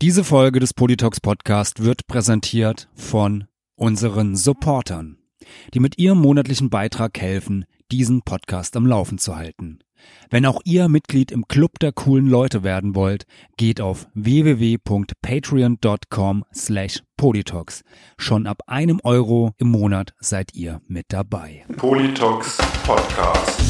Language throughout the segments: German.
Diese Folge des Politox Podcast wird präsentiert von unseren Supportern, die mit ihrem monatlichen Beitrag helfen, diesen Podcast am Laufen zu halten. Wenn auch ihr Mitglied im Club der coolen Leute werden wollt, geht auf www.patreon.com slash Politox. Schon ab einem Euro im Monat seid ihr mit dabei. Politox Podcast.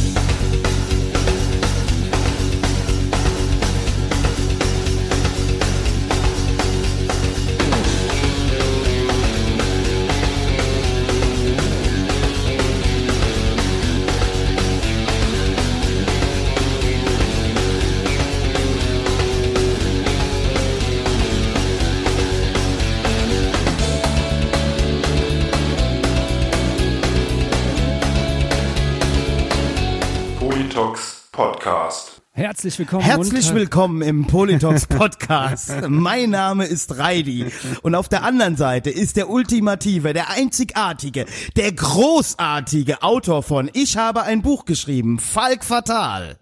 Podcast. Herzlich willkommen. Herzlich und- willkommen im Politox Podcast. mein Name ist Reidi und auf der anderen Seite ist der ultimative, der einzigartige, der großartige Autor von Ich habe ein Buch geschrieben, Falk Fatal.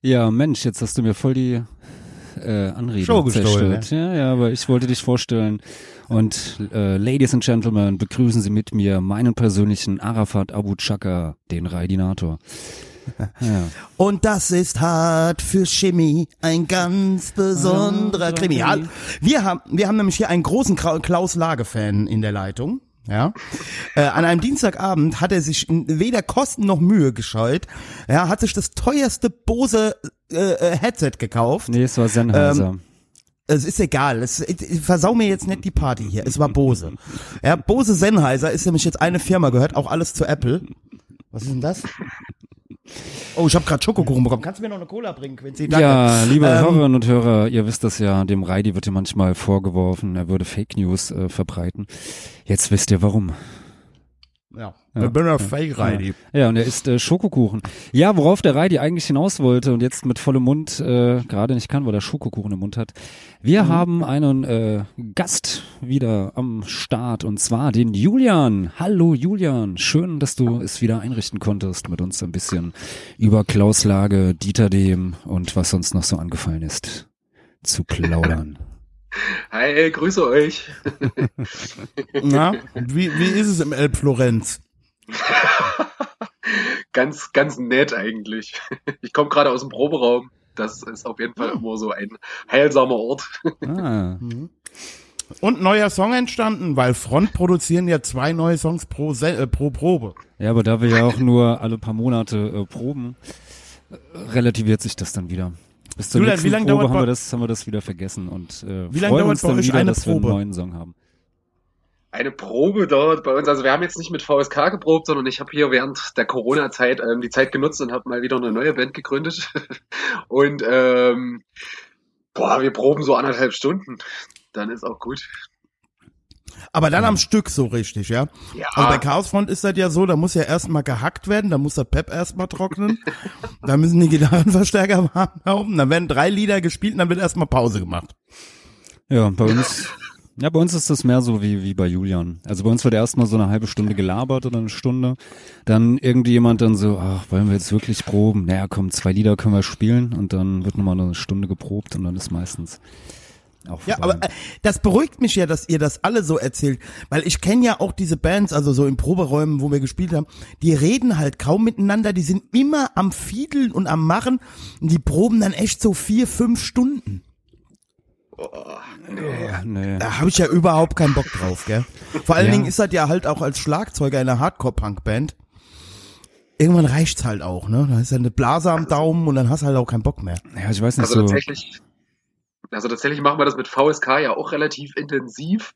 Ja, Mensch, jetzt hast du mir voll die äh, Anrede Show zerstört. Ja, ja, aber ich wollte dich vorstellen. Und äh, Ladies and Gentlemen, begrüßen Sie mit mir meinen persönlichen Arafat Abu Chaka, den Raidinator. Ja. Und das ist hart für Chemie, ein ganz besonderer Krimi. Ja, wir haben, wir haben nämlich hier einen großen Klaus Lage-Fan in der Leitung. Ja, äh, an einem Dienstagabend hat er sich weder Kosten noch Mühe gescheut. Ja, hat sich das teuerste Bose äh, äh, Headset gekauft. Nee, es war Sennheiser. Ähm, Es ist egal, es, ich versau mir jetzt nicht die Party hier. Es war Bose. Ja, Bose Sennheiser ist nämlich jetzt eine Firma, gehört auch alles zu Apple. Was ist denn das? Oh, ich habe gerade Schokokuchen bekommen. Kannst du mir noch eine Cola bringen, Quincy? Danke. Ja, liebe Ähm, Hörerinnen und Hörer, ihr wisst das ja, dem Reidi wird ja manchmal vorgeworfen, er würde Fake News äh, verbreiten. Jetzt wisst ihr warum. Ja, ja fake ready. Ja, und er isst äh, Schokokuchen. Ja, worauf der Reidi eigentlich hinaus wollte und jetzt mit vollem Mund äh, gerade nicht kann, weil er Schokokuchen im Mund hat. Wir haben einen äh, Gast wieder am Start und zwar den Julian. Hallo Julian, schön, dass du es wieder einrichten konntest, mit uns ein bisschen über Klaus Lage, Dieter Dehm und was sonst noch so angefallen ist zu plaudern. Hi, grüße euch. Na, wie, wie ist es im Elb Florenz? ganz, ganz nett eigentlich. Ich komme gerade aus dem Proberaum. Das ist auf jeden Fall Hm. immer so ein heilsamer Ort. Ah, Und neuer Song entstanden, weil Front produzieren ja zwei neue Songs pro, Se äh, pro Probe. ja, aber da wir ja auch nur alle paar Monate äh, proben, relativiert sich das dann wieder. Bis zur Julian, nächsten wie lang Probe dauert haben wir, das, haben wir das wieder vergessen und äh, Wie lang freuen dauert uns bei dann euch wieder, eine dass wir einen Probe? neuen Song haben. Eine Probe dort bei uns. Also wir haben jetzt nicht mit VSK geprobt, sondern ich habe hier während der Corona-Zeit ähm, die Zeit genutzt und habe mal wieder eine neue Band gegründet. Und ähm, boah, wir proben so anderthalb Stunden. Dann ist auch gut. Aber dann am Stück so richtig, ja? Ja, Also bei Chaosfront ist das ja so, da muss ja erstmal gehackt werden, da muss der Pep erstmal trocknen, da müssen die Gitarrenverstärker warm laufen, dann werden drei Lieder gespielt und dann wird erstmal Pause gemacht. Ja, bei uns, ja, bei uns ist das mehr so wie, wie bei Julian. Also bei uns wird erstmal so eine halbe Stunde gelabert oder eine Stunde. Dann irgendwie jemand dann so, ach, wollen wir jetzt wirklich proben? Naja, komm, zwei Lieder können wir spielen und dann wird nochmal eine Stunde geprobt und dann ist meistens Ja, aber äh, das beruhigt mich ja, dass ihr das alle so erzählt, weil ich kenne ja auch diese Bands, also so in Proberäumen, wo wir gespielt haben, die reden halt kaum miteinander, die sind immer am Fiedeln und am Machen und die proben dann echt so vier, fünf Stunden. Ja, nee. Da habe ich ja überhaupt keinen Bock drauf, gell? Vor allen Ja. Dingen ist das ja halt auch als Schlagzeuger in einer Hardcore-Punk-Band. Irgendwann reicht's halt auch, ne? Da ist ja eine Blase am Daumen und dann hast du halt auch keinen Bock mehr. Ja, ich weiß nicht Also so. tatsächlich, also tatsächlich machen wir das mit VSK ja auch relativ intensiv,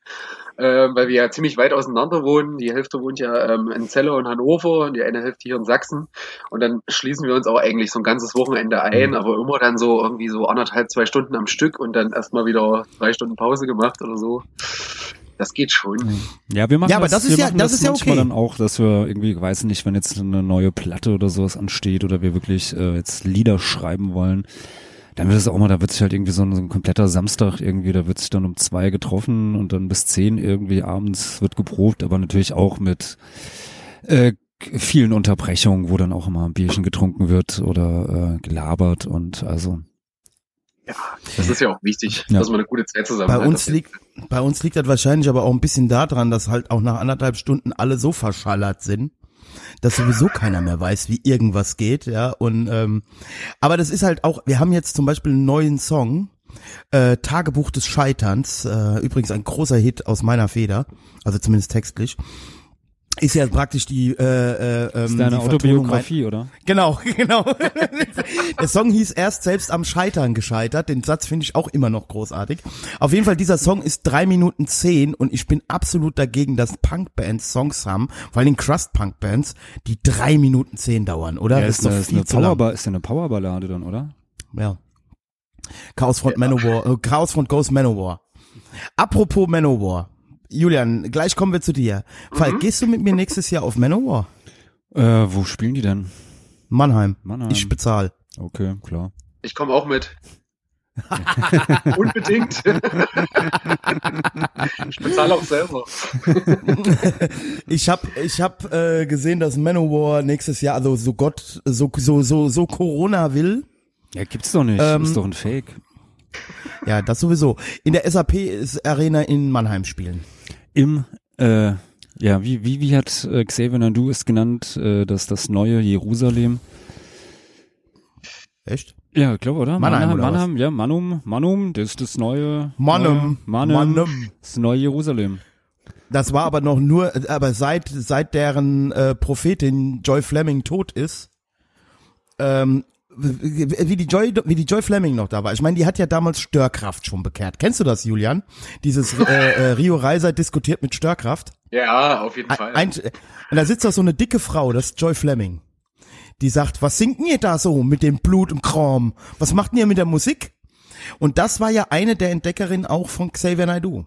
ähm, weil wir ja ziemlich weit auseinander wohnen. Die Hälfte wohnt ja ähm, in Celle und Hannover und die eine Hälfte hier in Sachsen. Und dann schließen wir uns auch eigentlich so ein ganzes Wochenende ein, aber immer dann so irgendwie so anderthalb, zwei Stunden am Stück und dann erstmal wieder drei Stunden Pause gemacht oder so. Das geht schon. Ja, wir machen Ja, aber das ist wir ja- machen das ist ja manchmal okay. dann auch, dass wir irgendwie, weiß nicht, wenn jetzt eine neue Platte oder sowas ansteht oder wir wirklich äh, jetzt Lieder schreiben wollen, dann wird es auch mal, da wird sich halt irgendwie so ein, so ein kompletter Samstag irgendwie, da wird sich dann um zwei getroffen und dann bis zehn irgendwie abends wird geprobt, aber natürlich auch mit äh, vielen Unterbrechungen, wo dann auch immer ein Bierchen getrunken wird oder äh, gelabert und also Ja, das ist ja auch wichtig, Ja. dass man eine gute Zeit zusammen Bei hat. uns liegt, bei uns liegt das wahrscheinlich aber auch ein bisschen daran, dass halt auch nach anderthalb Stunden alle so verschallert sind, dass sowieso keiner mehr weiß, wie irgendwas geht, ja. Und ähm, aber das ist halt auch, wir haben jetzt zum Beispiel einen neuen Song, äh, Tagebuch des Scheiterns, äh, übrigens ein großer Hit aus meiner Feder, also zumindest textlich. Ist ja praktisch die, äh, äh, ähm, ist deine die Vertonung Autobiografie, oder? Genau, genau. Der Song hieß erst selbst am Scheitern gescheitert. Den Satz finde ich auch immer noch großartig. Auf jeden Fall, dieser Song ist drei Minuten zehn und ich bin absolut dagegen, dass Punkbands Songs haben, vor allem Crust-Punk-Bands, die drei Minuten zehn dauern, oder? Ja, Das ist, eine, ist, eine. Powerba ist ja eine Powerballade dann, oder? Ja. Chaosfront Manowar, äh, Chaosfront Ghost Manowar. Apropos Manowar. Julian, gleich kommen wir zu dir. Falk, gehst du mit mir nächstes Jahr auf Manowar? Äh, wo spielen die denn? Mannheim. Mannheim. Ich bezahl. Okay, klar. Ich komme auch mit. Unbedingt. ich bezahle auch selber. Ich hab, ich hab äh, gesehen, dass Manowar nächstes Jahr, also so Gott, so so so so Corona will. Ja, gibt's doch nicht. Ähm, ist doch ein Fake. Ja, das sowieso. In der SAP ist Arena in Mannheim spielen. Im, äh, ja, wie, wie, wie hat äh, Xavier Nadu es genannt, äh, dass das neue Jerusalem? Echt? Ja, ich glaube, oder? Mannheim, oder was? Mannheim, ja, Manum, Manum, das ist das neue. Mannum, Mannum, Mannum. Das neue Jerusalem. Das war aber noch nur, aber seit seit deren äh, Prophetin Joy Fleming tot ist, ähm, wie die Joy, wie die Joy Fleming noch da war. Ich meine, die hat ja damals Störkraft schon bekehrt. Kennst du das, Julian? Dieses äh, äh, Rio Reiser diskutiert mit Störkraft. Ja, auf jeden Fall. Ein, und da sitzt doch so eine dicke Frau, das ist Joy Fleming. Die sagt, was singt ihr da so mit dem Blut im Kram? Was macht ihr mit der Musik? Und das war ja eine der Entdeckerinnen auch von Xavier Naidoo.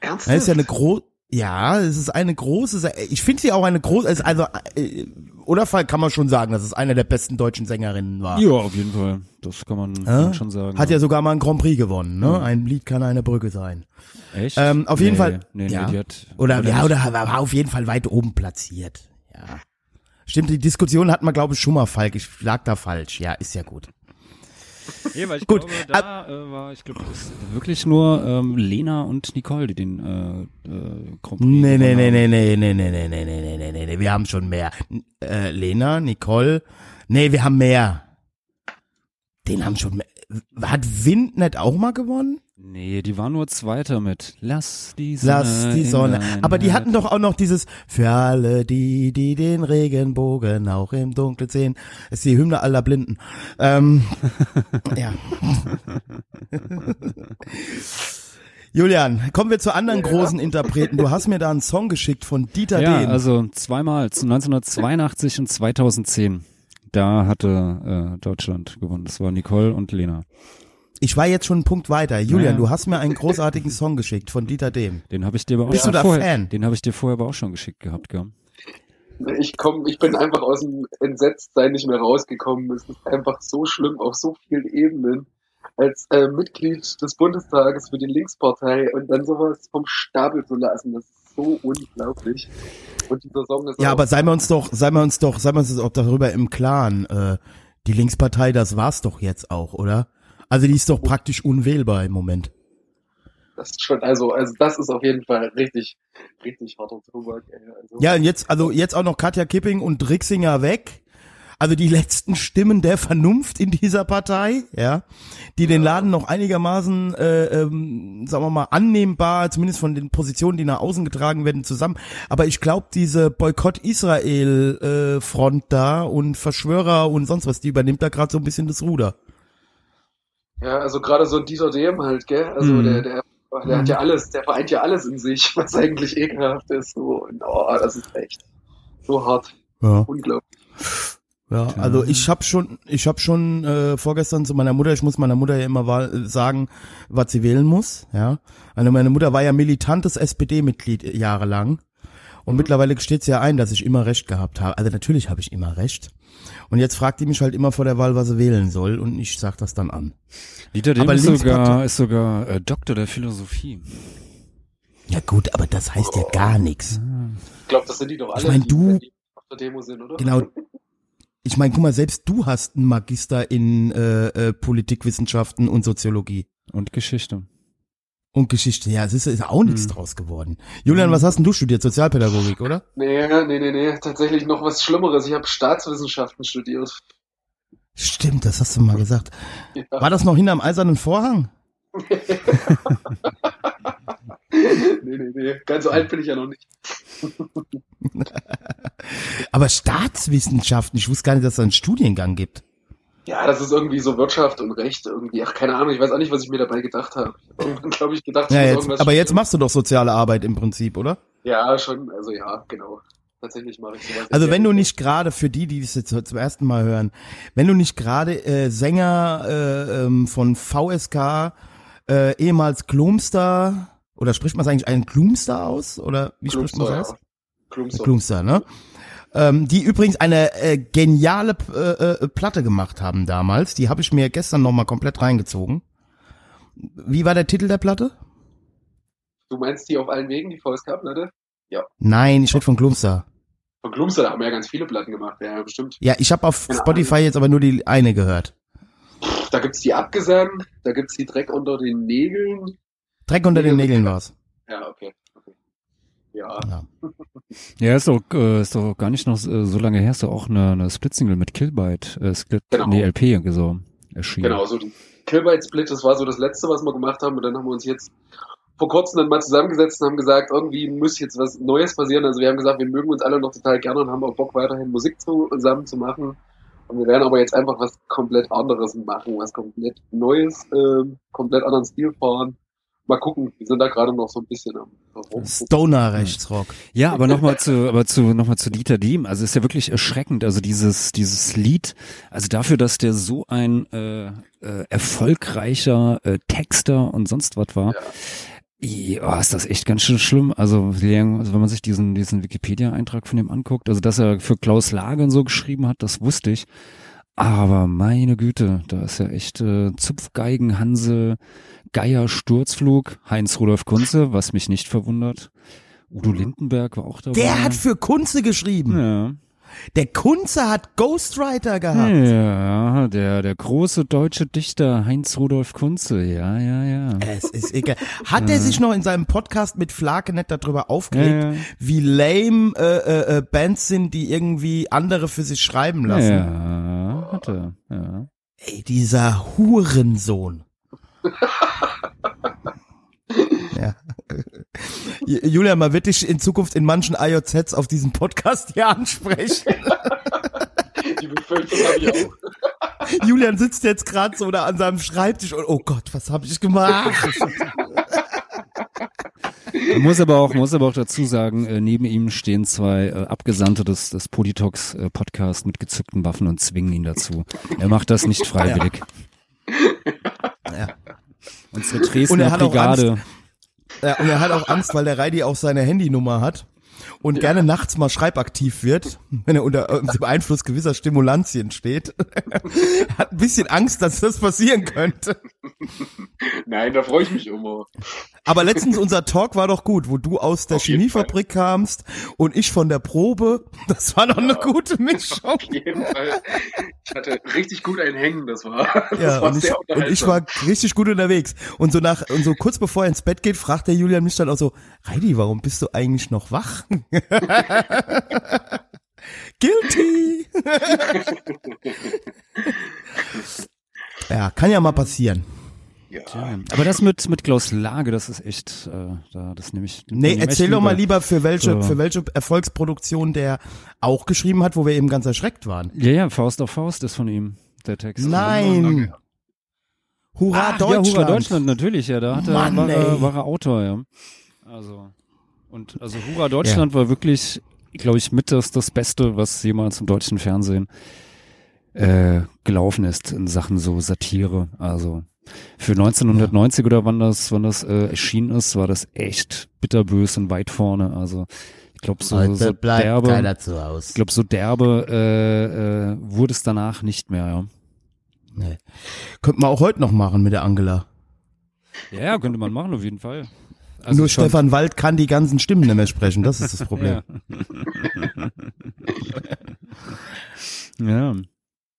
Ernsthaft? Das ist ja eine große, ja, es ist eine große, ich finde sie auch eine große, also, äh, oder Fall kann man schon sagen, dass es eine der besten deutschen Sängerinnen war. Ja, auf jeden Fall. Das kann man, kann man schon sagen. Hat ja sogar mal einen Grand Prix gewonnen, ne? Ein Lied kann eine Brücke sein. Echt? Ähm, auf jeden nee, Fall- Nee, ja. nee, die hat, Oder, ja, nicht. oder war auf jeden Fall weit oben platziert. Ja. Stimmt, die Diskussion hatten wir, glaube ich, schon mal, Falk. Ich lag da falsch. Ja, ist ja gut. Nee, weil ich Gut, glaube, da äh, war, ich glaube, das ist wirklich nur ähm, Lena und Nicole, die den äh, äh, Grand Prix Nee, nee, nee, nee, nee, nee, nee, nee, nee, nee, nee, nee, nee, wir haben schon mehr. Äh, Lena, Nicole, nee, wir haben mehr. Den haben schon mehr. Hat Wind nicht auch mal gewonnen? Nee, die war nur Zweiter mit Lass die Sonne. Lass die Sonne. Aber die hatten doch auch noch dieses Für alle die, die den Regenbogen auch im Dunkeln sehen. Das ist die Hymne aller Blinden. Ähm, ja. Julian, kommen wir zu anderen großen Interpreten. Du hast mir da einen Song geschickt von Dieter Ja, Dehn. also zweimal, zu 1982 und 2010. Da hatte äh, Deutschland gewonnen. Das war Nicole und Lena. Ich war jetzt schon einen Punkt weiter. Julian, Ja. du hast mir einen großartigen Song geschickt von Dieter Dehm. Den habe ich dir aber auch Bist schon du da vorher, Fan? Den habe ich dir vorher aber auch schon geschickt gehabt, gell? Ich komm, ich bin einfach aus dem Entsetztsein nicht mehr rausgekommen. Es ist einfach so schlimm auf so vielen Ebenen. Als äh, Mitglied des Bundestages für die Linkspartei und dann sowas vom Stapel zu lassen, das ist so unglaublich. Und dieser Song ist Ja, aber seien wir uns doch, seien wir uns doch, seien wir uns auch darüber im Klaren. Äh, die Linkspartei, das war's doch jetzt auch, oder? Also die ist doch praktisch unwählbar im Moment. das ist schon, also, also das ist auf jeden Fall richtig, richtig harter Tobak. Also, Ja, und jetzt, also jetzt auch noch Katja Kipping und Rixinger weg. Also die letzten Stimmen der Vernunft in dieser Partei, ja, die den Laden noch einigermaßen, äh, ähm, sagen wir mal, annehmbar, zumindest von den Positionen, die nach außen getragen werden, zusammen. Aber ich glaube, diese Boykott-Israel-Front da und Verschwörer und sonst was, die übernimmt da gerade so ein bisschen das Ruder. Ja, also gerade so ein Dieter Dehm halt, gell? Also Mhm. der, der, der hat ja alles, der vereint ja alles in sich, was eigentlich ekelhaft ist. So. Und oh, das ist echt so hart. Ja. Unglaublich. Ja, also ich habe schon, ich habe schon äh, vorgestern zu meiner Mutter, ich muss meiner Mutter ja immer wahl, sagen, was sie wählen muss, ja. Also meine Mutter war ja militantes SPD-Mitglied jahrelang und mittlerweile gesteht sie ja ein, dass ich immer recht gehabt habe. Also natürlich habe ich immer recht. Und jetzt fragt die mich halt immer vor der Wahl, was sie wählen soll und ich sag das dann an. Dieter Aber ist sogar, ist sogar äh, Doktor der Philosophie. Ja gut, aber das heißt ja gar nichts. Ich glaube, das sind die doch alle, Ich mein, die, du- die auf der Demo sind, oder? Genau. Ich meine, guck mal, selbst du hast einen Magister in äh, äh, Politikwissenschaften und Soziologie. Und Geschichte. Und Geschichte, ja, es ist, ist auch nichts Hm. draus geworden. Julian, was hast denn du studiert? Sozialpädagogik, oder? Nee, nee, nee, nee, tatsächlich noch was Schlimmeres. Ich habe Staatswissenschaften studiert. Stimmt, das hast du mal gesagt. Ja. War das noch hinterm eisernen Vorhang? nee, nee, nee. Ganz so alt bin ich ja noch nicht. Aber Staatswissenschaften, ich wusste gar nicht, dass es da einen Studiengang gibt. Ja, das ist irgendwie so Wirtschaft und Recht irgendwie. Ach, keine Ahnung, ich weiß auch nicht, was ich mir dabei gedacht habe. Irgendwann glaube ich gedacht, ich Ja, jetzt, irgendwas aber jetzt machst du doch soziale Arbeit im Prinzip, oder? Ja, schon, also ja, genau. Tatsächlich mache ich sowas. Also wenn du nicht gerade, für die, die das jetzt zum ersten Mal hören, wenn du nicht gerade äh, Sänger äh, ähm, von VSK, äh, ehemals Klumster, oder spricht man es eigentlich einen Klumster aus? Oder wie spricht man Klumster, das aus? ja. Klumster. Klumster, ne? Ähm, die übrigens eine äh, geniale äh, äh, Platte gemacht haben damals. Die habe ich mir gestern nochmal komplett reingezogen. Wie war der Titel der Platte? Du meinst die auf allen Wegen, die VSK-Platte? Nein, ich rede von Klumster. Von Klumster, da haben wir ja ganz viele Platten gemacht, ja, bestimmt. Ja, ich habe auf Keine Spotify jetzt aber nur die eine gehört. Da gibt's die Abgesang, da gibt's die Dreck unter den Nägeln. Dreck unter den Nägeln war's. Ja, okay. Ja, Ja. Ja, ist doch, äh, ist doch gar nicht noch äh, so lange her, ist doch auch eine, eine Split-Single mit Killbyte, äh, Split, Genau. nee, LP so erschienen. genau, so die Killbyte Split, das war so das letzte, was wir gemacht haben. Und dann haben wir uns jetzt vor kurzem dann mal zusammengesetzt und haben gesagt, irgendwie muss jetzt was Neues passieren. Also wir haben gesagt, wir mögen uns alle noch total gerne und haben auch Bock, weiterhin Musik zusammen zu machen. Und wir werden aber jetzt einfach was komplett anderes machen, was komplett Neues, ähm, komplett anderen Stil fahren. Mal gucken, wir sind da gerade noch so ein bisschen am. Stoner Rechtsrock. Ja, aber nochmal zu, aber zu, nochmal zu Dieter Diem. Also ist ja wirklich erschreckend. Also dieses, dieses Lied, also dafür, dass der so ein äh, äh, erfolgreicher äh, Texter und sonst was war. Ja, ist das echt ganz schön schlimm. Also, also wenn man sich diesen, diesen Wikipedia-Eintrag von ihm anguckt, also dass er für Klaus Lage und so geschrieben hat, das wusste ich. Aber meine Güte, da ist ja echt äh, Zupfgeigen, Hansel, Geier, Sturzflug, Heinz Rudolf Kunze, was mich nicht verwundert. Udo Lindenberg war auch dabei. Der hat für Kunze geschrieben. ja. Der Kunze hat Ghostwriter gehabt. ja, der, der große deutsche Dichter Heinz Rudolf Kunze, ja, ja, ja. Es ist egal. Hat er sich noch in seinem Podcast mit Flakenet darüber aufgeregt, Ja, ja. wie lame äh, äh, äh, Bands sind, die irgendwie andere für sich schreiben lassen? Ja, hat er, ja. Ey, dieser Hurensohn. ja. Julia, man wird dich in Zukunft in manchen IOZs auf diesem Podcast hier ansprechen. Die Befürchtung habe ich auch. Julian sitzt jetzt gerade so da an seinem Schreibtisch und oh Gott, was habe ich gemacht? Man muss aber auch, muss aber auch dazu sagen, äh, neben ihm stehen zwei äh, Abgesandte des, des Politox äh, Podcast mit gezückten Waffen und zwingen ihn dazu. Er macht das nicht freiwillig. Ja. Unsere Und er Dresdner hat auch Brigade. Ja, und er hat auch Angst, weil der Reidi auch seine Handynummer hat und gerne nachts mal schreibaktiv wird, wenn er unter äh, dem Einfluss gewisser Stimulantien steht. hat ein bisschen Angst, dass das passieren könnte. Nein, da freue ich mich immer. Aber letztens unser Talk war doch gut, wo du aus der Chemiefabrik kamst und ich von der Probe. Das war doch eine gute Mischung. Auf jeden Fall. Ich hatte richtig gut ein Hängen, das war. Das Ja, war und ich, und ich war richtig gut unterwegs. Und so nach, und so kurz bevor er ins Bett geht, fragt der Julian mich dann auch so, Heidi, warum bist du eigentlich noch wach? Guilty! ja, kann ja mal passieren. Ja. Ja, aber das mit, mit Klaus Lage, das ist echt, äh, da, das nehme ich. Nee, erzähl doch mal lieber, für welche, So. für welche Erfolgsproduktion der auch geschrieben hat, wo wir eben ganz erschreckt waren. Ja, ja, Faust auf Faust ist von ihm, der Text. Nein! Hurra Ach, Deutschland! Ja, Hurra Deutschland, natürlich, ja, da hat er, Mann, war, er, war er Autor, ja. Also, und, also Hurra Deutschland war wirklich, glaube ich, mit das, das Beste, was jemals im deutschen Fernsehen äh, gelaufen ist in Sachen so Satire. Also, für 1990 oder wann das, wann das äh, erschienen ist, war das echt bitterbös und weit vorne. Also, ich glaube, so, so derbe, ich glaube, so derbe äh, äh, wurde es danach nicht mehr, ja. Nee. Könnte man auch heute noch machen mit der Angela. Ja, ja, könnte man machen, auf jeden Fall. Also Nur schon- Stefan Wald kann die ganzen Stimmen nicht mehr sprechen, das ist das Problem. Ja. Ja.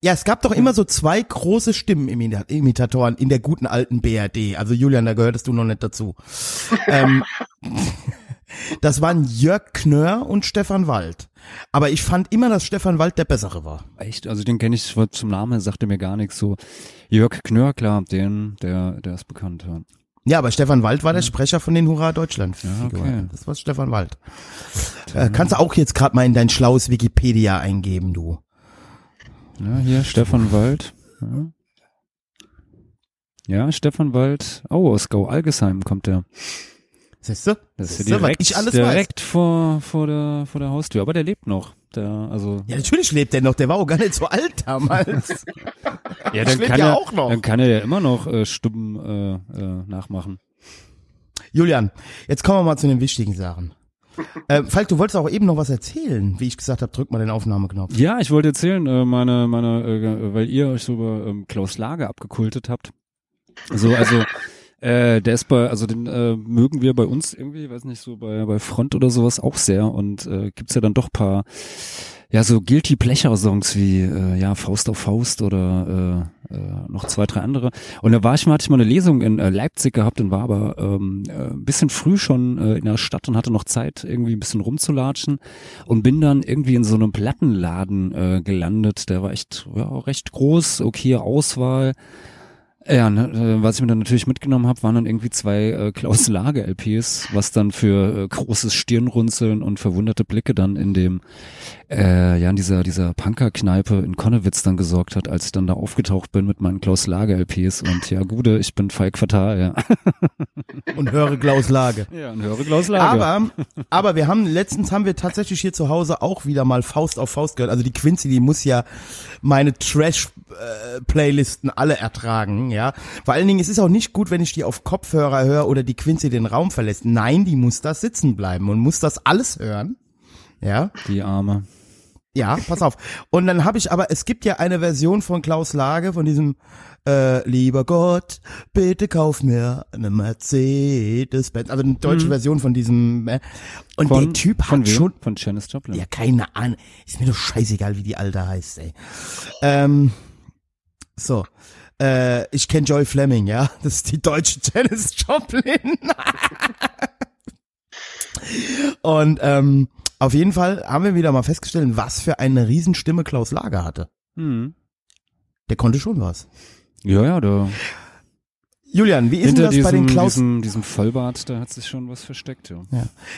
Es gab doch immer so zwei große Stimmenimitatoren in der guten alten BRD. Also Julian, da gehörtest du noch nicht dazu. ähm, das waren Jörg Knör und Stefan Wald. Aber ich fand immer, dass Stefan Wald der bessere war. Echt? Also den kenne ich zum Namen, sagte mir gar nichts. So Jörg Knör, klar, den, der, der ist bekannt. Ja. Ja, aber Stefan Wald war der Sprecher von den Hurra Deutschland. Ja, okay. Das war Stefan Wald. Äh, kannst du auch jetzt gerade mal in dein schlaues Wikipedia eingeben, du. Ja, hier Stefan Wald. Ja. ja, Stefan Wald. Oh, aus Gau-Algesheim kommt der. Siehst du? Das ist Siehst ja direkt, ich alles direkt vor, vor, der, vor der Haustür. Aber der lebt noch. Der, also, Ja, natürlich lebt der noch. Der war auch gar nicht so alt damals. ja, ich leb ja er, auch noch. dann kann er ja immer noch äh, Stimmen äh, äh, nachmachen. Julian, jetzt kommen wir mal zu den wichtigen Sachen. Äh, Falk, du wolltest auch eben noch was erzählen. Wie ich gesagt habe, drück mal den Aufnahmeknopf. Ja, ich wollte erzählen, äh, meine, meine, äh, weil ihr euch so über ähm, Klaus Lager abgekultet habt. So, also äh, der ist bei, also den äh, mögen wir bei uns irgendwie, weiß nicht, so bei, bei Front oder sowas auch sehr und äh, gibt's ja dann doch paar, ja, so Guilty Pleasure Songs wie, äh, ja, Faust auf Faust oder äh, äh, noch zwei, drei andere. Und da war ich mal, hatte ich mal eine Lesung in äh, Leipzig gehabt und war aber ähm, äh, ein bisschen früh schon äh, in der Stadt und hatte noch Zeit, irgendwie ein bisschen rumzulatschen und bin dann irgendwie in so einem Plattenladen äh, gelandet. Der war echt ja, recht groß, okay Auswahl. Ja, ne, äh, was ich mir dann natürlich mitgenommen habe, waren dann irgendwie zwei äh, Klaus Lager LPs, was dann für äh, großes Stirnrunzeln und verwunderte Blicke dann in dem äh, ja in dieser dieser Punkerkneipe in Konnewitz dann gesorgt hat, als ich dann da aufgetaucht bin mit meinen Klaus Lager LPs und ja Gude, ich bin Falk Fatal, ja. Und höre Klaus Lage. Ja, und höre Klaus Lager. Aber, aber wir haben, letztens haben wir tatsächlich hier zu Hause auch wieder mal Faust auf Faust gehört. Also die Quincy, die muss ja meine Trash-Playlisten alle ertragen, ja. Vor allen Dingen, es ist auch nicht gut, wenn ich die auf Kopfhörer höre oder die Quincy den Raum verlässt. Nein, die muss da sitzen bleiben und muss das alles hören. Ja, die Arme. ja, pass auf. Und dann habe ich aber, es gibt ja eine Version von Klaus Lage, von diesem äh, Lieber Gott, bitte kauf mir eine Mercedes-Benz. Also eine deutsche Version von diesem. Äh, und Von, der Typ von hat wem? schon. von Janis Joplin. Ja, keine Ahnung. Ist mir doch scheißegal, wie die Alte heißt, ey. Ähm, so. Äh, ich kenne Joy Fleming, ja. Das ist die deutsche Janis Joplin. Und ähm, auf jeden Fall haben wir wieder mal festgestellt, was für eine Riesenstimme Klaus Lager hatte. Hm. Der konnte schon was. Ja, ja, da Julian, wie ist denn hinter das bei diesem, den Klaus, diesem, diesem Vollbart, da hat sich schon was versteckt, ja.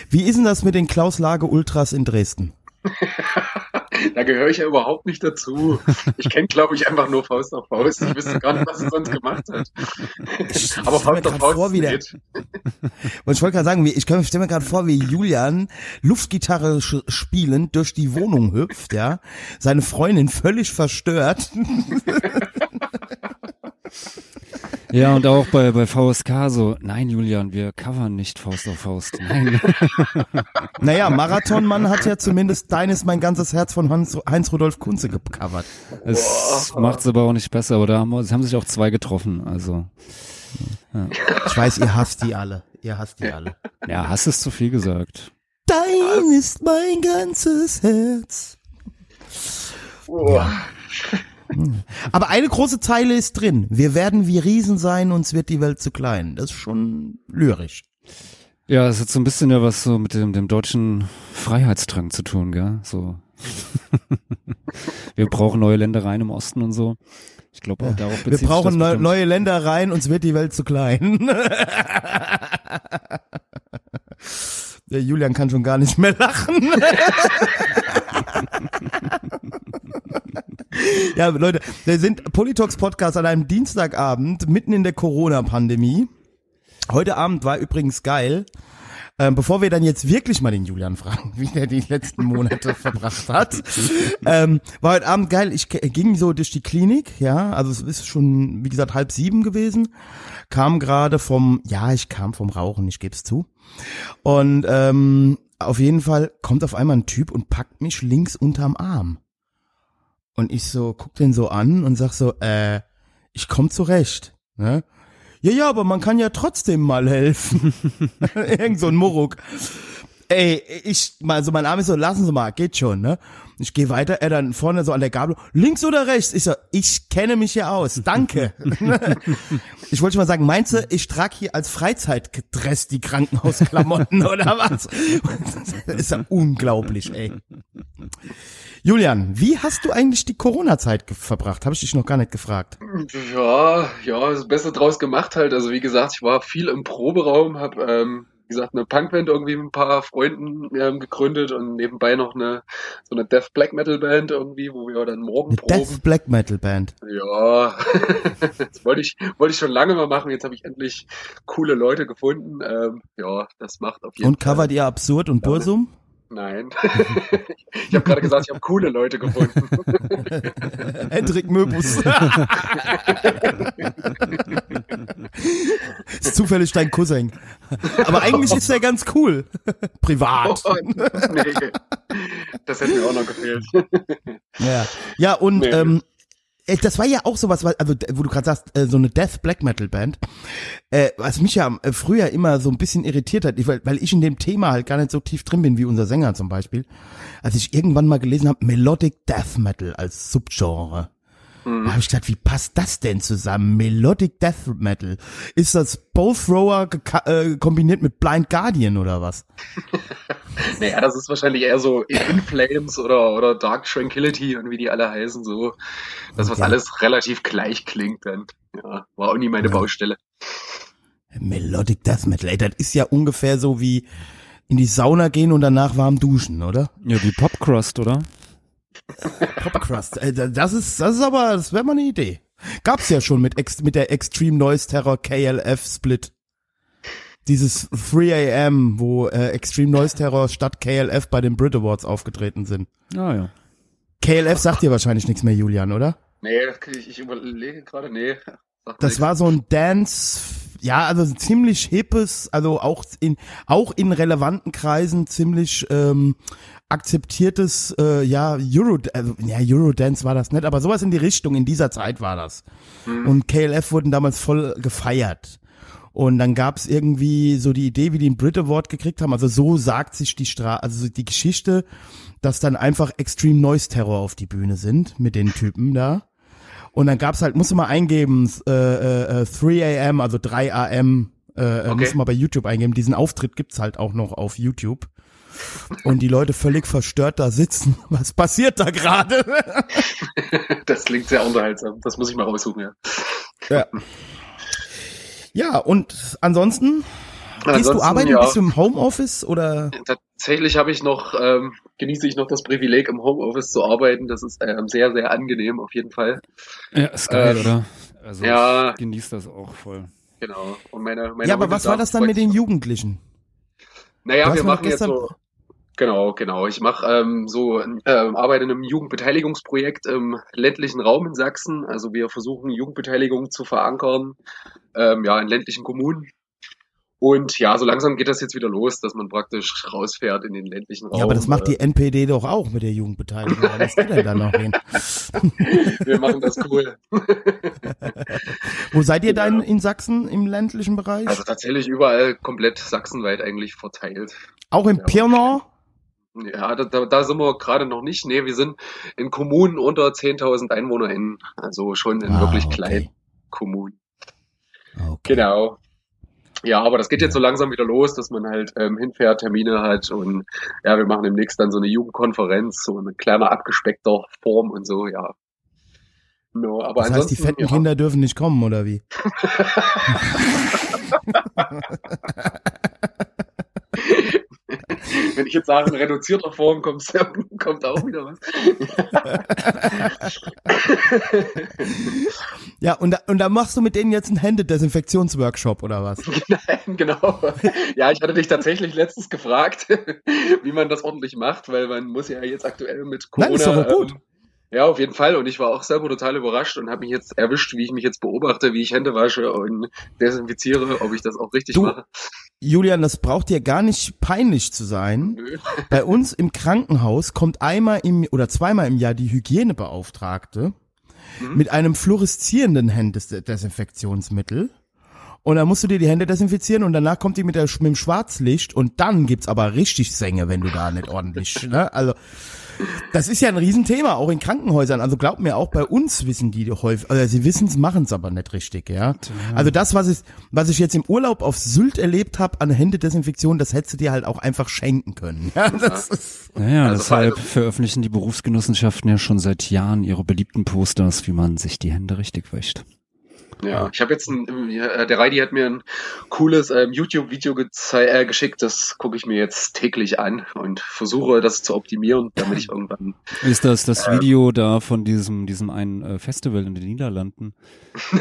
wie ist denn das mit den Klaus Lager Ultras in Dresden? Da gehöre ich ja überhaupt nicht dazu. Ich kenne, glaube ich, einfach nur Faust auf Faust. Ich wüsste gar nicht, was er sonst gemacht hat. Aber stell mir Faust auf Faust vor, wie der- geht. Und ich wollte gerade sagen, wie- ich kann- stell mir gerade vor, wie Julian Luftgitarre spielend durch die Wohnung hüpft, ja, seine Freundin völlig verstört. Ja, und auch bei, bei VSK so, nein, Julian, wir covern nicht Faust auf Faust. Nein. Naja, Marathonmann hat ja zumindest Deines mein ganzes Herz von Hans, Heinz Rudolf Kunze gecovert. Es macht's aber auch nicht besser, aber da haben, haben sich auch zwei getroffen, also. Ich weiß, ihr hasst die alle. Ihr hasst die alle. Ja, hast es zu viel gesagt. Dein ist mein ganzes Herz. Boah. Aber eine große Zeile ist drin. Wir werden wie Riesen sein, uns wird die Welt zu klein. Das ist schon lyrisch. Ja, es hat so ein bisschen ja was so mit dem, dem deutschen Freiheitsdrang zu tun, gell? So. wir brauchen neue Ländereien im Osten und so. Ich glaube auch darauf Wir bezieht sich brauchen neu, neue Länder rein, uns wird die Welt zu klein. Der Julian kann schon gar nicht mehr lachen. Ja, Leute, wir sind Politox Podcast an einem Dienstagabend mitten in der Corona-Pandemie. Heute Abend war übrigens geil. Ähm, bevor wir dann jetzt wirklich mal den Julian fragen, wie der die letzten Monate verbracht hat, ähm, war heute Abend geil. Ich ging so durch die Klinik, ja, also es ist schon, wie gesagt, halb sieben gewesen. Kam gerade vom, ja, ich kam vom Rauchen, ich geb's zu. Und ähm, auf jeden Fall kommt auf einmal ein Typ und packt mich links unterm Arm. Und ich so, guck den so an und sag so, äh, ich komm zurecht. Ne? Ja, ja, aber man kann ja trotzdem mal helfen. Irgend so ein Muruk. ey, ich, mal so mein Arm ist so, lassen Sie mal, geht schon, ne? Ich gehe weiter, er dann vorne so an der Gabel, links oder rechts? Ich so, ich kenne mich hier aus, danke. ich wollte schon mal sagen, meinst du, ich trage hier als Freizeitdress die Krankenhausklamotten oder was? Das ist ja unglaublich, ey. Julian, wie hast du eigentlich die Corona-Zeit verbracht? Habe ich dich noch gar nicht gefragt. Ja, ja, das Beste draus gemacht halt. Also wie gesagt, ich war viel im Proberaum, habe ähm, wie gesagt eine Punkband irgendwie mit ein paar Freunden ähm, gegründet und nebenbei noch eine so eine Death Black Metal Band irgendwie, wo wir dann morgen Eine proben. Death Black Metal Band. Ja, das wollte ich wollte ich schon lange mal machen. Jetzt habe ich endlich coole Leute gefunden. Ähm, ja, das macht auf jeden Und Fall. covert ihr Absurd und Bursum? Nein, ich habe gerade gesagt, ich habe coole Leute gefunden. Hendrik Möbus. ist zufällig dein Cousin. Aber eigentlich ist er ganz cool. Privat. Oh, nee, das hätte mir auch noch gefehlt. Ja, ja und Nee. ähm, äh, das war ja auch sowas, also wo du gerade sagst, äh, so eine Death Black Metal Band, äh, was mich ja äh, früher immer so ein bisschen irritiert hat, weil ich in dem Thema halt gar nicht so tief drin bin wie unser Sänger zum Beispiel, als ich irgendwann mal gelesen habe, Melodic Death Metal als Subgenre. Da habe ich gedacht, wie passt das denn zusammen? Melodic Death Metal. Ist das Bow Thrower geka- äh, kombiniert mit Blind Guardian oder was? Naja, das ist wahrscheinlich eher so In Flames oder, oder Dark Tranquility und wie die alle heißen, so. Das, was Okay. alles relativ gleich klingt dann. Ja, war auch nie meine Ja. Baustelle. Melodic Death Metal, ey, das ist ja ungefähr so wie in die Sauna gehen und danach warm duschen, oder? Ja, wie Popcrust, oder? Popcrust, da- das ist, das ist aber, das wäre mal eine Idee. Gab's ja schon mit, Ex mit der Extreme Noise Terror KLF Split. Dieses 3 AM, wo äh, Extreme Noise Terror statt KLF bei den Brit Awards aufgetreten sind. Ah ja. KLF sagt dir wahrscheinlich nichts mehr, Julian, oder? Nee, ich, ich überlege gerade, nee. Das nix. war so ein Dance, ja, also ziemlich hippes, also auch in auch in relevanten Kreisen ziemlich ähm, akzeptiertes, äh, ja, Euro, also, ja, Eurodance war das nicht, aber sowas in die Richtung, in dieser Zeit war das. Und KLF wurden damals voll gefeiert. Und dann gab's irgendwie so die Idee, wie die einen Brit Award gekriegt haben. Also so sagt sich die Stra also so die Geschichte, dass dann einfach Extreme Noise Terror auf die Bühne sind mit den Typen da. Und dann gab's halt, musst du mal eingeben, äh, äh, äh, 3 AM, also 3 AM, äh, okay. Okay. musst du mal bei YouTube eingeben. Diesen Auftritt gibt's halt auch noch auf YouTube. Und die Leute völlig verstört da sitzen. Was passiert da gerade? Das klingt sehr unterhaltsam. Das muss ich mal raussuchen, ja. ja. ja, und ansonsten, gehst du arbeiten? ja. Bist du im Homeoffice oder? Tatsächlich habe ich noch, ähm, genieße ich noch das Privileg, im Homeoffice zu arbeiten. Das ist ähm, sehr, sehr angenehm auf jeden Fall. Ja, ist geil, Ähm, oder? Also ja. ich genieße das auch voll. Genau. Und meine, meine Ja, aber was war das dann mit den Jugendlichen? Naja, wir machen jetzt gestern- so. Genau, genau. Ich mache ähm, so ähm, arbeite in einem Jugendbeteiligungsprojekt im ländlichen Raum in Sachsen. Also wir versuchen Jugendbeteiligung zu verankern, ähm, ja in ländlichen Kommunen. Und ja, so langsam geht das jetzt wieder los, dass man praktisch rausfährt in den ländlichen Raum. Ja, aber das macht Äh, die NPD doch auch mit der Jugendbeteiligung. Was ist denn da noch hin? wir machen das cool. Wo seid ihr Ja. in Sachsen im ländlichen Bereich? Also tatsächlich überall komplett sachsenweit eigentlich verteilt. auch in ja. Pirna? Ja, da, da, da sind wir gerade noch nicht. Nee, wir sind in Kommunen unter 10.000 EinwohnerInnen. Also schon in Ah, wirklich okay. kleinen Kommunen. Okay. Genau. Ja, aber das geht jetzt so langsam wieder los, dass man halt ähm, hinfährt, Termine hat und ja, wir machen demnächst dann so eine Jugendkonferenz, so eine kleine abgespeckter Form und so, ja. No, aber Das heißt, die fetten ja. Kinder dürfen nicht kommen, oder wie? Wenn ich jetzt sage, in reduzierter Form kommt, kommt auch wieder was. Ja, und da, und da machst du mit denen jetzt einen Händedesinfektionsworkshop, oder was? Nein, genau. Ja, ich hatte dich tatsächlich letztens gefragt, wie man das ordentlich macht, weil man muss ja jetzt aktuell mit Corona. Nein, ist doch gut. Ähm, ja, auf jeden Fall. Und ich war auch selber total überrascht und habe mich jetzt erwischt, wie ich mich jetzt beobachte, wie ich Hände wasche und desinfiziere, ob ich das auch richtig Du- mache. Julian, das braucht dir gar nicht peinlich zu sein. Nö. Bei uns im Krankenhaus kommt einmal im oder zweimal im Jahr die Hygienebeauftragte Mhm. mit einem fluoreszierenden Händedesinfektionsmittel. Und dann musst du dir die Hände desinfizieren und danach kommt die mit, der, mit dem Schwarzlicht und dann gibt's aber richtig Sänge, wenn du da nicht ordentlich, ne? Also, das ist ja ein Riesenthema, auch in Krankenhäusern. Also glaub mir, auch bei uns wissen die häufig, also sie wissen es, machen es aber nicht richtig, ja. Also das, was ich, was ich jetzt im Urlaub auf Sylt erlebt habe an Händedesinfektion, das hättest du dir halt auch einfach schenken können. Ja, das ist, Naja, Also deshalb veröffentlichen die Berufsgenossenschaften ja schon seit Jahren ihre beliebten Posters, wie man sich die Hände richtig wäscht. Ja, ich habe jetzt ein, äh, der Reidi hat mir ein cooles ähm, YouTube-Video äh, geschickt, das gucke ich mir jetzt täglich an und versuche das zu optimieren, damit ich irgendwann Ist das das Video da von diesem, diesem einen äh, Festival in den Niederlanden?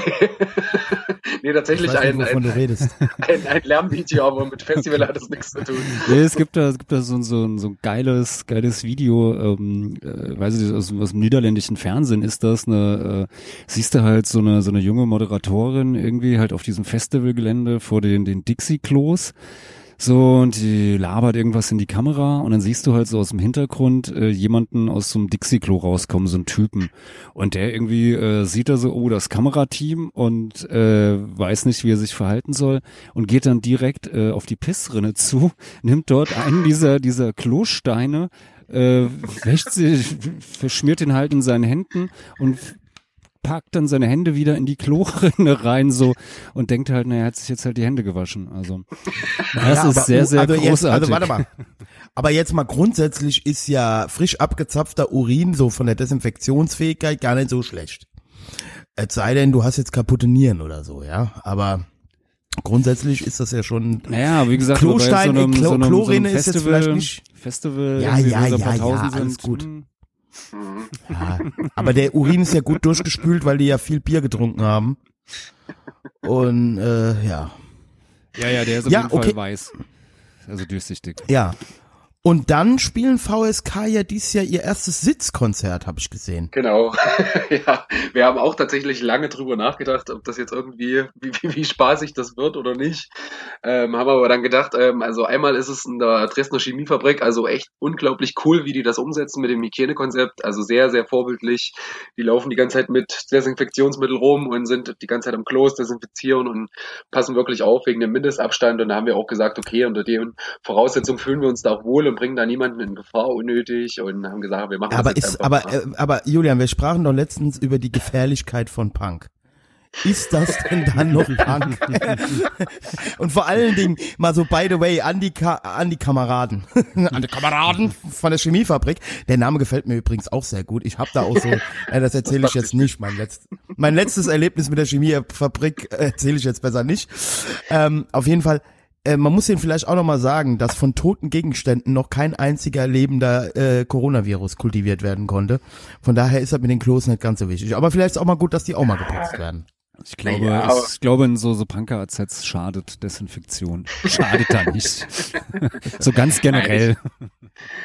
nee, ich tatsächlich weiß nicht, ein, ein, du redest. ein, ein Lärmvideo, aber mit Festival hat das nichts zu tun. Nee, es gibt da, es gibt da so, ein- so, ein- so ein geiles, geiles Video, ähm, äh, weiß ich nicht, aus, aus dem niederländischen Fernsehen ist das, eine, äh, siehst du halt so eine, so eine junge Moderatorin irgendwie halt auf diesem Festivalgelände vor den, den Dixie-Klos. So, und die labert irgendwas in die Kamera und dann siehst du halt so aus dem Hintergrund äh, jemanden aus so einem Dixie-Klo rauskommen, so einen Typen. Und der irgendwie äh, sieht da so, oh, das Kamerateam und äh, weiß nicht, wie er sich verhalten soll und geht dann direkt äh, auf die Pissrinne zu, nimmt dort einen dieser, dieser Klosteine, äh, wäscht sich, verschmiert den halt in seinen Händen und packt dann seine Hände wieder in die Klorinne rein so und denkt halt, naja, er hat sich jetzt halt die Hände gewaschen. Also das Ja, ist aber- sehr, sehr also Jetzt, großartig. also warte mal. Aber jetzt mal grundsätzlich ist ja frisch abgezapfter Urin so von der Desinfektionsfähigkeit gar nicht so schlecht. Es sei denn, du hast jetzt kaputte Nieren oder so, ja. Aber grundsätzlich ist das ja schon. Naja, wie gesagt, Klostein, bei so einem, Klo- so einem, so einem Chlorrinne ist jetzt Festival, vielleicht nicht- Festival, Ja, ja, ja, ja, alles sind, gut. Ja, aber der Urin ist ja gut durchgespült, weil die ja viel Bier getrunken haben. Und äh, ja. Ja, ja, der ist auf Ja, jeden Fall okay. weiß. Also durchsichtig. Ja. Und dann spielen VSK ja dieses Jahr ihr erstes Sitzkonzert, habe ich gesehen. Genau. ja, wir haben auch tatsächlich lange drüber nachgedacht, ob das jetzt irgendwie, wie, wie, wie spaßig das wird oder nicht. Ähm, haben aber dann gedacht, ähm, also einmal ist es in der Dresdner Chemiefabrik, also echt unglaublich cool, wie die das umsetzen mit dem Hygienekonzept. Also sehr, sehr vorbildlich. Die laufen die ganze Zeit mit Desinfektionsmittel rum und sind die ganze Zeit am Klos desinfizieren und passen wirklich auf wegen dem Mindestabstand. Und da haben wir auch gesagt, okay, unter den Voraussetzungen fühlen wir uns da auch wohl und bringen da niemanden in Gefahr unnötig und haben gesagt, wir machen Aber das jetzt ist, aber, äh, aber Julian, wir sprachen doch letztens über die Gefährlichkeit von Punk. Ist das denn dann noch Punk? Und vor allen Dingen mal so by the way an die, Ka an die Kameraden, an die Kameraden von der Chemiefabrik. Der Name gefällt mir übrigens auch sehr gut. Ich habe da auch so, äh, das erzähle ich jetzt nicht. Mein, letzt, mein letztes Erlebnis mit der Chemiefabrik äh, erzähle ich jetzt besser nicht. Ähm, auf jeden Fall. Äh, Man muss Ihnen vielleicht auch nochmal sagen, dass von toten Gegenständen noch kein einziger lebender äh, Coronavirus kultiviert werden konnte. Von daher ist das mit den Klos nicht ganz so wichtig. Aber vielleicht ist auch mal gut, dass die auch mal geputzt werden. Ich glaube, Ja, ich glaube, in so, so Punker-AZs schadet Desinfektion. Schadet da nicht. so ganz generell.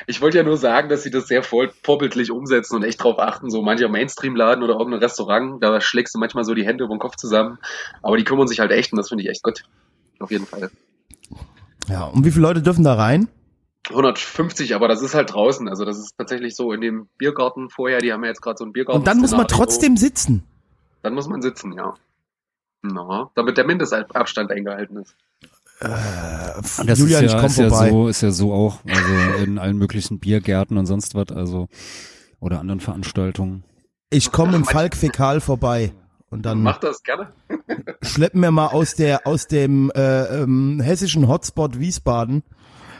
Ich wollte ja nur sagen, dass sie das sehr vor, vorbildlich umsetzen und echt drauf achten. So mancher Mainstream-Laden oder irgendein Restaurant, da schlägst du manchmal so die Hände über den Kopf zusammen. Aber die kümmern sich halt echt und das finde ich echt gut. Auf jeden Fall. Ja, und wie viele Leute dürfen da rein? 150, aber das ist halt draußen. Also das ist tatsächlich so in dem Biergarten vorher. Die haben ja jetzt gerade so einen Biergarten. Und dann muss man trotzdem sitzen. Dann muss man sitzen, ja. Na, damit der Mindestabstand eingehalten ist. Und das Julian, ist ich ja, ist ja vorbei. so, ist ja so auch, also in allen möglichen Biergärten und sonst was, also oder anderen Veranstaltungen. Ich komme im Falk Fäkal vorbei. Und dann Macht das gerne. Schleppen wir mal aus der aus dem äh, ähm, hessischen Hotspot Wiesbaden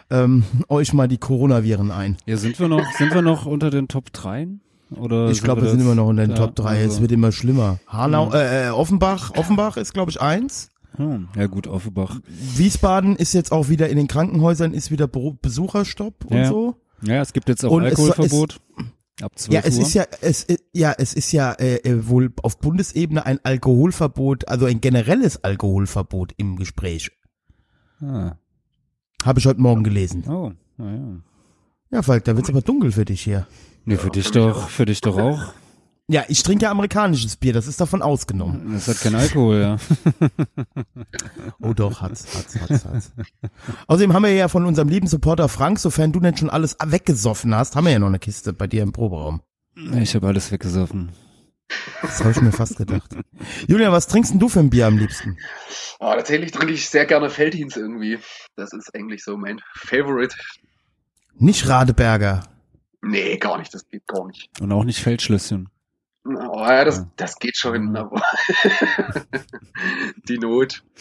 ähm, euch mal die Coronaviren ein. Ja, sind wir noch, sind wir noch unter den Top 3? Oder Ich glaube, wir sind immer noch in den ja, Top 3. also- Es wird immer schlimmer. Hanau, äh, äh, Offenbach, Offenbach ist glaube ich eins. Hm, ja gut, Offenbach. Wiesbaden ist jetzt auch wieder in den Krankenhäusern, ist wieder Besucherstopp und Ja. so. Ja, es gibt jetzt auch Und es- Alkoholverbot. Ab 12 Ja, es Uhr. ist ja, es, ja, es ist ja äh, äh, wohl auf Bundesebene ein Alkoholverbot, also ein generelles Alkoholverbot im Gespräch. Ah. Habe ich heute Morgen gelesen. Oh, naja. Ja, Falk, da wird's aber dunkel für dich hier. Nee, für dich doch, für dich doch auch. Ja, ich trinke ja amerikanisches Bier, das ist davon ausgenommen. Das hat kein Alkohol, ja. Oh doch, hat's, hat's, hat's, hat's. Außerdem haben wir ja von unserem lieben Supporter Frank, sofern du denn schon alles weggesoffen hast, haben wir ja noch eine Kiste bei dir im Proberaum. Ich habe alles weggesoffen. Das habe ich mir fast gedacht. Julian, was trinkst denn du für ein Bier am liebsten? Oh, tatsächlich trinke ich sehr gerne Feldins irgendwie. Das ist eigentlich so mein Favorite. Nicht Radeberger. Nee, gar nicht, das geht gar nicht. Und auch nicht Feldschlösschen. Oh, ja, das, Ja. das geht schon, aber die Not.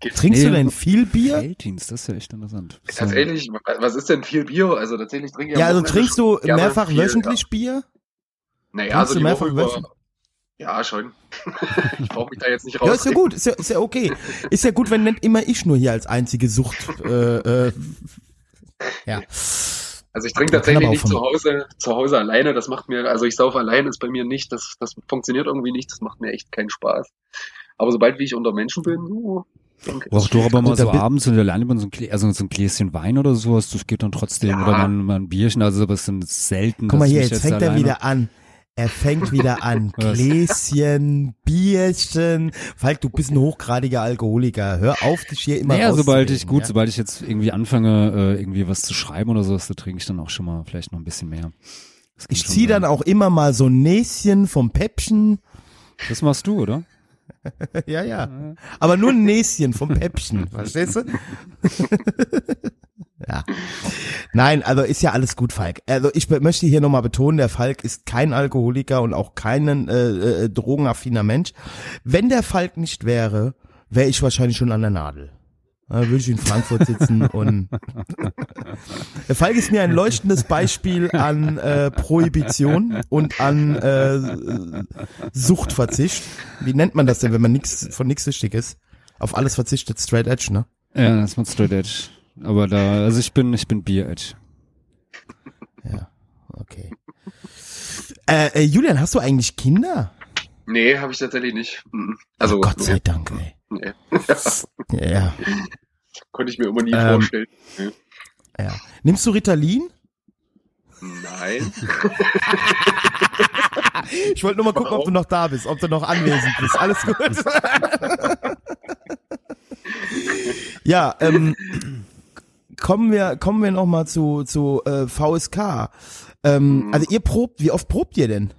geht Trinkst du denn viel Bier? Felddienst, das ist ja echt interessant. So. Tatsächlich, was ist denn viel Bier? Also tatsächlich trinke ich Ja, am also trinkst du mehrfach viel, wöchentlich Bier? Ja. Naja, trinkst also du mehrfach über, wöchentlich? Ja, schon. ich brauche mich da jetzt nicht raus. Ja, ist ja gut, ist ja, ist ja okay. Ist ja gut, wenn nicht immer ich nur hier als einzige Sucht. Äh, äh, ja. Also ich trinke Man tatsächlich nicht auch zu Hause, zu Hause alleine. Das macht mir, also ich sauf allein ist bei mir nicht, das, das funktioniert irgendwie nicht. Das macht mir echt keinen Spaß. Aber sobald wie ich unter Menschen bin, oh, danke. Brauchst du aber mal so abends und alleine mal so ein, also so ein Gläschen Wein oder sowas, das geht dann trotzdem. Ja. Oder mal, mal ein Bierchen, also es sind selten. Guck mal hier, ich jetzt fängt er wieder an. Er fängt wieder an. Gläschen, Bierchen. Falk, du bist ein hochgradiger Alkoholiker. Hör auf, dich hier immer Naja, sobald ich, gut, ja? sobald ich jetzt irgendwie anfange, äh, irgendwie was zu schreiben oder sowas, da trinke ich dann auch schon mal vielleicht noch ein bisschen mehr. Ich schon zieh dann auch immer mal so ein Näschen vom Päppchen. Das machst du, oder? Ja, ja. Aber nur ein Näschen vom Päppchen. Verstehst du? ja. Nein, also ist ja alles gut, Falk. Also ich möchte hier nochmal betonen, der Falk ist kein Alkoholiker und auch kein äh, äh, drogenaffiner Mensch. Wenn der Falk nicht wäre, wäre ich wahrscheinlich schon an der Nadel. Da würde ich in Frankfurt sitzen und der Falk ist mir ein leuchtendes Beispiel an äh, Prohibition und an äh, Suchtverzicht. Wie nennt man das denn, wenn man nix von nichts süchtig ist? Auf alles verzichtet, straight edge, ne? Ja, das macht Straight Edge. Aber da, also ich bin, ich bin Bier Edge. Ja, okay. Äh, äh, Julian, hast du eigentlich Kinder? Nee, habe ich tatsächlich nicht. Mhm. Also, Gott sei Dank, ey. Nee, Ja, ja, konnte ich mir immer nie Ähm, vorstellen. ja. Nimmst du Ritalin? Nein. Ich wollte nur mal gucken, ob du noch da bist, ob du noch anwesend bist. Alles gut. ja, ähm, kommen wir, kommen wir noch mal zu, zu äh, VSK. Ähm, Mhm. also ihr probt, wie oft probt ihr denn?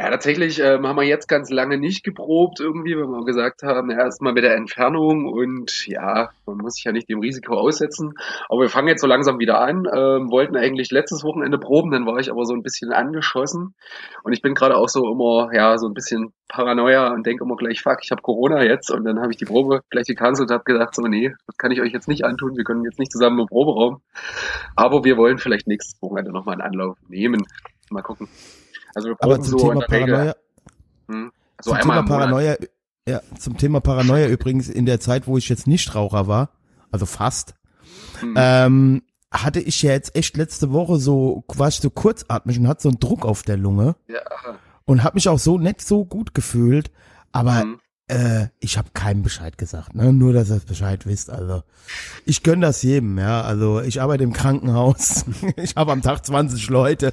Ja, tatsächlich ähm, haben wir jetzt ganz lange nicht geprobt irgendwie, weil wir gesagt haben, erstmal mit der Entfernung und ja, man muss sich ja nicht dem Risiko aussetzen. Aber wir fangen jetzt so langsam wieder an, ähm, wollten eigentlich letztes Wochenende proben, dann war ich aber so ein bisschen angeschossen und ich bin gerade auch so immer, ja, so ein bisschen Paranoia und denke immer gleich, fuck, ich habe Corona jetzt und dann habe ich die Probe gleich gecancelt, habe gedacht, so nee, das kann ich euch jetzt nicht antun, wir können jetzt nicht zusammen im Proberaum, aber wir wollen vielleicht nächstes Wochenende nochmal einen Anlauf nehmen. Mal gucken. Also wir Aber zum so Thema Paranoia, hm. So zum Thema. Paranoia, ja, zum Thema Paranoia übrigens in der Zeit, wo ich jetzt nicht Raucher war, also fast, Hm. ähm, hatte ich ja jetzt echt letzte Woche so, war ich so kurzatmig und hatte so einen Druck auf der Lunge Ja. und habe mich auch so nicht so gut gefühlt, aber Hm. Äh, ich habe keinem Bescheid gesagt, ne? Nur, dass ihr es Bescheid wisst. Also ich gönn das jedem, ja. Also ich arbeite im Krankenhaus. Ich habe am Tag 20 Leute.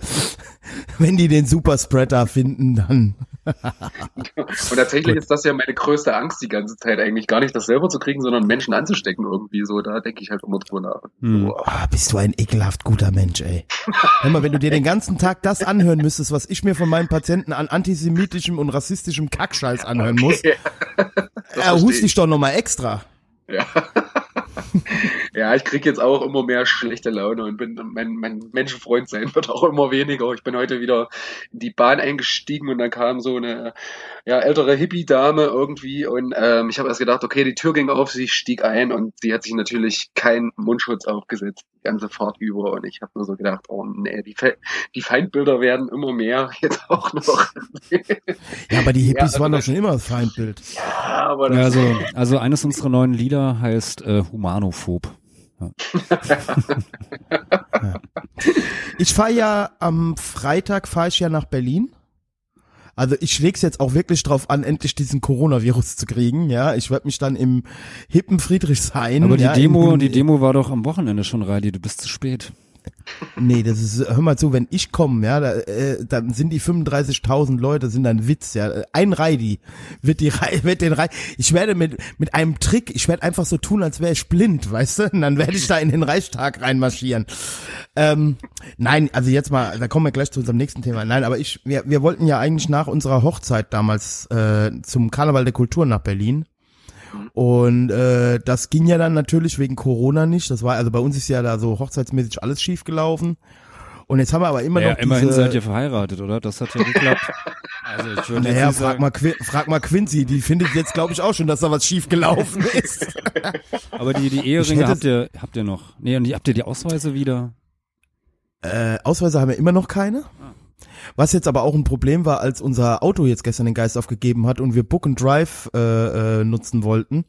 Wenn die den Superspreader finden, dann. Und tatsächlich ist das ja meine größte Angst die ganze Zeit eigentlich gar nicht das selber zu kriegen, sondern Menschen anzustecken irgendwie so. Da denke ich halt immer drüber nach. Hm. So, Ah, bist du ein ekelhaft guter Mensch, ey. Hör mal, wenn du dir den ganzen Tag das anhören müsstest, was ich mir von meinen Patienten an antisemitischem und rassistischem Kackscheiß anhören muss, das äh, hust ich. dich doch nochmal extra. Ja. ja, ich kriege jetzt auch immer mehr schlechte Laune und bin mein, mein Menschenfreund sein wird auch immer weniger. Ich bin heute wieder in die Bahn eingestiegen und dann kam so eine ja, ältere Hippie-Dame irgendwie und ähm, ich habe erst gedacht, okay, die Tür ging auf, sie stieg ein und sie hat sich natürlich keinen Mundschutz aufgesetzt, die ganze Fahrt über und ich habe nur so gedacht, oh nee, die, Fe die Feindbilder werden immer mehr, jetzt auch noch. Ja, aber die Hippies Ja, also waren doch schon immer das Feindbild. ja, aber das Ja, also, also eines unserer neuen Lieder heißt äh, Humanophob. Ich fahre ja am Freitag fahre ich ja nach Berlin. Also ich leg's jetzt auch wirklich drauf an, endlich diesen Coronavirus zu kriegen. Ja, ich werde mich dann im hippen Friedrichshain. Aber die ja, Demo, im, die Demo war doch am Wochenende schon, Reidi, du bist zu spät. Nee, das ist, hör mal zu, wenn ich komme, ja, da, äh, dann sind die 35.000 Leute, sind ein Witz, ja. Ein Reidi wird die Rei, wird den Rei, ich werde mit, mit einem Trick, ich werde einfach so tun, als wäre ich blind, weißt du, und dann werde ich da in den Reichstag reinmarschieren. Ähm, nein, also jetzt mal, da kommen wir gleich zu unserem nächsten Thema. Nein, aber ich, wir, wir wollten ja eigentlich nach unserer Hochzeit damals äh, zum Karneval der Kultur nach Berlin. Und äh, das ging ja dann natürlich wegen Corona nicht. Das war also bei uns ist ja da so hochzeitsmäßig alles schief gelaufen. Und jetzt haben wir aber immer Ja, noch immerhin diese, seid ihr verheiratet, oder? Das hat ja geklappt. Also ich würde naja, frag sagen, mal, frag mal Quincy, die findet jetzt glaube ich auch schon, dass da was schief gelaufen ist. aber die, die Eheringe habt ihr, habt ihr noch. Nee, und die, habt ihr die Ausweise wieder? äh, Ausweise haben wir immer noch keine. Was jetzt aber auch ein Problem war, als unser Auto jetzt gestern den Geist aufgegeben hat und wir Book and Drive äh, äh, nutzen wollten.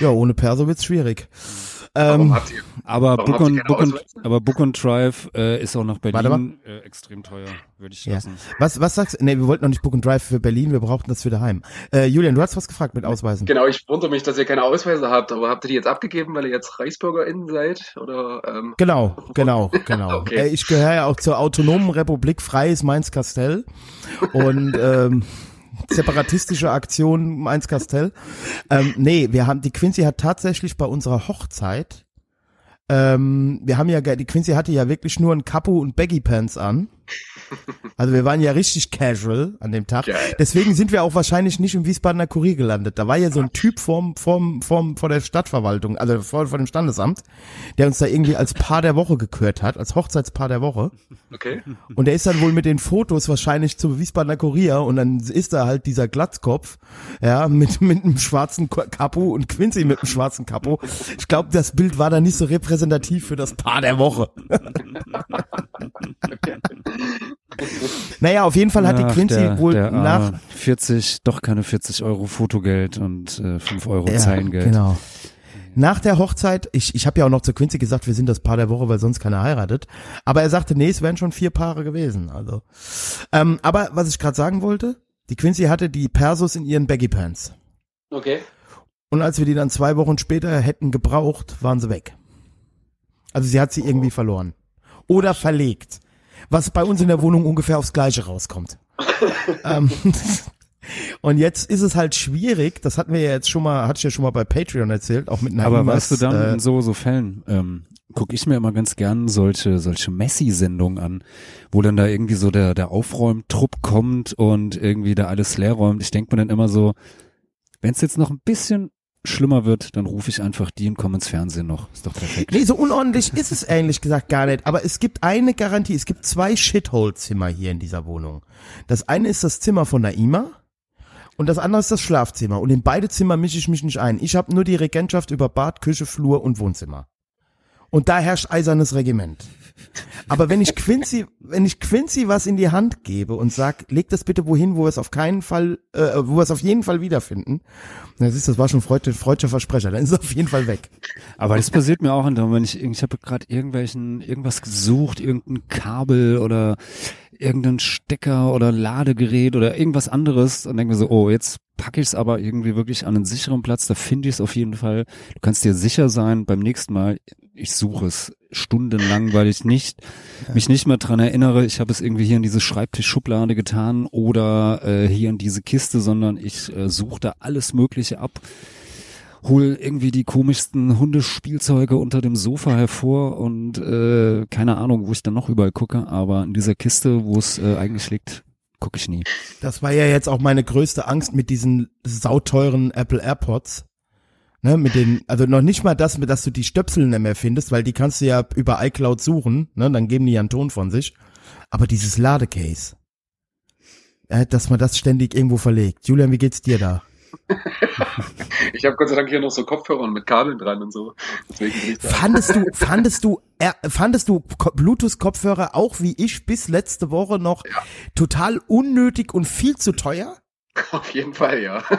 Ja, ohne Perso wird's schwierig. Warum Ähm, ihr, Aber Book keine Book Ausweise? aber Book und Drive äh, ist auch nach Berlin äh, extrem teuer, würde ich Ja. lassen. was, was sagst du? Nee, wir wollten noch nicht Book and Drive für Berlin, wir brauchten das für daheim. Äh, Julian, du hast was gefragt mit Ausweisen. genau, ich wundere mich, dass ihr keine Ausweise habt, aber habt ihr die jetzt abgegeben, weil ihr jetzt ReichsbürgerInnen seid? Oder, ähm, Genau, genau, genau. Okay. Äh, ich gehöre ja auch zur autonomen Republik Freies Mainz-Kastell und ähm, separatistische Aktion Mainz-Kastell. Ähm, nee, wir haben, die Quincy hat tatsächlich bei unserer Hochzeit, ähm, wir haben ja, die Quincy hatte ja wirklich nur ein Kapu und Baggy Pants an. Also wir waren ja richtig casual an dem Tag. Geil. Deswegen sind wir auch wahrscheinlich nicht im Wiesbadener Kurier gelandet. Da war ja so ein Typ vorm, vorm, vorm, vor der Stadtverwaltung, also vor, vor dem Standesamt, der uns da irgendwie als Paar der Woche gekürt hat, als Hochzeitspaar der Woche. okay. Und der ist dann wohl mit den Fotos wahrscheinlich zum Wiesbadener Kurier und dann ist da halt dieser Glatzkopf, ja, mit, mit einem schwarzen Kapo und Quincy mit einem schwarzen Kapo. Ich glaube, das Bild war dann nicht so repräsentativ für das Paar der Woche. naja, auf jeden Fall hat die Quincy der, wohl der nach, Arme. 40, doch keine 40 Euro Fotogeld und äh, 5 Euro Ja, Zeilengeld. Genau. Nach der Hochzeit, ich, ich habe ja auch noch zu Quincy gesagt, wir sind das Paar der Woche, weil sonst keiner heiratet. Aber er sagte, nee, es wären schon vier Paare gewesen. Also, ähm, aber was ich gerade sagen wollte, die Quincy hatte die Persos in ihren Baggy Pants. Okay. Und als wir die dann zwei Wochen später hätten gebraucht, waren sie weg. Also sie hat sie irgendwie verloren. Oder verlegt. Was bei uns in der Wohnung ungefähr aufs Gleiche rauskommt. ähm, und jetzt ist es halt schwierig, das hatten wir ja jetzt schon mal, hatte ich ja schon mal bei Patreon erzählt, auch mit Aber Naimas, weißt du dann, äh, in so, so Fällen, ähm, gucke ich mir immer ganz gern solche, solche Messi-Sendungen an, wo dann da irgendwie so der, der Aufräumtrupp kommt und irgendwie da alles leer räumt. Ich denke mir dann immer so, wenn es jetzt noch ein bisschen schlimmer wird, dann rufe ich einfach die und komme ins Fernsehen noch. Ist doch perfekt. Nee, so unordentlich ist es ehrlich gesagt gar nicht. Aber es gibt eine Garantie. Es gibt zwei Shithole-Zimmer hier in dieser Wohnung. Das eine ist das Zimmer von Naima und das andere ist das Schlafzimmer. Und in beide Zimmer mische ich mich nicht ein. Ich habe nur die Regentschaft über Bad, Küche, Flur und Wohnzimmer. Und da herrscht eisernes Regiment. Aber wenn ich Quincy, wenn ich Quincy was in die Hand gebe und sag, leg das bitte wohin, wo wir es auf keinen Fall, äh, wo wir es auf jeden Fall wiederfinden, na siehst, das war schon freudscher, freudscher Versprecher, dann ist es auf jeden Fall weg. Aber das passiert mir auch wenn ich, ich habe gerade irgendwelchen, irgendwas gesucht, irgendein Kabel oder irgendein Stecker oder Ladegerät oder irgendwas anderes und denke mir so, oh, jetzt packe ich es aber irgendwie wirklich an einen sicheren Platz, da finde ich es auf jeden Fall. Du kannst dir sicher sein, beim nächsten Mal, ich suche es stundenlang, weil ich nicht, mich nicht mehr dran erinnere, ich habe es irgendwie hier in diese Schreibtischschublade getan oder äh, hier in diese Kiste, sondern ich äh, suche da alles Mögliche ab hol irgendwie die komischsten Hundespielzeuge unter dem Sofa hervor und äh, keine Ahnung, wo ich dann noch überall gucke, aber in dieser Kiste, wo es äh, eigentlich liegt, gucke ich nie. Das war ja jetzt auch meine größte Angst mit diesen sauteuren Apple AirPods. Ne, mit den, also noch nicht mal das, mit dass du die Stöpsel nicht mehr findest, weil die kannst du ja über iCloud suchen, ne, dann geben die ja einen Ton von sich. Aber dieses Ladecase, äh, dass man das ständig irgendwo verlegt. Julian, wie geht's dir da? Ich habe Gott sei Dank hier noch so Kopfhörer mit Kabeln dran und so. Fandest du, fandest du, äh, fandest du Ko- Bluetooth-Kopfhörer auch wie ich bis letzte Woche noch total unnötig und viel zu teuer? Auf jeden Fall, ja.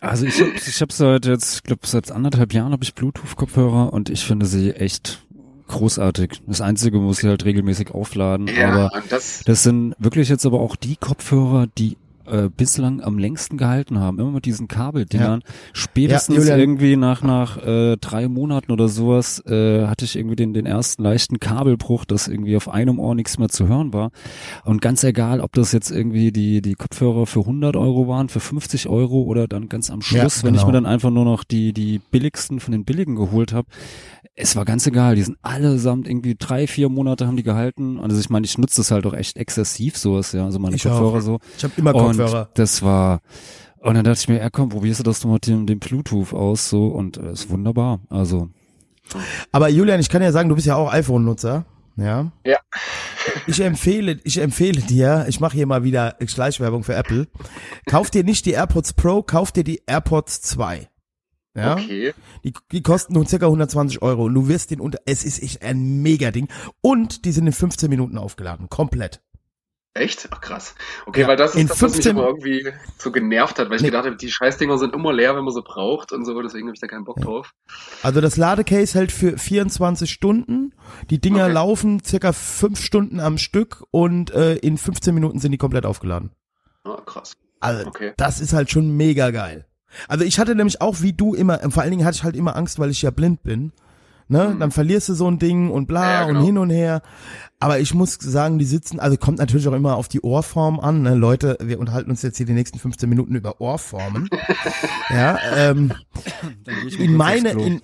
Also ich habe ich hab seit jetzt, ich glaube seit anderthalb Jahren habe ich Bluetooth-Kopfhörer und ich finde sie echt großartig. Das Einzige muss ich halt regelmäßig aufladen, Ja, aber das, das sind wirklich jetzt aber auch die Kopfhörer, die äh, bislang am längsten gehalten haben. Immer mit diesen Kabeldingern. Spätestens Ja, irgendwie nach nach äh, drei Monaten oder sowas äh, hatte ich irgendwie den den ersten leichten Kabelbruch, dass irgendwie auf einem Ohr nichts mehr zu hören war. Und ganz egal, ob das jetzt irgendwie die die Kopfhörer für 100 Euro waren, für 50 Euro oder dann ganz am Schluss, Ja, wenn ich genau. mir dann einfach nur noch die die billigsten von den billigen geholt habe. Es war ganz egal, die sind allesamt irgendwie drei, vier Monate haben die gehalten. Und also ich meine, ich nutze das halt auch echt exzessiv sowas, ja, also meine Ich auch. Kopfhörer so. Ich habe immer Und Kopfhörer. das war, und dann dachte ich mir, ja komm, probierst du das doch mit dem, dem Bluetooth aus, so, und äh, ist wunderbar. Also, Aber Julian, ich kann ja sagen, du bist ja auch iPhone-Nutzer. Ja. Ja. Ich empfehle, ich empfehle dir, ich mache hier mal wieder Schleichwerbung für Apple. Kauf dir nicht die AirPods Pro, kauf dir die AirPods 2. Ja. Okay. Die, die kosten nun circa 120 Euro und du wirst den unter, es ist echt ein Mega-Ding. Und die sind in 15 Minuten aufgeladen. Komplett. Echt? Ach krass. Okay, Ja, weil das in ist das, was mich 15 immer irgendwie so genervt hat, weil ich Nee. gedacht habe, die Scheißdinger sind immer leer, wenn man sie braucht und so, deswegen habe ich da keinen Bock drauf. Also das Ladecase hält für 24 Stunden. Die Dinger Okay. laufen circa 5 Stunden am Stück und äh, in 15 Minuten sind die komplett aufgeladen. Ah, krass. Also Okay. das ist halt schon mega geil. Also ich hatte nämlich auch wie du immer, vor allen Dingen hatte ich halt immer Angst, weil ich ja blind bin. Ne? Dann verlierst du so ein Ding und bla. Ja, genau. und hin und her. Aber ich muss sagen, die sitzen, also kommt natürlich auch immer auf die Ohrform an. Ne? Leute, wir unterhalten uns jetzt hier die nächsten 15 Minuten über Ohrformen. ja, ähm, in meine, in,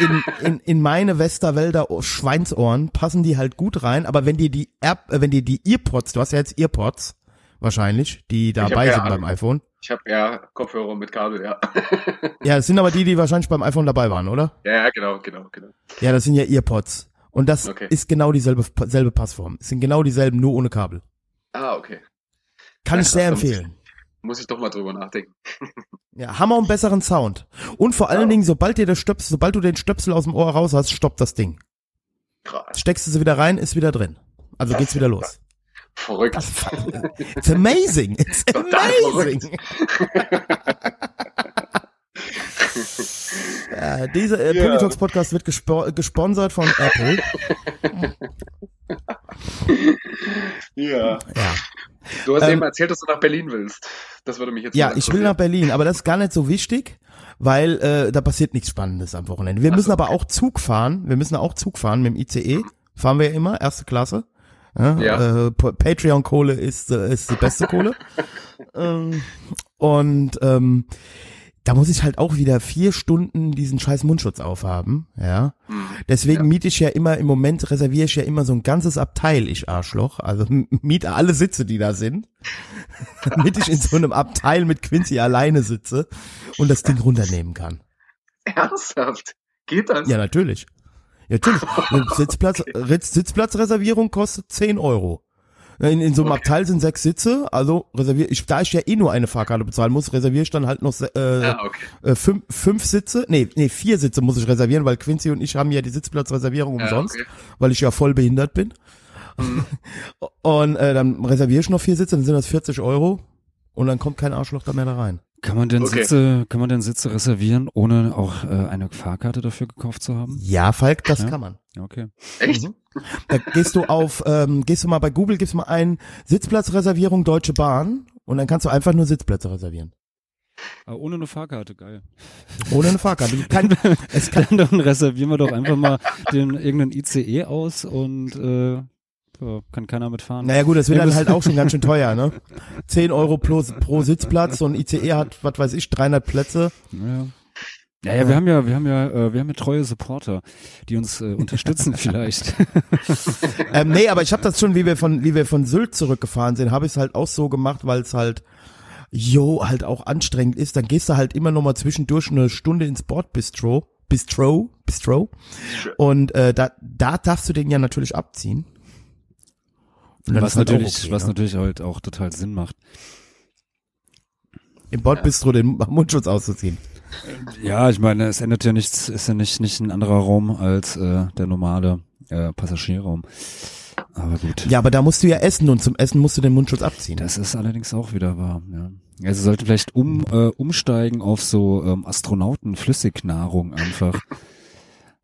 in, in, in meine Westerwälder Ohr- Schweinsohren passen die halt gut rein, aber wenn dir die App, äh, wenn dir die Earpods, du hast ja jetzt Earpods wahrscheinlich, die dabei sind beim iPhone. Ich habe ja Kopfhörer mit Kabel, ja. Ja, das sind aber die, die wahrscheinlich beim iPhone dabei waren, oder? ja, ja, genau, genau, genau. Ja, das sind ja Earpods. Und das Okay. ist genau dieselbe selbe Passform. Es sind genau dieselben, nur ohne Kabel. Ah, okay. Kann Ja, ich sehr empfehlen. Muss ich doch mal drüber nachdenken. Ja, auch einen besseren Sound. Und vor allen Ja. Dingen, sobald dir der Stöpsel, sobald du den Stöpsel aus dem Ohr raus hast, stoppt das Ding. Krass. Steckst du sie wieder rein, ist wieder drin. Also Das geht's wieder los. Verrückt. It's amazing. It's amazing. ja, dieser äh, Ja. Politox Podcast wird gespo gesponsert von Apple. ja. Ja. Du hast Ähm, eben erzählt, dass du nach Berlin willst. Das würde mich jetzt Ja, ich will nach Berlin, aber das ist gar nicht so wichtig, weil äh, da passiert nichts Spannendes am Wochenende. Wir Ach müssen so, aber auch Zug fahren. Wir müssen auch Zug fahren mit dem ICE. Fahren wir ja immer, erste Klasse. Ja, Ja. Äh, Pa- Patreon-Kohle ist, äh, ist die beste Kohle. ähm, und ähm, da muss ich halt auch wieder vier Stunden diesen scheiß Mundschutz aufhaben. Ja. Hm. Deswegen Ja. miete ich ja immer, im Moment reserviere ich ja immer so ein ganzes Abteil, ich Arschloch. Also miete alle Sitze, die da sind. damit ich in so einem Abteil mit Quincy alleine sitze und das Ding runternehmen kann. Ernsthaft? Geht das? Ja, natürlich. Ja, natürlich. Sitzplatz, Ritz- Sitzplatzreservierung kostet 10 Euro. In, in so einem Okay. Abteil sind sechs Sitze, also reserviere ich, da ich ja eh nur eine Fahrkarte bezahlen muss, reserviere ich dann halt noch äh, Ah, okay. äh, fünf, fünf Sitze, nee, nee, vier Sitze muss ich reservieren, weil Quincy und ich haben ja die Sitzplatzreservierung Ja, umsonst, okay. weil ich ja voll behindert bin. Mhm. Und äh, dann reserviere ich noch vier Sitze, dann sind das 40 Euro und dann kommt kein Arschloch da mehr da rein. Kann man denn Okay. Sitze, kann man denn Sitze reservieren, ohne auch äh, eine Fahrkarte dafür gekauft zu haben? Ja, Falk, das Ja. kann man. Okay. Echt? Mhm. Da gehst du auf, ähm, gehst du mal bei Google, gibst mal ein Sitzplatzreservierung Deutsche Bahn und dann kannst du einfach nur Sitzplätze reservieren. Aber ohne eine Fahrkarte, geil. Ohne eine Fahrkarte. Kein, es kann, Dann, dann reservieren wir doch einfach mal den irgendeinen ICE aus und äh, ja, kann keiner mitfahren. naja gut, das wird dann halt auch schon ganz schön teuer, ne? 10 Euro pro, pro Sitzplatz, so ein ICE hat, was weiß ich, 300 Plätze. Ja. Ja, ja, wir haben ja, wir haben ja, äh, wir haben ja treue Supporter, die uns äh, unterstützen vielleicht. Ähm, nee, aber ich habe das schon, wie wir von, wie wir von Sylt zurückgefahren sind, habe ich es halt auch so gemacht, weil es halt, jo, halt auch anstrengend ist. Dann gehst du halt immer noch mal zwischendurch eine Stunde ins Bordbistro, Bistro, Bistro. Und äh, da, da darfst du den ja natürlich abziehen. Was halt natürlich, okay, was ne? natürlich halt auch total Sinn macht. im Bordbistro den Mundschutz auszuziehen. Ja, ich meine, es ändert ja nichts, ist ja nicht, nicht ein anderer Raum als äh, der normale äh, Passagierraum. Aber gut. Ja, aber da musst du ja essen und zum Essen musst du den Mundschutz abziehen. Das ist allerdings auch wieder wahr, ja. Also sollte vielleicht um, äh, umsteigen auf so ähm, Astronauten-Flüssignahrung einfach.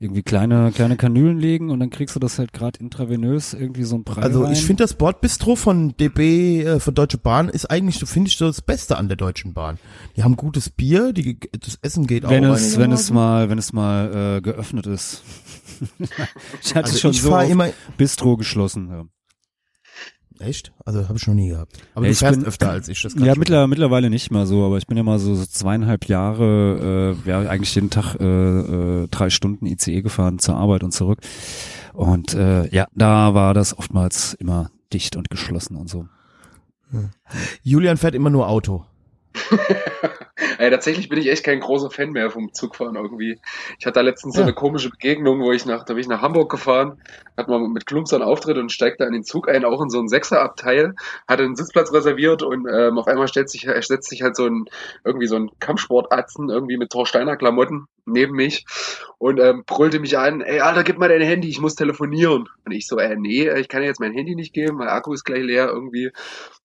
Irgendwie kleine kleine Kanülen legen und dann kriegst du das halt gerade intravenös irgendwie so ein Brei Also ich finde das Bordbistro von DB, äh, von Deutsche Bahn ist eigentlich, so finde ich, das Beste an der Deutschen Bahn. Die haben gutes Bier, die, das Essen geht wenn auch es wenn es mal wenn es mal äh, geöffnet ist. ich hatte Also schon ich so immer, Bistro geschlossen. Ja. Echt? Also habe ich noch nie gehabt. Aber Ja, du ich fährst bin- öfter als ich. Das kann Ja, mittler, mittlerweile nicht mehr so, aber ich bin ja mal so, so zweieinhalb Jahre, äh, ja, eigentlich jeden Tag äh, äh, drei Stunden ICE gefahren zur Arbeit und zurück. Und äh, ja, da war das oftmals immer dicht und geschlossen und so. Julian fährt immer nur Auto. Ey, tatsächlich bin ich echt kein großer Fan mehr vom Zugfahren irgendwie. Ich hatte da letztens so eine komische Begegnung, wo ich nach, da bin ich nach Hamburg gefahren, hatte mal mit Klumps einen Auftritt und steigt da in den Zug ein, auch in so ein Sechserabteil, hatte einen Sitzplatz reserviert und ähm, auf einmal stellt sich, äh, setzt sich halt so ein, irgendwie so ein Kampfsportatzen irgendwie mit Torsteiner Klamotten neben mich und ähm, brüllte mich an, ey Alter, gib mal dein Handy, ich muss telefonieren. Und ich so, äh, nee, ich kann dir jetzt mein Handy nicht geben, mein Akku ist gleich leer irgendwie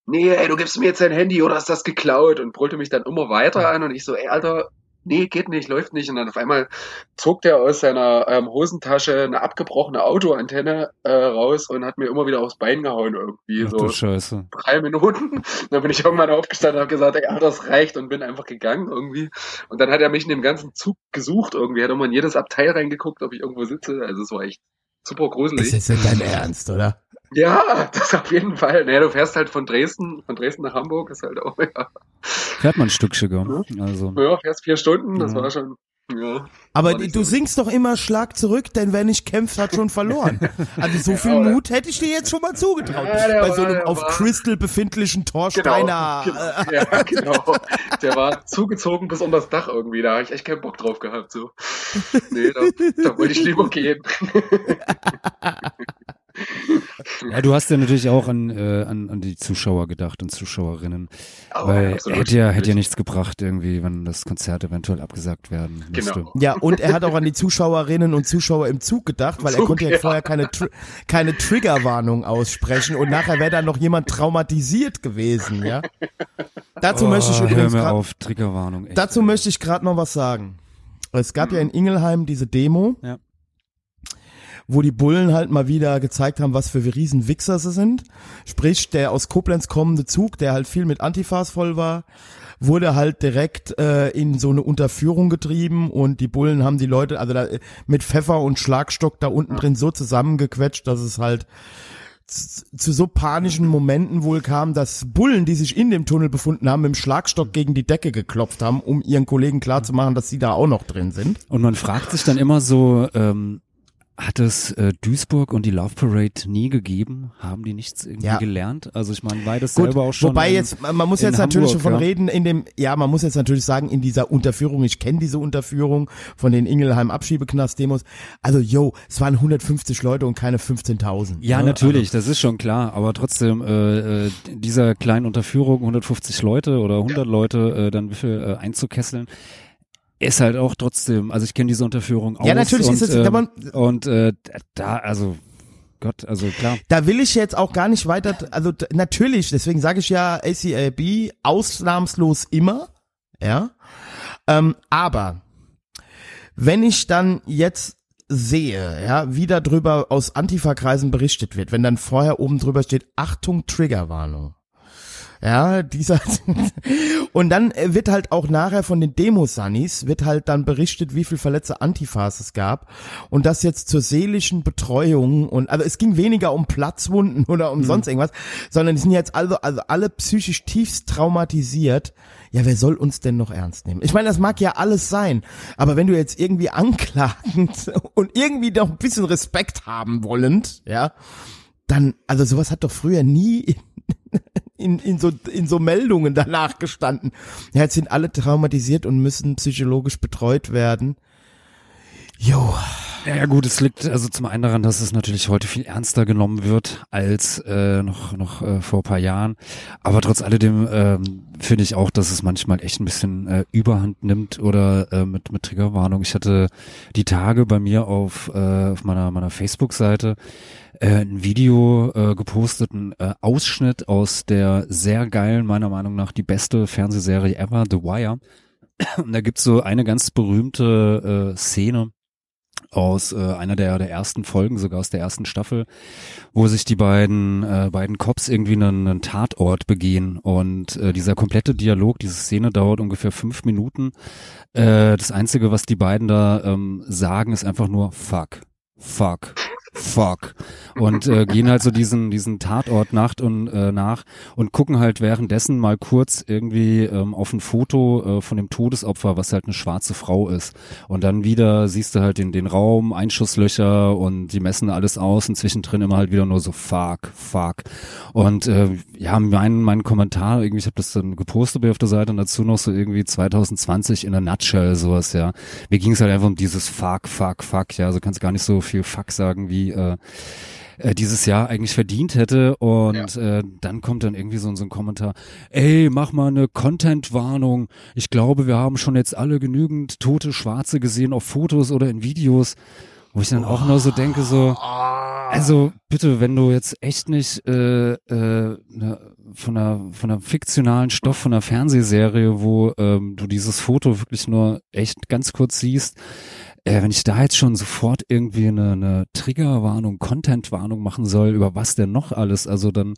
nee, ey, du gibst mir jetzt dein Handy oder hast das geklaut und brüllte mich dann immer weiter an und ich so, ey, Alter, nee, geht nicht, läuft nicht. Und dann auf einmal zog der aus seiner ähm, Hosentasche eine abgebrochene Autoantenne äh, raus und hat mir immer wieder aufs Bein gehauen irgendwie. Ach so Scheiße. drei Minuten. Dann bin ich irgendwann aufgestanden und habe gesagt, ey, Alter, das reicht und bin einfach gegangen irgendwie. Und dann hat er mich in dem ganzen Zug gesucht irgendwie, hat immer in jedes Abteil reingeguckt, ob ich irgendwo sitze. Also es war echt super gruselig. Ist jetzt nicht dein Ernst, oder? Ja, das auf jeden Fall. Naja, du fährst halt von Dresden, von Dresden nach Hamburg, ist halt auch, ja, Fährt man ein Stückchen, gell? Also. ja fährst vier Stunden, das Ja. war schon, ja. Aber du so. singst doch immer Schlag zurück, denn wer nicht kämpft, hat schon verloren. Also so viel oder? Mut hätte ich dir jetzt schon mal zugetraut. Ja, Bei so einem auf war- Crystal befindlichen Genau, Torsteiner. genau, ja, genau. Der war zugezogen bis unter das Dach irgendwie, da habe ich echt keinen Bock drauf gehabt, so. Nee, da, da wollte ich lieber gehen. Ja, du hast ja natürlich auch an, äh, an, an die Zuschauer gedacht und Zuschauerinnen. Aber weil absolut, hätte ja, hätte ja nichts gebracht irgendwie, wenn das Konzert eventuell abgesagt werden müsste. Genau. Ja, und er hat auch an die Zuschauerinnen und Zuschauer im Zug gedacht, weil er Zug, konnte ja ja. vorher keine, Tr keine Triggerwarnung aussprechen und nachher wäre da noch jemand traumatisiert gewesen, ja. Dazu möchte ich Oh, übrigens hör mir grad, auf, Triggerwarnung. Echt, dazu ey. möchte ich gerade noch was sagen. Es gab ja in Ingelheim diese Demo, Ja. Wo die Bullen halt mal wieder gezeigt haben, was für riesen Wichser sie sind. Sprich, der aus Koblenz kommende Zug, der halt viel mit Antifas voll war, wurde halt direkt äh, in so eine Unterführung getrieben und die Bullen haben die Leute also da, äh, mit Pfeffer und Schlagstock da unten drin so zusammengequetscht, dass es halt zu so panischen Momenten wohl kam, dass Bullen, die sich in dem Tunnel befunden haben, mit dem Schlagstock gegen die Decke geklopft haben, um ihren Kollegen klarzumachen, dass sie da auch noch drin sind. Und man fragt sich dann immer so, ähm, hat es äh, Duisburg und die Love Parade nie gegeben? Haben die nichts irgendwie Ja. gelernt? Also ich meine, das Gut, selber auch schon. wobei in, jetzt, man muss jetzt natürlich Hamburg, davon ja. reden, in dem, ja, man muss jetzt natürlich sagen, in dieser Unterführung, ich kenne diese Unterführung von den Ingelheim Abschiebeknast-Demos, also yo, es waren 150 Leute und keine 15.000. Ja, ne? natürlich, das ist schon klar. Aber trotzdem, äh, äh, dieser kleinen Unterführung, 150 Leute oder 100 Leute, äh, dann wie viel äh, einzukesseln, ist halt auch trotzdem, also ich kenne diese Unterführung auch. Ja, natürlich und, ist es- ähm, da man- und äh, da, also Gott, also klar. Da will ich jetzt auch gar nicht weiter, also natürlich, deswegen sage ich ja ACAB ausnahmslos immer, ja. Ähm, aber wenn ich dann jetzt sehe, ja, wie darüber aus Antifa-Kreisen berichtet wird, wenn dann vorher oben drüber steht, Achtung, Triggerwarnung. Ja, dieser und dann äh, wird halt auch nachher von den Demo-Sunnies wird halt dann berichtet, wie viel verletzte Antifas es gab und das jetzt zur seelischen Betreuung und also es ging weniger um Platzwunden oder um sonst irgendwas, sondern die sind jetzt also also alle psychisch tiefst traumatisiert. Ja, wer soll uns denn noch ernst nehmen? Ich meine, das mag ja alles sein, aber wenn du jetzt irgendwie anklagend und irgendwie doch ein bisschen Respekt haben wollend, ja, dann also sowas hat doch früher nie in, in, so, in so Meldungen danach gestanden. Ja, jetzt sind alle traumatisiert und müssen psychologisch betreut werden. Jo, Ja, ja gut, es liegt also zum einen daran, dass es natürlich heute viel ernster genommen wird als äh, noch noch äh, vor ein paar Jahren. Aber trotz alledem ähm, finde ich auch, dass es manchmal echt ein bisschen äh, Überhand nimmt oder äh, mit mit Triggerwarnung. Ich hatte die Tage bei mir auf äh, auf meiner meiner Facebook-Seite äh, ein Video äh, gepostet, ein äh, Ausschnitt aus der sehr geilen, meiner Meinung nach die beste Fernsehserie ever, The Wire. Und da gibt's so eine ganz berühmte äh, Szene aus äh, einer der, der ersten Folgen, sogar aus der ersten Staffel, wo sich die beiden, äh, beiden Cops irgendwie einen, einen Tatort begehen. Und äh, dieser komplette Dialog, diese Szene dauert ungefähr fünf Minuten. Äh, das Einzige, was die beiden da ähm, sagen, ist einfach nur fuck, fuck, fuck. Und äh, gehen halt so diesen diesen Tatort Nacht und äh, nach und gucken halt währenddessen mal kurz irgendwie ähm, auf ein Foto äh, von dem Todesopfer, was halt eine schwarze Frau ist. Und dann wieder siehst du halt den den Raum, Einschusslöcher und die messen alles aus und zwischendrin immer halt wieder nur so fuck, fuck. Und äh, ja mein mein Kommentar irgendwie ich habe das dann gepostet bei auf der Seite und dazu noch so irgendwie 2020 in a nutshell sowas ja. Mir ging es halt einfach um dieses fuck fuck fuck ja. Also kannst gar nicht so viel fuck sagen wie äh, äh, dieses Jahr eigentlich verdient hätte und äh, dann kommt dann irgendwie so, so ein Kommentar, ey, mach mal eine Content-Warnung. Ich glaube, wir haben schon jetzt alle genügend tote Schwarze gesehen auf Fotos oder in Videos. Wo ich dann auch nur so denke, so, also bitte, wenn du jetzt echt nicht äh, äh, ne, von einer von einer fiktionalen Stoff, von einer Fernsehserie, wo ähm, du dieses Foto wirklich nur echt ganz kurz siehst, äh, wenn ich da jetzt schon sofort irgendwie eine, eine Triggerwarnung, Contentwarnung machen soll, über was denn noch alles, also dann,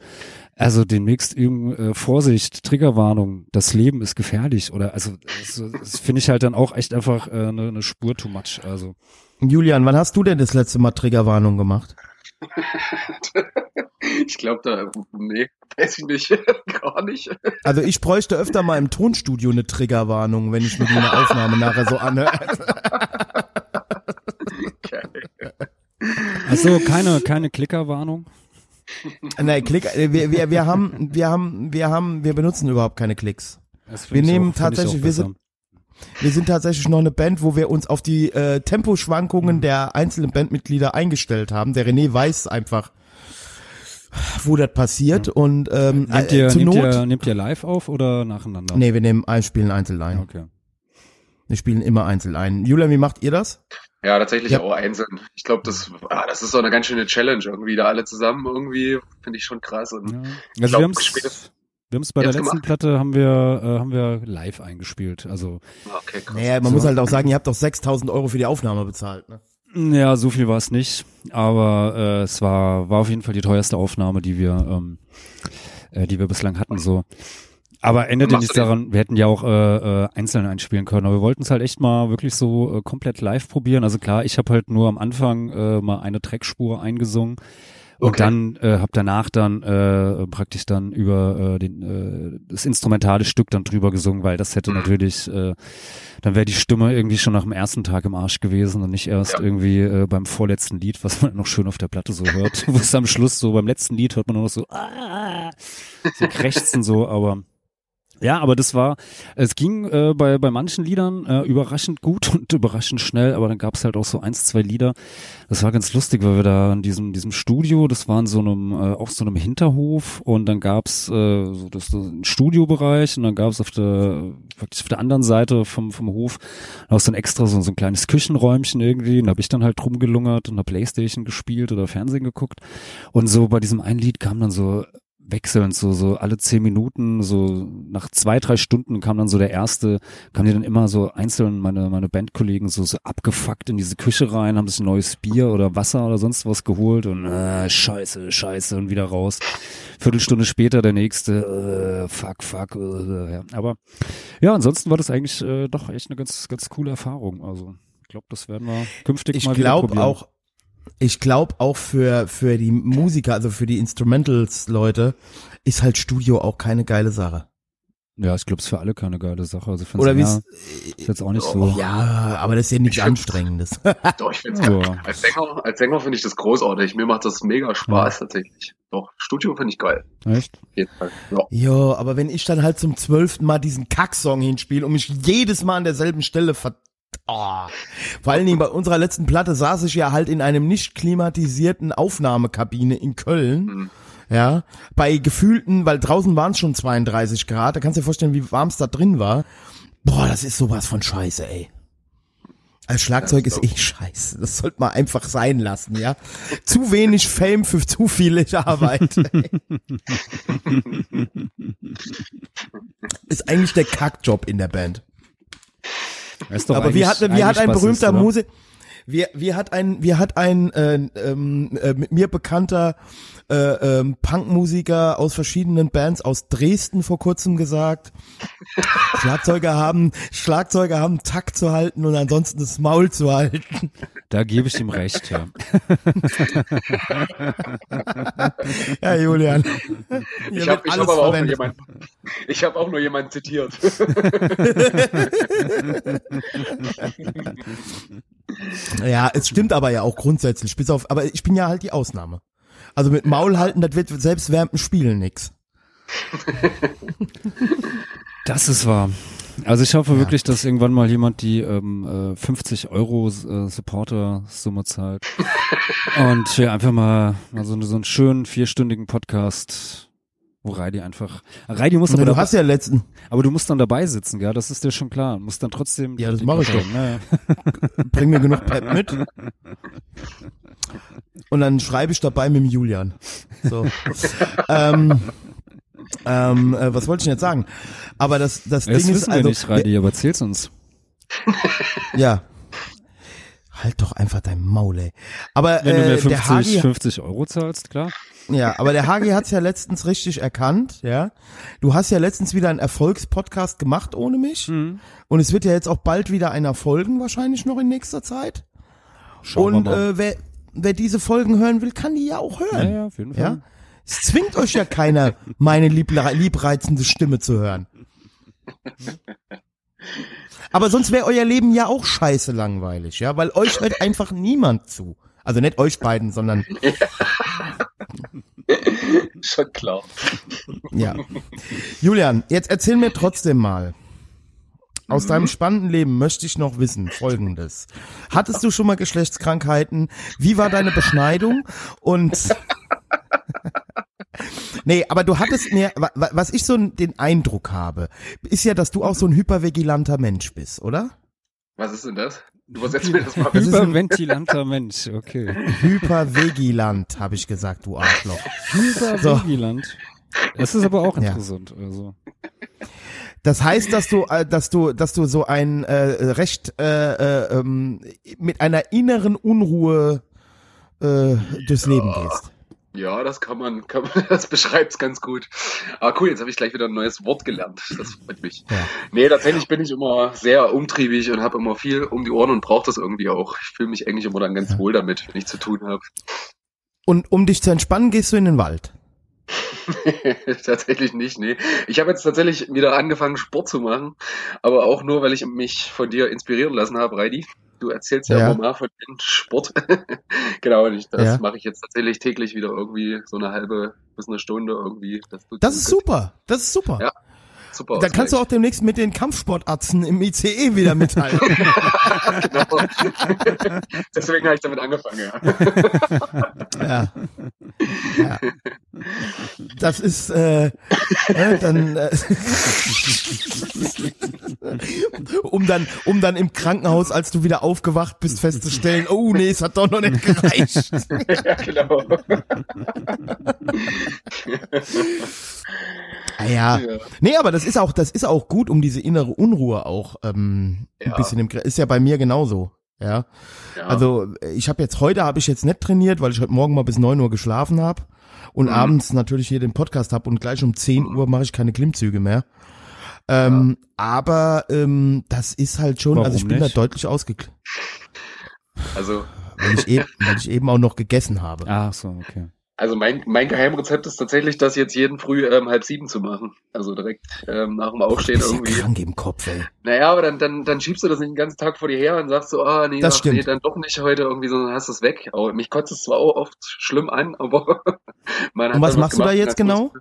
also demnächst eben äh, Vorsicht, Triggerwarnung, das Leben ist gefährlich oder also das, das finde ich halt dann auch echt einfach äh, eine, eine Spur too much. Also Julian, wann hast du denn das letzte Mal Triggerwarnung gemacht? ich glaube da, nee, weiß ich nicht, gar nicht. Also ich bräuchte öfter mal im Tonstudio eine Triggerwarnung, wenn ich mir die eine Aufnahme nachher so anhöre. Also keine keine Klickerwarnung. Nein, Klick, wir, wir, wir haben, wir haben, wir haben, wir benutzen überhaupt keine Klicks. Wir nehmen auch- tatsächlich- wir sind- Wir sind tatsächlich noch eine Band, wo wir uns auf die äh, Temposchwankungen der einzelnen Bandmitglieder eingestellt haben. Der René weiß einfach, wo das passiert und ähm, Nehmt äh, ihr, zur nehmt, Not. ihr, nehmt ihr live auf oder nacheinander? Nee, wir nehmen ein, spielen einzeln ein. Okay. Wir spielen immer einzeln ein. Julian, wie macht ihr das? Ja, tatsächlich Ja. auch einzeln. Ich glaube, das, ah, das ist so eine ganz schöne Challenge irgendwie, da alle zusammen irgendwie, finde ich schon krass. Und Ja. Also glaub, wir haben's, wir haben's bei der letzten gemacht. Platte haben wir äh, haben wir live eingespielt. Also okay, krass. Naja, man So. muss halt auch sagen, ihr habt doch 6000 Euro für die Aufnahme bezahlt. Ne? ja, so viel war es nicht, aber äh, es war war auf jeden Fall die teuerste Aufnahme, die wir ähm, äh, die wir bislang hatten. So. Aber ändert ja nichts daran, wir hätten ja auch äh, äh, einzeln einspielen können, aber wir wollten es halt echt mal wirklich so äh, komplett live probieren. Also klar, ich habe halt nur am Anfang äh, mal eine Trackspur eingesungen und Okay. dann äh, habe danach dann äh, praktisch dann über äh, den, äh, das instrumentale Stück dann drüber gesungen, weil das hätte Mhm. natürlich, äh, dann wäre die Stimme irgendwie schon nach dem ersten Tag im Arsch gewesen und nicht erst Ja. irgendwie äh, beim vorletzten Lied, was man noch schön auf der Platte so hört. Wo es am Schluss so beim letzten Lied hört man nur noch so, ah, so krächzen so, aber ja, aber das war, es ging äh, bei, bei manchen Liedern äh, überraschend gut und überraschend schnell, aber dann gab es halt auch so eins, zwei Lieder. Das war ganz lustig, weil wir da in diesem, diesem Studio, das war in so einem, äh, auch so einem Hinterhof und dann gab's äh, so das so ein Studiobereich und dann gab's auf der, praktisch auf der anderen Seite vom, vom Hof noch so ein extra, so, so ein kleines Küchenräumchen irgendwie. Und da habe ich dann halt rumgelungert und hab Playstation gespielt oder Fernsehen geguckt. Und so bei diesem einen Lied kam dann so wechselnd, so, so alle zehn Minuten, so nach zwei, drei Stunden kam dann so der erste, kamen die dann immer so einzeln, meine, meine Bandkollegen so, so abgefuckt in diese Küche rein, haben sich ein neues Bier oder Wasser oder sonst was geholt und äh, scheiße, scheiße und wieder raus. Viertelstunde später der nächste, äh, fuck, fuck, äh, ja. Aber ja, ansonsten war das eigentlich äh, doch echt eine ganz, ganz coole Erfahrung. Also ich glaube, das werden wir künftig Ich mal wieder glaube probieren. auch, ich glaube auch für, für die Musiker, also für die Instrumentals-Leute, ist halt Studio auch keine geile Sache. Ja, ich glaube, es ist für alle keine geile Sache. Also Oder wie Sänger ist jetzt auch nicht so. Ja, aber das ist ja nichts Anstrengendes. Doch, ich find's Ja. geil. Als Sänger, als Sänger finde ich das großartig. Mir macht das mega Spaß tatsächlich. Doch, Studio finde ich geil. Echt? Auf jeden Fall. Ja. Ja, aber wenn ich dann halt zum zwölften Mal diesen Kacksong hinspiele und mich jedes Mal an derselben Stelle ver... Oh. Vor allen Dingen bei unserer letzten Platte saß ich ja halt in einem nicht klimatisierten Aufnahmekabine in Köln. Mhm. Ja, bei gefühlten, weil draußen waren es schon 32 Grad, da kannst du dir vorstellen, wie warm es da drin war. Boah, das ist sowas von scheiße, ey. Als Schlagzeug ist eh scheiße. Das sollte man einfach sein lassen, ja. Zu wenig Fame für zu viel Arbeit. ist eigentlich der Kackjob in der Band. Aber wie hat, wie hat ein berühmter oder? Wie, wie hat ein, wie hat ein äh, ähm, äh, mit mir bekannter äh, ähm, Punkmusiker aus verschiedenen Bands aus Dresden vor kurzem gesagt, Schlagzeuger haben, Schlagzeuger haben Takt zu halten und ansonsten das Maul zu halten. Da gebe ich ihm recht, ja. Ja, Julian. Ich habe hab aber auch nur jemanden, ich habe auch nur jemanden zitiert. Ja, es stimmt aber ja auch grundsätzlich, bis auf, aber ich bin ja halt die Ausnahme. Also mit Maul halten, das wird selbst während dem Spielen nix. Das ist wahr. Also ich hoffe wirklich, dass irgendwann mal jemand die ähm, äh, 50 Euro äh, Supporter-Summe zahlt und wir einfach mal, mal so, so einen schönen vierstündigen Podcast, wo Reidi einfach, Reidi muss Na, aber, du dabei, hast ja letzten, aber du musst dann dabei sitzen, ja, das ist dir schon klar. Du musst dann trotzdem. Ja, das die mach ich doch. Naja. bring mir genug Pep mit. Und dann schreibe ich dabei mit dem Julian. So. ähm, ähm, äh, was wollte ich denn jetzt sagen? Aber das, das Das Ding ist wissen wir also, nicht, Reidi, aber erzähl's uns. ja. Halt doch einfach dein Maul, ey. Aber Wenn du mir äh, der 50, Hagi, 50 Euro zahlst, klar. Ja, aber der Hagi hat's ja letztens richtig erkannt, ja. Du hast ja letztens wieder einen Erfolgspodcast gemacht ohne mich. Mhm. Und es wird ja jetzt auch bald wieder einer folgen, wahrscheinlich noch in nächster Zeit. Schauen Und wir mal. äh, wer, wer diese Folgen hören will, kann die ja auch ja, hören. ja, auf jeden Fall. Ja? Es zwingt euch ja keiner, meine liebla- liebreizende Stimme zu hören. Aber sonst wäre euer Leben ja auch scheiße langweilig, ja, weil euch hört einfach niemand zu. Also nicht euch beiden, sondern Schon klar. ja. Julian, jetzt erzähl mir trotzdem mal. Aus deinem spannenden Leben möchte ich noch wissen Folgendes. Hattest du schon mal Geschlechtskrankheiten? Wie war deine Beschneidung? Und Nee, aber du hattest mir, wa- wa- was ich so den Eindruck habe, ist ja, dass du auch so ein hypervigilanter Mensch bist, oder? Was ist denn das? Du übersetzt mir das mal. Das ist ein- Hyperventilanter Mensch, okay. Hypervigilant, habe ich gesagt, du Arschloch. So. Hypervigilant. Das ist aber auch Ja. interessant. Also. Das heißt, dass du, äh, dass du, dass du so ein äh, recht äh, äh, ähm, mit einer inneren Unruhe äh, durchs Leben gehst. Ja, das kann man, kann man das beschreibt's ganz gut. Aber cool, jetzt habe ich gleich wieder ein neues Wort gelernt. Das freut mich. Ja. Nee, tatsächlich bin ich immer sehr umtriebig und habe immer viel um die Ohren und brauche das irgendwie auch. Ich fühle mich eigentlich immer dann ganz wohl damit, wenn ich zu tun habe. Und um dich zu entspannen, gehst du in den Wald. tatsächlich nicht, nee. Ich habe jetzt tatsächlich wieder angefangen, Sport zu machen, aber auch nur, weil ich mich von dir inspirieren lassen habe, Reidi. Du erzählst ja, Ja. immer mal von dem Sport. genau, und das Ja. mache ich jetzt tatsächlich täglich wieder irgendwie so eine halbe bis eine Stunde irgendwie. Das, Das ist super. Das ist super. Ja, super. Dann kannst du auch demnächst mit den Kampfsportarzten im ICE wieder mithalten. genau. Deswegen habe ich damit angefangen, ja. ja. ja. Das ist äh, äh, dann äh, um dann um dann im Krankenhaus, als du wieder aufgewacht bist, festzustellen, oh nee, es hat doch noch nicht gereicht. ja, genau. Ah, ja. Ja. Nee, aber das ist auch, das ist auch gut, um diese innere Unruhe auch ähm, ein Ja. bisschen im ist ja bei mir genauso. Ja. Ja. Also ich habe jetzt heute habe ich jetzt nicht trainiert, weil ich heute Morgen mal bis neun Uhr geschlafen habe und Mhm. abends natürlich hier den Podcast habe und gleich um 10 Uhr mache ich keine Klimmzüge mehr. Ähm, Aber ähm, das ist halt schon, also Warum ich bin nicht? da deutlich ausgeklinkt, Also, weil ich eben, weil ich eben auch noch gegessen habe. Ah, so, okay. Also mein, mein Geheimrezept ist tatsächlich, das jetzt jeden früh ähm, halb sieben zu machen. Also direkt ähm, nach dem Du Aufstehen bist ja irgendwie. krank im Kopf, ey. Naja, aber dann, dann, dann schiebst du das nicht den ganzen Tag vor dir her und sagst so, ah, nee, Das ach, stimmt. nee, dann doch nicht heute irgendwie, sondern hast es weg. Aber mich kotzt es zwar auch oft schlimm an, aber man hat Und was machst du da jetzt genau?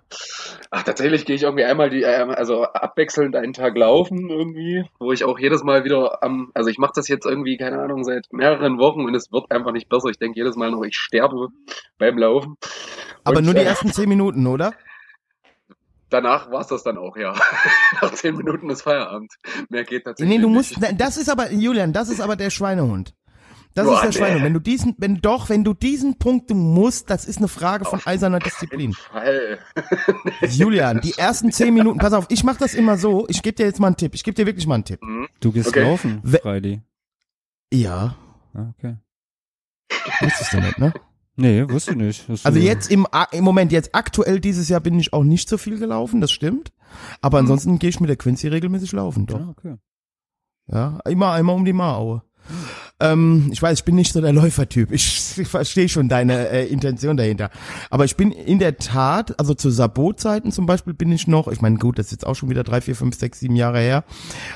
Ach, tatsächlich gehe ich irgendwie einmal die, ähm, also abwechselnd einen Tag laufen irgendwie, wo ich auch jedes Mal wieder am, also ich mache das jetzt irgendwie, keine Ahnung, seit mehreren Wochen und es wird einfach nicht besser. Ich denke jedes Mal noch, ich sterbe beim Laufen. Aber Und, nur die äh, ersten zehn Minuten, oder? Danach war's das dann auch, ja. Nach zehn Minuten ist Feierabend. Mehr geht tatsächlich Nee, du nicht. musst, das ist aber, Julian, das ist aber der Schweinehund. Das Boah, ist der nee. Schweinehund. Wenn du diesen, wenn doch, wenn du diesen Punkt, musst, das ist eine Frage von eiserner Disziplin. Fall. Julian, die ersten zehn Minuten, pass auf, ich mach das immer so, ich gebe dir jetzt mal einen Tipp, ich gebe dir wirklich mal einen Tipp. Du gehst Okay. laufen, Freidi. Ja, Ah, okay. Wusstest du nicht, ne? Nee, wusste ich nicht. dass Also jetzt im, im Moment, jetzt aktuell dieses Jahr bin ich auch nicht so viel gelaufen, das stimmt. Aber ansonsten gehe ich mit der Quincy regelmäßig laufen, doch. Ah, okay. Ja, immer einmal um die Maraue. Ähm, ich weiß, ich bin nicht so der Läufertyp. Ich, ich verstehe schon deine äh, Intention dahinter. Aber ich bin in der Tat, also zu Sabotzeiten zum Beispiel bin ich noch, ich meine, gut, das ist jetzt auch schon wieder drei, vier, fünf, sechs, sieben Jahre her.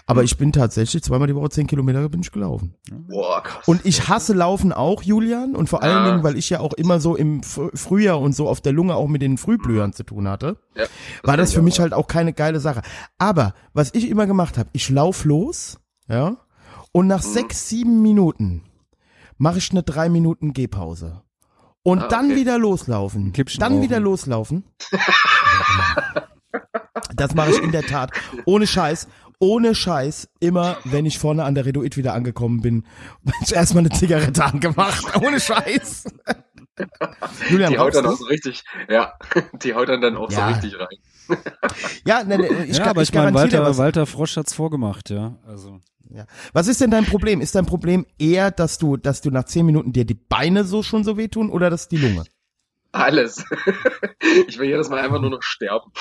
Aber ich bin tatsächlich zweimal die Woche zehn Kilometer bin ich gelaufen. Boah, krass. Und ich hasse Laufen auch, Julian. Und vor allen. Dingen, weil ich ja auch immer so im Fr- Frühjahr und so auf der Lunge auch mit den Frühblühern zu tun hatte, ja, war das für ich mich auch. halt auch keine geile Sache. Aber was ich immer gemacht habe, ich lauf los, ja, und nach Mhm. sechs, sieben Minuten mache ich eine drei Minuten Gehpause. Und Ah, dann okay. wieder loslaufen. Kippchen Dann rauchen. wieder loslaufen. das mache ich in der Tat. Ohne Scheiß. Ohne Scheiß. Immer, wenn ich vorne an der Reduit wieder angekommen bin, hab ich erstmal eine Zigarette angemacht. Ohne Scheiß. Julian, Die haut dann du? auch so richtig, ja, die haut dann dann auch Ja. so richtig rein. Ja, ne, ne, ich, ja, aber ich ich meine, Walter. Walter Frosch hat's vorgemacht, ja. Also. Ja. Was ist denn dein Problem? Ist dein Problem eher, dass du, dass du nach zehn Minuten dir die Beine so schon so wehtun oder dass die Lunge? Alles. Ich will jedes Mal einfach nur noch sterben.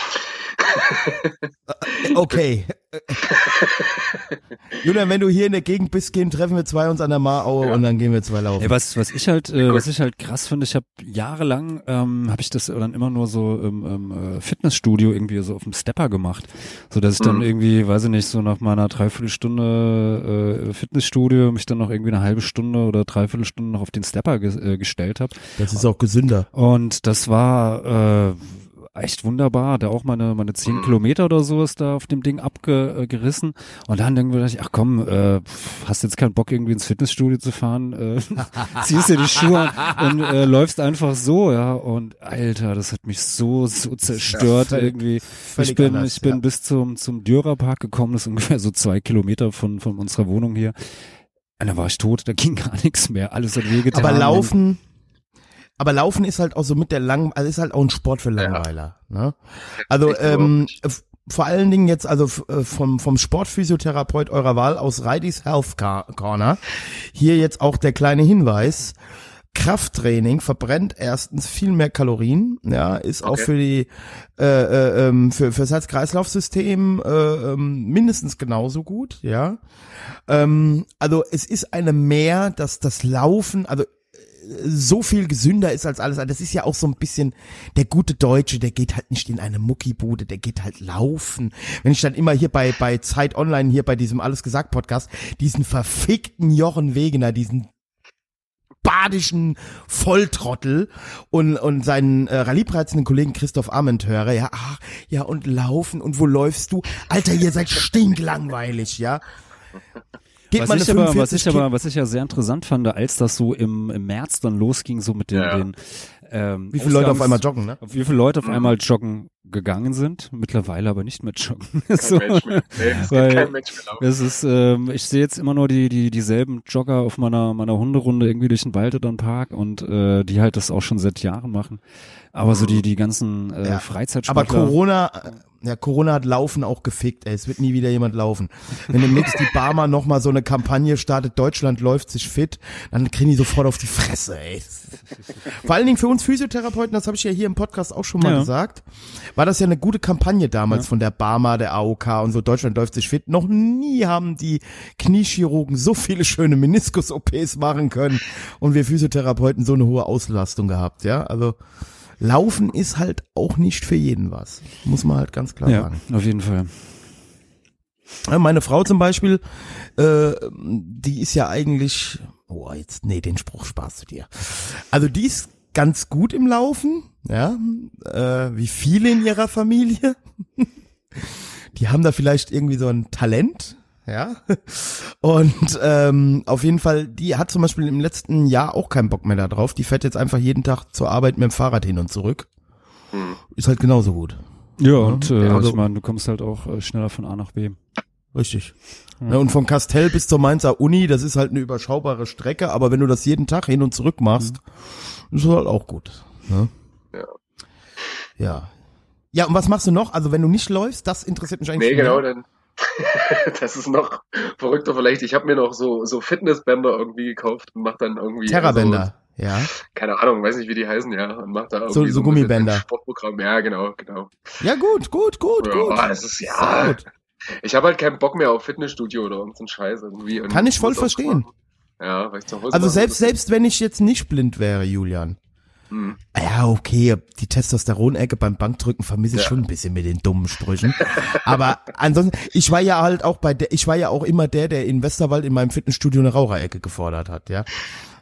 Okay. Julian, wenn du hier in der Gegend bist, gehen, treffen wir zwei uns an der Maraue Ja. und dann gehen wir zwei laufen. Ey, was, was ich halt, äh, was ich halt krass finde, ich habe jahrelang, ähm, habe ich das dann immer nur so im, im äh, Fitnessstudio irgendwie so auf dem Stepper gemacht, so dass ich dann Mhm. irgendwie, weiß ich nicht, so nach meiner Dreiviertelstunde äh, Fitnessstudio mich dann noch irgendwie eine halbe Stunde oder Dreiviertelstunde noch auf den Stepper ge äh, gestellt habe. Das ist auch gesünder. Und das war äh, echt wunderbar. Da auch meine, meine zehn Mhm. Kilometer oder so ist da auf dem Ding abgerissen. Und dann dachte ich, ach komm, äh, hast jetzt keinen Bock irgendwie ins Fitnessstudio zu fahren, äh, ziehst dir die Schuhe an und äh, läufst einfach so, ja. Und Alter, das hat mich so, so zerstört völlig- irgendwie. Ich völlig bin, anders, ich bin ja. bis zum, zum Dürerpark gekommen, das ist ungefähr so zwei Kilometer von, von unserer Wohnung hier. Und da war ich tot, da ging gar nichts mehr. Alles hat wehgetan. Aber Laufen, aber Laufen ist halt auch so mit der lang, also ist halt auch ein Sport für Langweiler. Ne? Also Echt überhaupt ähm, vor allen Dingen jetzt also äh, vom vom Sportphysiotherapeut eurer Wahl aus Reidis Health Car- Corner hier jetzt auch der kleine Hinweis. Krafttraining verbrennt erstens viel mehr Kalorien, ja, ist auch Okay. für die äh, äh, ähm, für fürs Herz-Kreislauf-System äh, ähm, mindestens genauso gut, ja. Ähm, also es ist eine mehr, dass das Laufen, also so viel gesünder ist als alles andere. Das ist ja auch so ein bisschen der gute Deutsche, der geht halt nicht in eine Muckibude, der geht halt laufen. Wenn ich dann immer hier bei bei Zeit Online hier bei diesem alles gesagt Podcast diesen verfickten Jochen Wegener, diesen badischen Volltrottel und und seinen äh, rallyepreizenden Kollegen Christoph Arment höre, ja, ach, ja und laufen und wo läufst du? Alter, ihr seid stinklangweilig, ja. Geht Was ich, aber, was 45 ich aber, was ich ja sehr interessant fand, als das so im, im März dann losging, so mit den, Ja. den ähm, Wie viele Leute auf einmal joggen, ne? Wie viele Leute auf einmal joggen gegangen sind, mittlerweile aber nicht mehr joggen. Kein so. Mensch mehr. Nee, es Weil- geht kein Mensch mehr laufen. Das ist, ähm, ich sehe jetzt immer nur die, die, dieselben Jogger auf meiner, meiner Hunderunde irgendwie durch den Wald oder den Park und äh, die halt das auch schon seit Jahren machen. Aber so die, die ganzen äh, Ja. Freizeitsportler. Aber Corona, äh, ja, Corona hat Laufen auch gefickt, ey. Es wird nie wieder jemand laufen. Wenn demnächst die Barmer noch mal so eine Kampagne startet, Deutschland läuft sich fit, dann kriegen die sofort auf die Fresse, ey. Vor allen Dingen für uns Physiotherapeuten, das habe ich ja hier im Podcast auch schon mal Ja. gesagt, war das ja eine gute Kampagne damals von der Barmer, der AOK und so, Deutschland läuft sich fit. Noch nie haben die Kniechirurgen so viele schöne Meniskus-OPs machen können und wir Physiotherapeuten so eine hohe Auslastung gehabt, ja. Also Laufen ist halt auch nicht für jeden was. Muss man halt ganz klar ja, sagen. auf jeden Fall. Ja, Meine Frau zum Beispiel, äh, die ist ja eigentlich, oh jetzt, nee, den Spruch sparst du dir. Also die ist ganz gut im Laufen, ja, äh, wie viele in ihrer Familie. Die haben da vielleicht irgendwie so ein Talent, ja. Und ähm, auf jeden Fall, die hat zum Beispiel im letzten Jahr auch keinen Bock mehr da drauf. Die fährt jetzt einfach jeden Tag zur Arbeit mit dem Fahrrad hin und zurück. Hm. Ist halt genauso gut. Ja, und äh, also- ich meine, du kommst halt auch äh, schneller von A nach B. Richtig. Ja, und vom Kastell bis zur Mainzer Uni, das ist halt eine überschaubare Strecke, aber wenn du das jeden Tag hin und zurück machst, ist das halt auch gut. Ne? Ja. Ja. Ja, und was machst du noch? Also wenn du nicht läufst, das interessiert mich eigentlich Nee, genau, dann, das ist noch verrückter vielleicht. Ich habe mir noch so, so Fitnessbänder irgendwie gekauft und mach dann irgendwie. Terrabänder, ja. Also, keine Ahnung, weiß nicht, wie die heißen, ja. Und mach da irgendwie So- so ein bisschen Gummibänder. ein Sportprogramm. Ja, genau, genau. Ja, gut, gut, gut, Ja, gut. das ist ja. Sehr gut. Ich habe halt keinen Bock mehr auf Fitnessstudio oder irgendeinen Scheiß irgendwie. Kann ich voll verstehen. Ja, weil ich zu Hause Also selbst, selbst wenn ich jetzt nicht blind wäre, Julian. Hm. Ja, okay, die Testosteronecke beim Bankdrücken vermisse ich Ja. schon ein bisschen mit den dummen Sprüchen. Aber ansonsten, ich war ja halt auch bei der, ich war ja auch immer der, der in Westerwald in meinem Fitnessstudio eine Raucherecke gefordert hat, ja.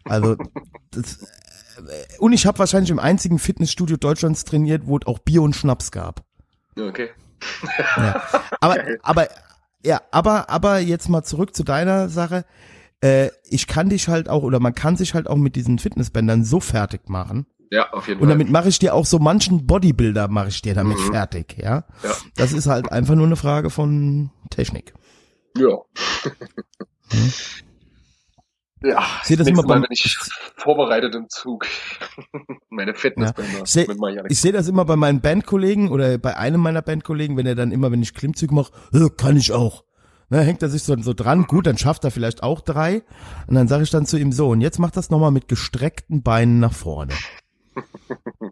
Also, das, äh, und ich habe wahrscheinlich im einzigen Fitnessstudio Deutschlands trainiert, wo es auch Bier und Schnaps gab. Okay. Ja. Aber, aber, ja, aber, aber jetzt mal zurück zu deiner Sache. Äh, ich kann dich halt auch, oder man kann sich halt auch mit diesen Fitnessbändern so fertig machen. Ja, auf jeden Und Fall. damit mache ich dir auch so manchen Bodybuilder mache ich dir damit Mhm. fertig, ja. Ja. Das ist halt einfach nur eine Frage von Technik. Ja. Ja, Ich sehe das immer Mal beim- bin ich vorbereitet im Zug. Meine. Ich sehe Damit mach ich ich seh das immer bei meinen Bandkollegen oder bei einem meiner Bandkollegen, wenn er dann immer, wenn ich Klimmzüge mache, äh, kann ich auch. Ne, hängt er sich so, so dran, gut, dann schafft er vielleicht auch drei. Und dann sage ich dann zu ihm so, und jetzt mach das nochmal mit gestreckten Beinen nach vorne.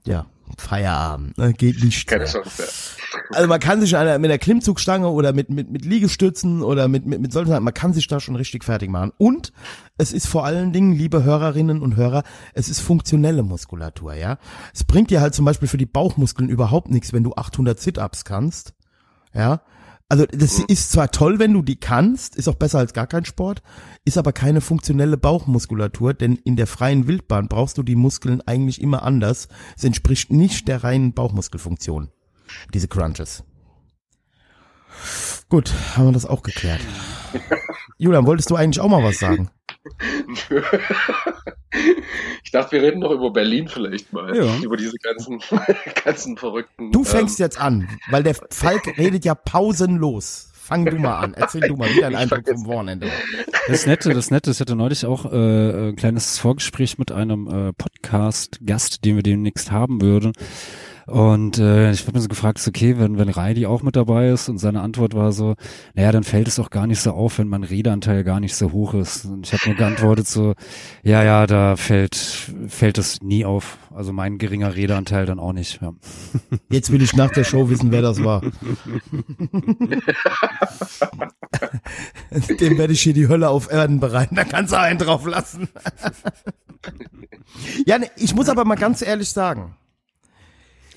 Ja, Feierabend, ne, geht nicht. Keine mehr. Chance. Ja. Also man kann sich der- mit der Klimmzugstange oder mit, mit, mit Liegestützen oder mit, mit, mit solchen Sachen, man kann sich da schon richtig fertig machen. Und es ist vor allen Dingen, liebe Hörerinnen und Hörer, es ist funktionelle Muskulatur, ja. Es bringt dir halt zum Beispiel für die Bauchmuskeln überhaupt nichts, wenn du 800 Sit-Ups kannst, ja. Also das ist zwar toll, wenn du die kannst, ist auch besser als gar kein Sport, ist aber keine funktionelle Bauchmuskulatur, denn in der freien Wildbahn brauchst du die Muskeln eigentlich immer anders. Es entspricht nicht der reinen Bauchmuskelfunktion, diese Crunches. Gut, haben wir das auch geklärt. Julian, wolltest du eigentlich auch mal was sagen? ich dachte, wir reden noch über Berlin vielleicht mal. Ja. Über diese ganzen, ganzen verrückten. Du fängst jetzt an, weil der Falk redet ja pausenlos. Fang du mal an, erzähl du mal wieder einen Eindruck vom Wochenende. Das Nette, das Nette, ich hatte neulich auch äh, ein kleines Vorgespräch mit einem äh, Podcast-Gast, den wir demnächst haben würden. Und äh, ich habe mir so gefragt, ist okay, wenn, wenn Reidi auch mit dabei ist und seine Antwort war so, naja, dann fällt es auch gar nicht so auf, wenn mein Redeanteil gar nicht so hoch ist. Und ich habe nur geantwortet so, ja, ja, da fällt, fällt es nie auf. Also mein geringer Redeanteil dann auch nicht. Ja. Jetzt will ich nach der Show wissen, wer das war. Dem werde ich hier die Hölle auf Erden bereiten. Da kannst du einen drauf lassen. ja, ich muss aber mal ganz ehrlich sagen.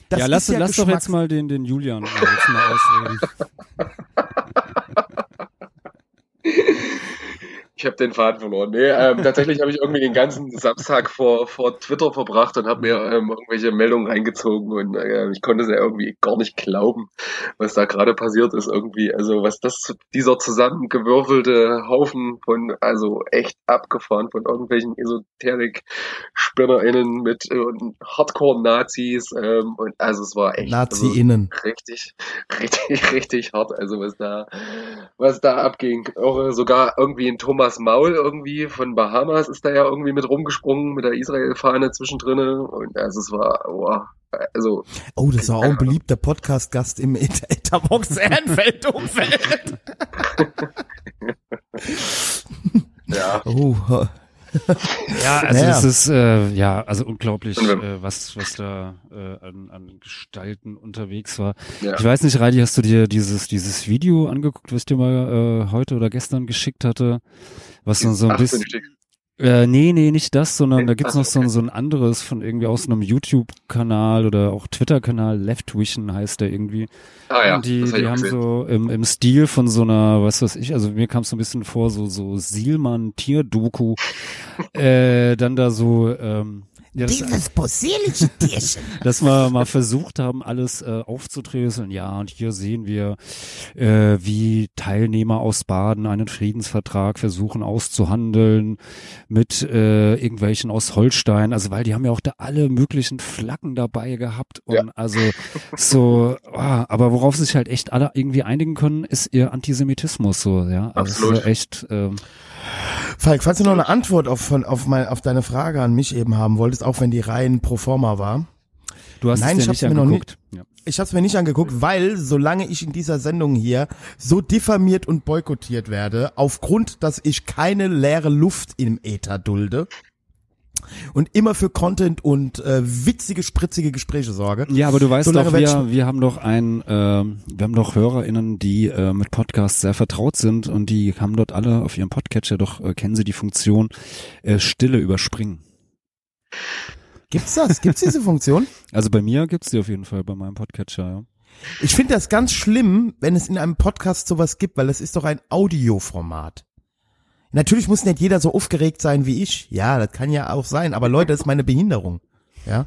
Das ja, lass, ist lass doch jetzt mal den, den Julian mal ausreden. Ich habe den Faden verloren. Nee, ähm, tatsächlich habe ich irgendwie den ganzen Samstag vor, vor Twitter verbracht und habe mir ähm, irgendwelche Meldungen reingezogen und äh, ich konnte es ja irgendwie gar nicht glauben, was da gerade passiert ist irgendwie. Also was das, dieser zusammengewürfelte Haufen von, also echt abgefahren von irgendwelchen Esoterik-SpinnerInnen mit äh, Hardcore-Nazis ähm, und also es war echt also, Nazi-Innen. richtig, richtig, richtig hart. Also was da, was da abging. Auch äh, sogar irgendwie ein Thomas Maul irgendwie von Bahamas ist da ja irgendwie mit rumgesprungen mit der Israel-Fahne zwischendrinne. Und also es war, oh, also Oh, das war auch ein beliebter Podcast-Gast im Et- Etavox Ehrenfeld-Umfeld. ja, Oh, Ja, also Naja. es ist äh, ja also unglaublich, äh, was was da äh, an, an Gestalten unterwegs war. ja. Ich weiß nicht, Reidi, hast du dir dieses dieses Video angeguckt, was ich dir mal äh, heute oder gestern geschickt hatte, was so, so ein 18 bisschen. Äh, nee, nee, nicht das, sondern da gibt's noch so, ein- so ein anderes von irgendwie aus einem YouTube-Kanal oder auch Twitter-Kanal, Leftvision heißt der irgendwie. Ah ja, Und die, die haben gesehen. so im, im Stil von so einer, was weiß ich, also mir kam es so ein bisschen vor, so, so Sielmann-Tierdoku, äh, dann da so, ähm, ja, das, dieses possierliche Tierchen. dass wir mal versucht haben, alles äh, aufzudröseln. Ja, und hier sehen wir, äh, wie Teilnehmer aus Baden einen Friedensvertrag versuchen auszuhandeln mit äh, irgendwelchen aus Holstein. Also weil die haben ja auch da alle möglichen Flaggen dabei gehabt. Und Ja. also so, ah, aber worauf sich halt echt alle irgendwie einigen können, ist ihr Antisemitismus so, ja. Also Absolut. ist ja echt, ähm, Falk, falls du noch eine Antwort auf, von, auf, mein, auf deine Frage an mich eben haben wolltest, auch wenn die rein pro forma war. du hast Nein, es ich hab's nicht mir noch angeguckt. Ja. Ich habe es mir nicht angeguckt, weil solange ich in dieser Sendung hier so diffamiert und boykottiert werde, aufgrund, dass ich keine leere Luft im Äther dulde und immer für Content und äh, witzige, spritzige Gespräche sorge. Ja, aber du weißt doch, wir, wir haben doch ein, äh, wir haben doch HörerInnen, die äh, mit Podcasts sehr vertraut sind und die haben dort alle auf ihrem Podcatcher doch, äh, kennen sie die Funktion äh, Stille überspringen. Gibt's das? Gibt's diese Funktion? Also bei mir gibt's die auf jeden Fall bei meinem Podcatcher, ja. Ich finde das ganz schlimm, wenn es in einem Podcast sowas gibt, weil es ist doch ein Audioformat. Natürlich muss nicht jeder so aufgeregt sein wie ich. Ja, das kann ja auch sein. Aber Leute, das ist meine Behinderung. Ja.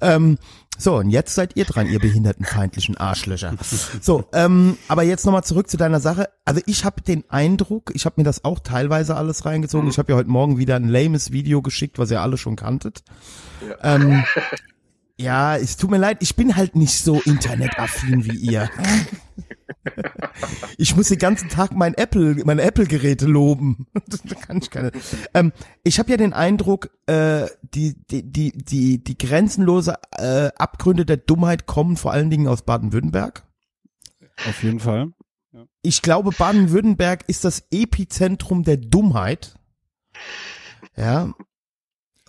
Ähm, so, und jetzt seid ihr dran, ihr behindertenfeindlichen Arschlöcher. So, ähm, aber jetzt nochmal zurück zu deiner Sache. Also ich habe den Eindruck, ich habe mir das auch teilweise alles reingezogen. Ich habe ja heute Morgen wieder ein lames Video geschickt, was ihr alle schon kanntet. Ja. Ähm, ja, es tut mir leid, ich bin halt nicht so internetaffin wie ihr. Ich muss den ganzen Tag mein Apple, meine Apple-Geräte loben. da kann ich keine. Ähm, ich habe ja den Eindruck, äh, die, die, die, die, die grenzenlose äh, Abgründe der Dummheit kommen vor allen Dingen aus Baden-Württemberg. Auf jeden Fall. Ich glaube, Baden-Württemberg ist das Epizentrum der Dummheit. Ja.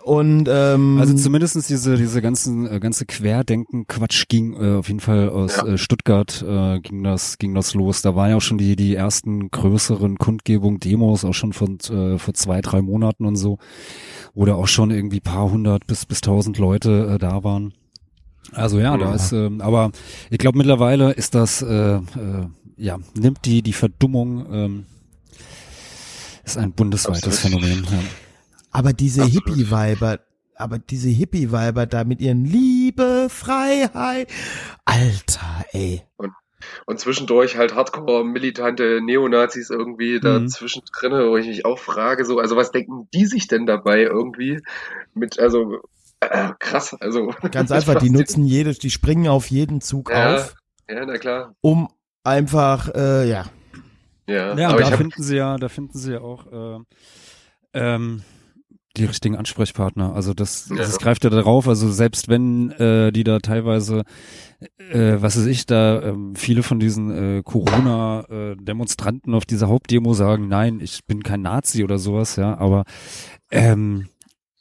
Und ähm, Also zumindestens diese diese ganzen äh, ganze Querdenken Quatsch ging äh, auf jeden Fall aus Ja. äh, Stuttgart äh, ging das ging das los. Da waren ja auch schon die die ersten größeren Kundgebungen Demos auch schon von äh, vor zwei drei Monaten und so, wo da auch schon irgendwie paar hundert bis bis tausend Leute äh, da waren. Also ja, da Ja. ist ähm, aber ich glaube mittlerweile ist das äh, äh, ja nimmt die die Verdummung ähm, ist ein bundesweites Absolut. Phänomen. Ja. Aber diese. Hippie-Weiber, aber diese Hippie-Weiber da mit ihren Liebe, Freiheit, Alter, ey. Und zwischendurch halt Hardcore-militante Neonazis irgendwie Mhm. dazwischen drinne, wo ich mich auch frage, so, also was denken die sich denn dabei irgendwie mit, also, äh, krass, also. Ganz einfach, die nutzen jedes, die springen auf jeden Zug Ja. auf, Ja, na klar. um einfach, äh, ja. Ja, Ja, aber und ich da hab, finden sie ja, da finden sie ja auch äh, ähm, die richtigen Ansprechpartner. Also das, Ja. das greift ja darauf. Also selbst wenn äh, die da teilweise, äh, was weiß ich, da ähm, viele von diesen äh, Corona-Demonstranten auf dieser Hauptdemo sagen, nein, ich bin kein Nazi oder sowas, ja, aber ähm,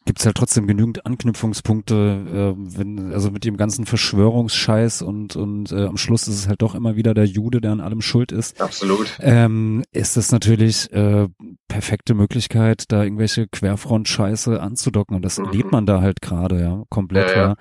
gibt's halt trotzdem genügend Anknüpfungspunkte, äh, wenn, also mit dem ganzen Verschwörungsscheiß und und äh, am Schluss ist es halt doch immer wieder der Jude, der an allem schuld ist absolut. ähm, ist das natürlich äh, perfekte Möglichkeit, da irgendwelche Querfront-Scheiße anzudocken. Und das Mhm. erlebt man da halt gerade, ja, komplett, Ja, ja. ja.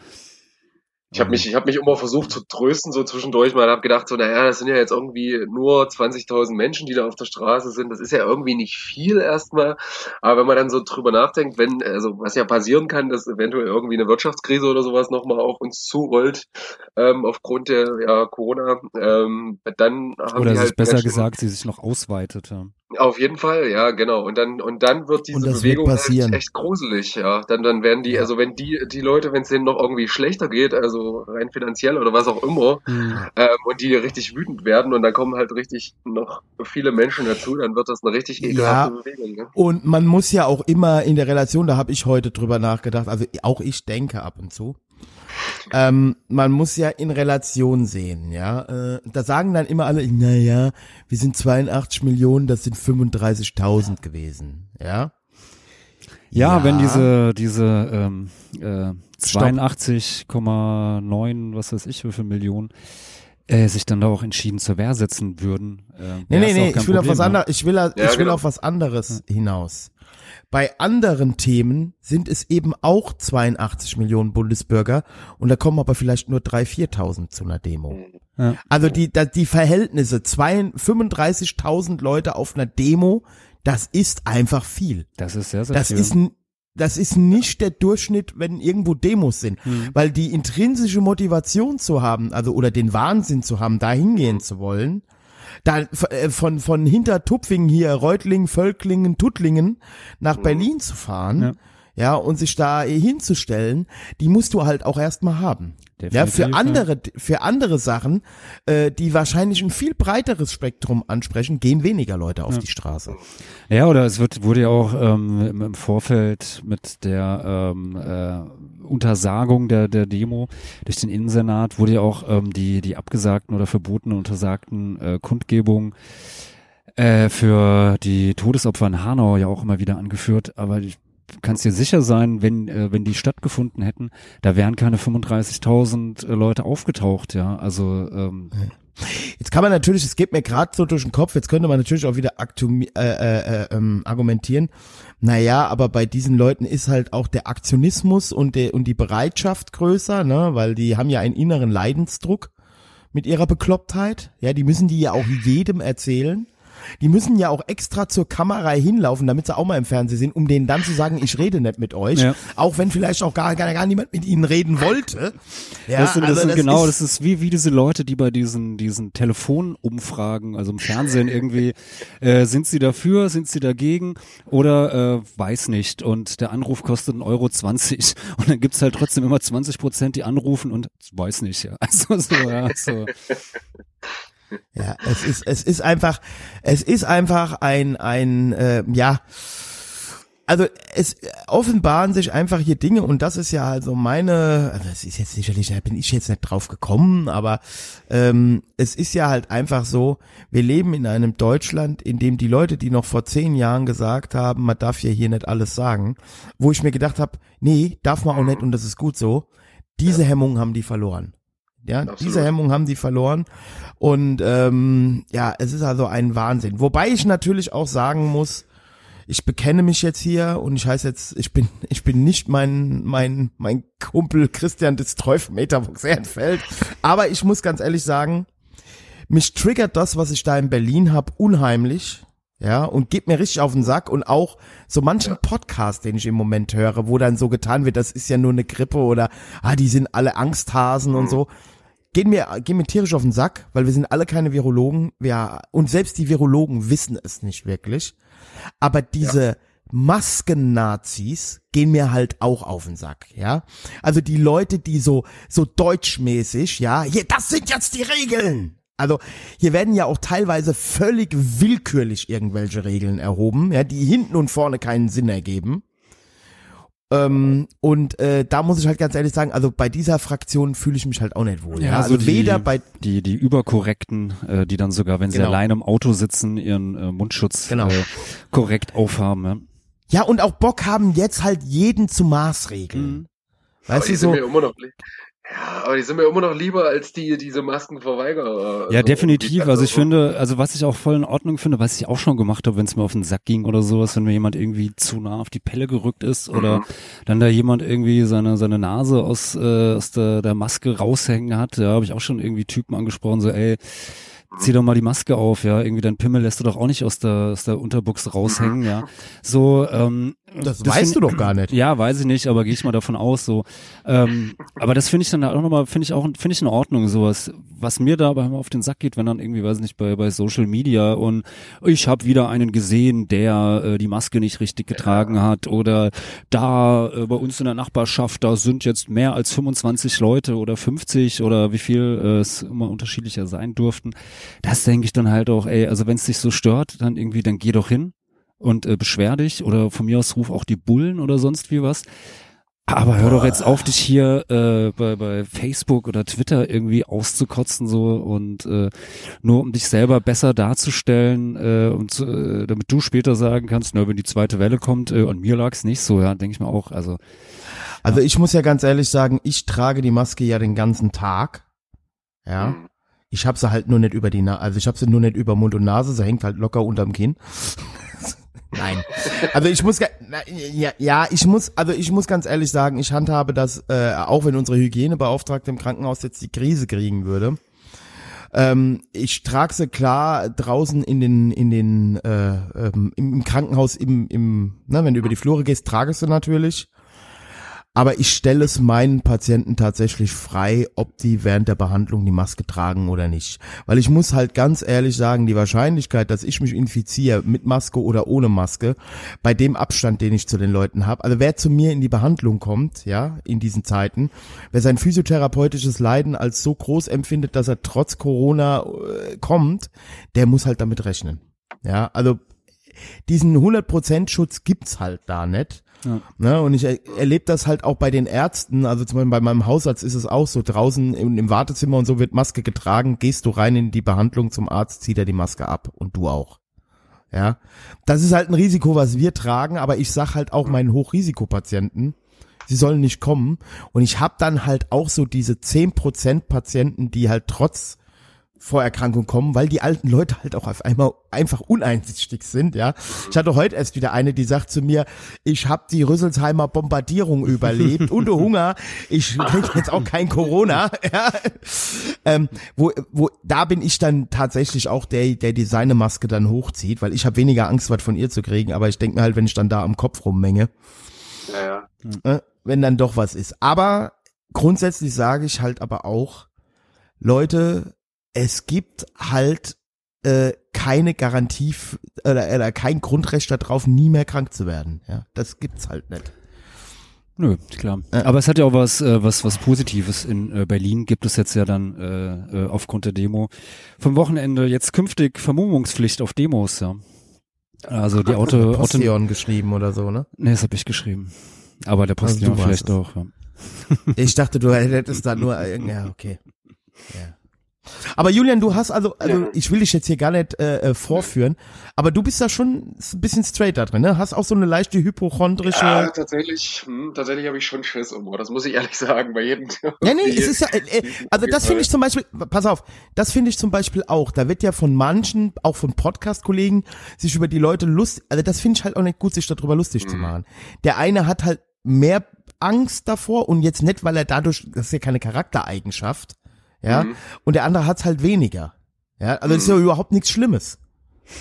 Ich habe mich, ich habe mich immer versucht zu trösten so zwischendurch mal, habe gedacht so, naja, das sind ja jetzt irgendwie nur 20.000 Menschen, die da auf der Straße sind. Das ist ja irgendwie nicht viel erstmal. Aber wenn man dann so drüber nachdenkt, wenn, also was ja passieren kann, dass eventuell irgendwie eine Wirtschaftskrise oder sowas nochmal auf uns zurollt ähm, aufgrund der ja, Corona, ähm, dann haben Oder die es halt ist besser gesagt, sie sich noch ausweitet, ja. Auf jeden Fall, ja, genau. Und dann und dann wird diese wird Bewegung passieren. halt echt gruselig, ja. Dann dann werden die, Ja. also wenn die die Leute, wenn es denen noch irgendwie schlechter geht, also rein finanziell oder was auch immer, Hm. ähm, und die richtig wütend werden und dann kommen halt richtig noch viele Menschen dazu, dann wird das eine richtig ekelhafte Bewegung. Ne? Und man muss ja auch immer in der Relation, da habe ich heute drüber nachgedacht, also auch ich denke ab und zu, ähm, man muss ja in Relation sehen, ja. Äh, da sagen dann immer alle, na ja, wir sind 82 Millionen, das sind 35.000 gewesen, ja. Ja, Ja. wenn diese, diese ähm, äh, 82,9, was weiß ich, wie viel Millionen, äh, sich dann da auch entschieden zur Wehr setzen würden. Äh, Nee, nee, nee, ich will auf Problem, was ja. anderes, ich will, ich Ja, will genau. auf was anderes hinaus. Bei anderen Themen sind es eben auch 82 Millionen Bundesbürger und da kommen aber vielleicht nur 3.000, 4.000 zu einer Demo. Ja. Also die, die Verhältnisse, zwei- 35.000 Leute auf einer Demo, das ist einfach viel. Das ist sehr, sehr Das viel. ist, das ist nicht der Durchschnitt, wenn irgendwo Demos sind. Weil die intrinsische Motivation zu haben, also oder den Wahnsinn zu haben, da hingehen zu wollen, da f- äh, von, von Hintertupfing hier, Reutlingen, Völklingen, Tuttlingen nach Berlin zu fahren, Ja. ja. und sich da hinzustellen, die musst du halt auch erstmal haben. Ja, für Definitiv, andere, für andere Sachen, äh, die wahrscheinlich ein viel breiteres Spektrum ansprechen, gehen weniger Leute auf die Straße. Ja, oder es wird, wurde ja auch ähm, im, im Vorfeld mit der ähm, äh, Untersagung der, der Demo durch den Innensenat wurde ja auch ähm, die, die abgesagten oder verbotenen, untersagten äh, Kundgebungen äh, für die Todesopfer in Hanau ja auch immer wieder angeführt. Aber ich kannst dir sicher sein, wenn, äh, wenn die stattgefunden hätten, da wären keine 35.000 äh, Leute aufgetaucht, ja. Also ähm, Jetzt kann man natürlich, es geht mir gerade so durch den Kopf, jetzt könnte man natürlich auch wieder aktu äh, äh, äh, ähm, argumentieren. Naja, aber bei diesen Leuten ist halt auch der Aktionismus und, der, und die Bereitschaft größer, ne, weil die haben ja einen inneren Leidensdruck mit ihrer Beklopptheit. Ja, die müssen die ja auch jedem erzählen. Die müssen ja auch extra zur Kamera hinlaufen, damit sie auch mal im Fernsehen sind, um denen dann zu sagen, ich rede nicht mit euch. Ja. Auch wenn vielleicht auch gar, gar, gar niemand mit ihnen reden wollte. Ja, das, sind, das also sind genau, ist- das ist wie, wie diese Leute, die bei diesen, diesen Telefonumfragen, also im Fernsehen irgendwie, äh, sind sie dafür, sind sie dagegen oder äh, weiß nicht und der Anruf kostet 1,20 Euro 20 und dann gibt's halt trotzdem immer 20 Prozent, die anrufen und weiß nicht, ja. Also so, ja, so. Ja, es ist, es ist einfach, es ist einfach ein, ein, äh, ja, also es offenbaren sich einfach hier Dinge und das ist ja also meine, also es ist jetzt sicherlich, da bin ich jetzt nicht drauf gekommen, aber ähm, es ist ja halt einfach so, wir leben in einem Deutschland, in dem die Leute, die noch vor zehn Jahren gesagt haben, man darf ja hier nicht alles sagen, wo ich mir gedacht habe, nee, darf man auch nicht und das ist gut so, diese Hemmungen haben die verloren. Ja, Absolut. diese Hemmung haben die verloren. Und ähm, ja, es ist also ein Wahnsinn. Wobei ich natürlich auch sagen muss, ich bekenne mich jetzt hier und ich heiße jetzt, ich bin, ich bin nicht mein, mein, mein Kumpel Christian des Meterbox Ehrenfeld. Aber ich muss ganz ehrlich sagen, mich triggert das, was ich da in Berlin hab, unheimlich. Ja, und geht mir richtig auf den Sack und auch so manchen Podcast, den ich im Moment höre, wo dann so getan wird, das ist ja nur eine Grippe oder, ah, die sind alle Angsthasen und so. Gehen mir, gehen mir tierisch auf den Sack, weil wir sind alle keine Virologen, wir, und selbst die Virologen wissen es nicht wirklich. Aber diese Masken-Nazis gehen mir halt auch auf den Sack, ja. Also die Leute, die so, so deutschmäßig, ja, hier, das sind jetzt die Regeln. Also hier werden ja auch teilweise völlig willkürlich irgendwelche Regeln erhoben, ja, die hinten und vorne keinen Sinn ergeben. Ähm, und äh, da muss ich halt ganz ehrlich sagen, also bei dieser Fraktion fühle ich mich halt auch nicht wohl. Ja, also die, weder bei die, die überkorrekten, äh, die dann sogar, wenn sie Genau. allein im Auto sitzen, ihren äh, Mundschutz Genau. äh, korrekt aufhaben. Ja. ja und auch Bock haben jetzt halt jeden zu Maßregeln. Mhm. Weißt du so? Ja, aber die sind mir immer noch lieber als die, diese Maskenverweigerer. Ja, Also, definitiv. Also ich finde, also was ich auch voll in Ordnung finde, was ich auch schon gemacht habe, wenn es mir auf den Sack ging oder sowas, wenn mir jemand irgendwie zu nah auf die Pelle gerückt ist oder Mhm. dann da jemand irgendwie seine seine Nase aus, äh, aus der, der Maske raushängen hat, ja, habe ich auch schon irgendwie Typen angesprochen, so ey, zieh doch mal die Maske auf, ja, irgendwie dein Pimmel lässt du doch auch nicht aus der aus der Unterbuchs raushängen, ja. So, ähm, Das, das weißt find- du doch gar nicht. ja, weiß ich nicht, aber gehe ich mal davon aus so. Ähm, aber das finde ich dann auch nochmal, finde ich auch, finde ich in Ordnung, sowas. Was mir da aber immer auf den Sack geht, wenn dann irgendwie, weiß ich nicht, bei, bei Social Media und ich habe wieder einen gesehen, der äh, die Maske nicht richtig getragen hat oder da äh, bei uns in der Nachbarschaft, da sind jetzt mehr als 25 Leute oder 50 oder wie viel äh, es immer unterschiedlicher sein durften. Das denke ich dann halt auch, ey, also wenn es dich so stört, dann irgendwie, dann geh doch hin und äh, beschwer dich oder von mir aus ruf auch die Bullen oder sonst wie was. Aber hör doch jetzt auf, dich hier äh, bei, bei Facebook oder Twitter irgendwie auszukotzen so und äh, nur um dich selber besser darzustellen äh, und äh, damit du später sagen kannst, na, wenn die zweite Welle kommt, äh, an mir lag's nicht so, ja, denke ich mir auch. Also Also ich muss ja ganz ehrlich sagen, ich trage die Maske ja den ganzen Tag. Ja. Mhm. Ich habe sie halt nur nicht über die Nase, also ich habe sie nur nicht über Mund und Nase, sie hängt halt locker unterm Kinn. Nein. Also ich muss, ja, ja, ich muss, also ich muss ganz ehrlich sagen, ich handhabe das, äh, auch wenn unsere Hygienebeauftragte im Krankenhaus jetzt die Krise kriegen würde. Ähm, ich trage sie klar draußen in den, in den, äh, ähm, im, im Krankenhaus, im, im, ne, wenn du über die Flure gehst, trage ich sie natürlich. Aber ich stelle es meinen Patienten tatsächlich frei, ob die während der Behandlung die Maske tragen oder nicht. Weil ich muss halt ganz ehrlich sagen, die Wahrscheinlichkeit, dass ich mich infiziere mit Maske oder ohne Maske, bei dem Abstand, den ich zu den Leuten habe, also wer zu mir in die Behandlung kommt, ja, in diesen Zeiten, wer sein physiotherapeutisches Leiden als so groß empfindet, dass er trotz Corona äh, kommt, der muss halt damit rechnen. Ja, also diesen 100% Schutz gibt's halt da nicht. Ja. Ne, und ich er, erlebe das halt auch bei den Ärzten, also zum Beispiel bei meinem Hausarzt ist es auch so, draußen im, im Wartezimmer und so wird Maske getragen, gehst du rein in die Behandlung zum Arzt, zieht er die Maske ab. Und du auch. Ja, das ist halt ein Risiko, was wir tragen, aber ich sag halt auch meinen Hochrisikopatienten, sie sollen nicht kommen. Und ich habe dann halt auch so diese 10% Patienten, die halt trotz Vorerkrankung kommen, weil die alten Leute halt auch auf einmal einfach uneinsichtig sind, ja. Ich hatte heute erst wieder eine, die sagt zu mir, ich habe die Rüsselsheimer Bombardierung überlebt und Hunger, ich krieg jetzt auch kein Corona, ja. Ähm, wo, wo, da bin ich dann tatsächlich auch der, der die seine Maske dann hochzieht, weil ich habe weniger Angst, was von ihr zu kriegen, aber ich denke mir halt, wenn ich dann da am Kopf rummenge, Ja, ja. äh, wenn dann doch was ist. Aber grundsätzlich sage ich halt aber auch, Leute, es gibt halt äh, keine Garantie oder, oder kein Grundrecht darauf, nie mehr krank zu werden. Ja, das gibt's halt nicht. Nö, klar. Äh. Aber es hat ja auch was, äh, was, was Positives. In äh, Berlin gibt es jetzt ja dann äh, äh, aufgrund der Demo vom Wochenende jetzt künftig Vermummungspflicht auf Demos, ja. Also die Auto, Postion geschrieben oder so, ne? nee, das habe ich geschrieben. Aber der Also Postillon warst vielleicht auch, ja. Ich dachte, du hättest da nur, ja, okay. Ja. Aber Julian, du hast also, also Ja. ich will dich jetzt hier gar nicht äh, äh, vorführen, aber du bist da schon ein bisschen straight da drin, ne? Hast auch so eine leichte hypochondrische. Ja, tatsächlich, hm, tatsächlich habe ich schon Schiss um, das muss ich ehrlich sagen, bei jedem. Ja, nee, es ist ja, äh, äh, also das finde ich zum Beispiel, pass auf, das finde ich zum Beispiel auch, da wird ja von manchen, auch von Podcast-Kollegen, sich über die Leute lust, also das finde ich halt auch nicht gut, sich darüber lustig zu Mhm. machen. Der eine hat halt mehr Angst davor und jetzt nicht, weil er dadurch, das ist ja keine Charaktereigenschaft, ja, Mhm. und der andere hat's halt weniger. Ja, also das ist ja überhaupt nichts Schlimmes.